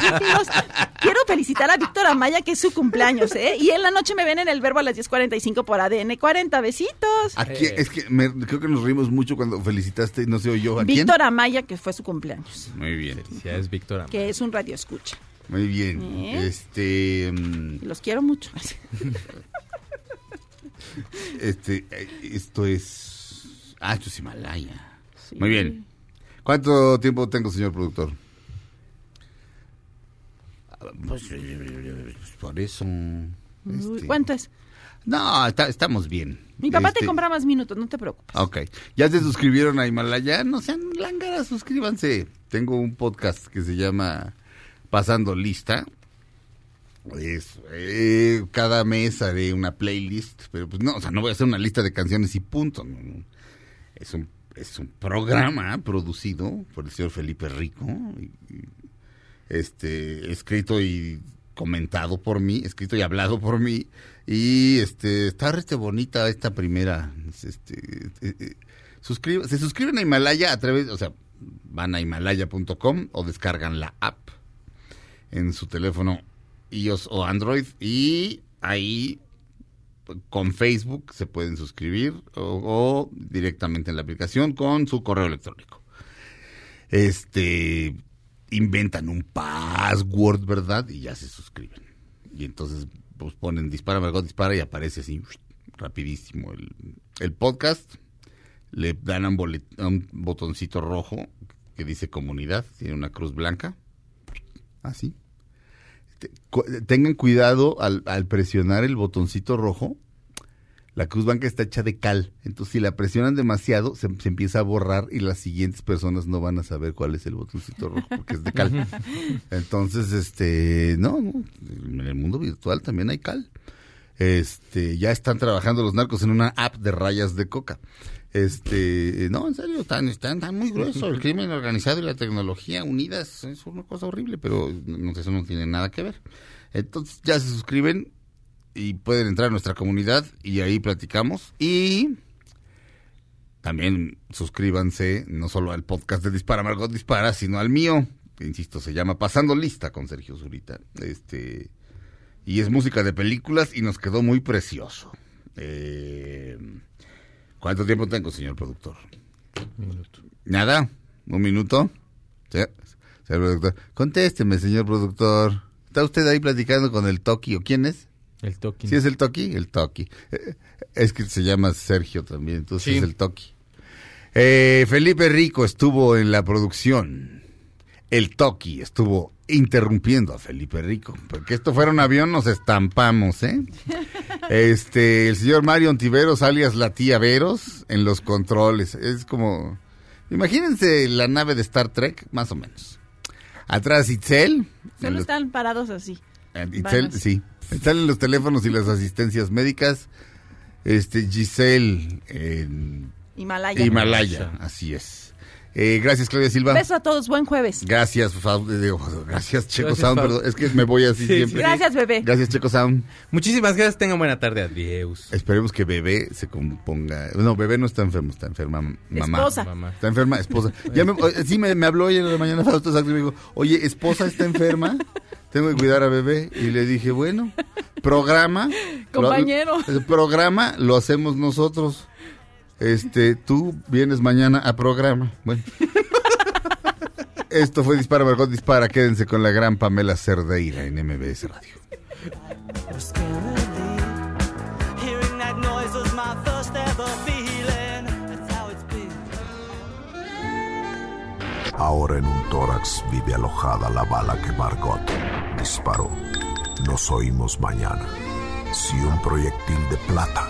[SPEAKER 3] Quiero felicitar a Víctor Amaya que es su cumpleaños, ¿eh? Y en la noche me ven en el verbo a las 10.45 por ADN 40. Besitos.
[SPEAKER 1] Aquí, es que me- creo que nos reímos mucho cuando felicitaste, no sé yo, ¿a quién?
[SPEAKER 3] Víctor Amaya, que fue su cumpleaños,
[SPEAKER 1] Muy bien,
[SPEAKER 2] Ya es Víctor Amaya.
[SPEAKER 3] que es un radio escucha.
[SPEAKER 1] muy bien.
[SPEAKER 3] ¿Eh?
[SPEAKER 1] Este, mm,
[SPEAKER 3] los quiero mucho. <laughs>
[SPEAKER 1] este, eh, esto es, ah, esto es Himalaya.
[SPEAKER 3] Sí.
[SPEAKER 1] Muy bien. ¿Cuánto tiempo tengo, señor productor? Pues, eh, por eso. Este,
[SPEAKER 3] ¿Cuánto es?
[SPEAKER 1] No, está- estamos bien.
[SPEAKER 3] Mi papá te
[SPEAKER 1] Este,
[SPEAKER 3] compra más minutos, no te preocupes.
[SPEAKER 1] Ok. ¿Ya se suscribieron a Himalaya? No sean lángaras, suscríbanse. Tengo un podcast que se llama Pasando Lista. Es, eh, cada mes haré una playlist, pero pues no, o sea, no voy a hacer una lista de canciones y punto. Es un, es un programa producido por el señor Felipe Rico, y- y, este, escrito y comentado por mí, escrito y hablado por mí, y este, está rete bonita esta primera, este, eh, eh, suscriba- se suscriben a Himalaya a través, o sea, van a himalaya.com o descargan la app en su teléfono iOS o Android y ahí con Facebook se pueden suscribir o, o directamente en la aplicación con su correo electrónico. Este inventan un password, ¿verdad? Y ya se suscriben. Y entonces pues ponen dispara, Margot, dispara y aparece así rapidísimo el, el podcast. Le dan un, un botoncito rojo que dice comunidad, tiene una cruz blanca, así. Tengan cuidado al, al presionar el botoncito rojo, la cruz blanca está hecha de cal, entonces si la presionan demasiado se, se empieza a borrar y las siguientes personas no van a saber cuál es el botoncito rojo porque es de cal. <laughs> Entonces, este, no, no, en el mundo virtual también hay cal. Este, ya están trabajando los narcos en una app de rayas de coca. Este, no, en serio, están, están, están muy grueso. El crimen organizado y la tecnología unidas es una cosa horrible, pero no, eso no tiene nada que ver. Entonces, ya se suscriben y pueden entrar a nuestra comunidad y ahí platicamos. Y también suscríbanse no solo al podcast de Dispara Margot Dispara, sino al mío. que, Insisto, se llama Pasando Lista con Sergio Zurita. Este, y es música de películas y nos quedó muy precioso. Eh, ¿Cuánto tiempo tengo, señor productor? ¿Nada? ¿Un minuto? Sí, señor productor. Contésteme, señor productor. ¿Está usted ahí platicando con el Toki o quién es?
[SPEAKER 2] El Toki.
[SPEAKER 1] ¿Sí es el Toki? El Toki. Eh, Es que se llama Sergio también, entonces
[SPEAKER 2] Sí.
[SPEAKER 1] es el Toki. Eh, Felipe Rico estuvo en la producción. El Toki estuvo interrumpiendo a Felipe Rico. Porque esto fuera un avión, nos estampamos, ¿eh? <laughs> Este, el señor Mario Ontiveros, alias la tía Veros, en los controles. Es como. Imagínense la nave de Star Trek, más o menos. Atrás Itzel.
[SPEAKER 3] Solo
[SPEAKER 1] los-
[SPEAKER 3] están parados así.
[SPEAKER 1] Eh, Itzel,
[SPEAKER 3] Vanos.
[SPEAKER 1] sí. Están en los teléfonos y las asistencias médicas. Este, Giselle en
[SPEAKER 3] Himalaya.
[SPEAKER 1] Himalaya, así es. Eh, gracias, Claudia Silva.
[SPEAKER 3] Beso a todos, buen jueves.
[SPEAKER 1] Gracias, digo, gracias, Checo
[SPEAKER 2] Gracias,
[SPEAKER 1] Sound. Perdón, es que me voy así <laughs>
[SPEAKER 2] Sí,
[SPEAKER 1] siempre.
[SPEAKER 3] Gracias, bebé.
[SPEAKER 1] Gracias, Checo Sound.
[SPEAKER 2] Muchísimas gracias, tengan buena tarde, adiós.
[SPEAKER 1] Esperemos que bebé se componga. No, bebé no está enfermo, está enferma mamá.
[SPEAKER 3] Esposa.
[SPEAKER 2] Mamá.
[SPEAKER 1] Está enferma, esposa. <laughs> Ya me, sí, me, me habló hoy en la mañana Fausto y me dijo, oye, esposa está enferma, tengo que cuidar a bebé. Y le dije, bueno, programa. lo-
[SPEAKER 3] Compañero.
[SPEAKER 1] el programa lo hacemos nosotros. Este, tú vienes mañana a programa. Bueno. Esto fue Dispara, Margot Dispara. Quédense con la gran Pamela Cerdeira en MBS Radio.
[SPEAKER 5] Ahora en un tórax vive alojada la bala que Margot disparó. Nos oímos mañana. Si un proyectil de plata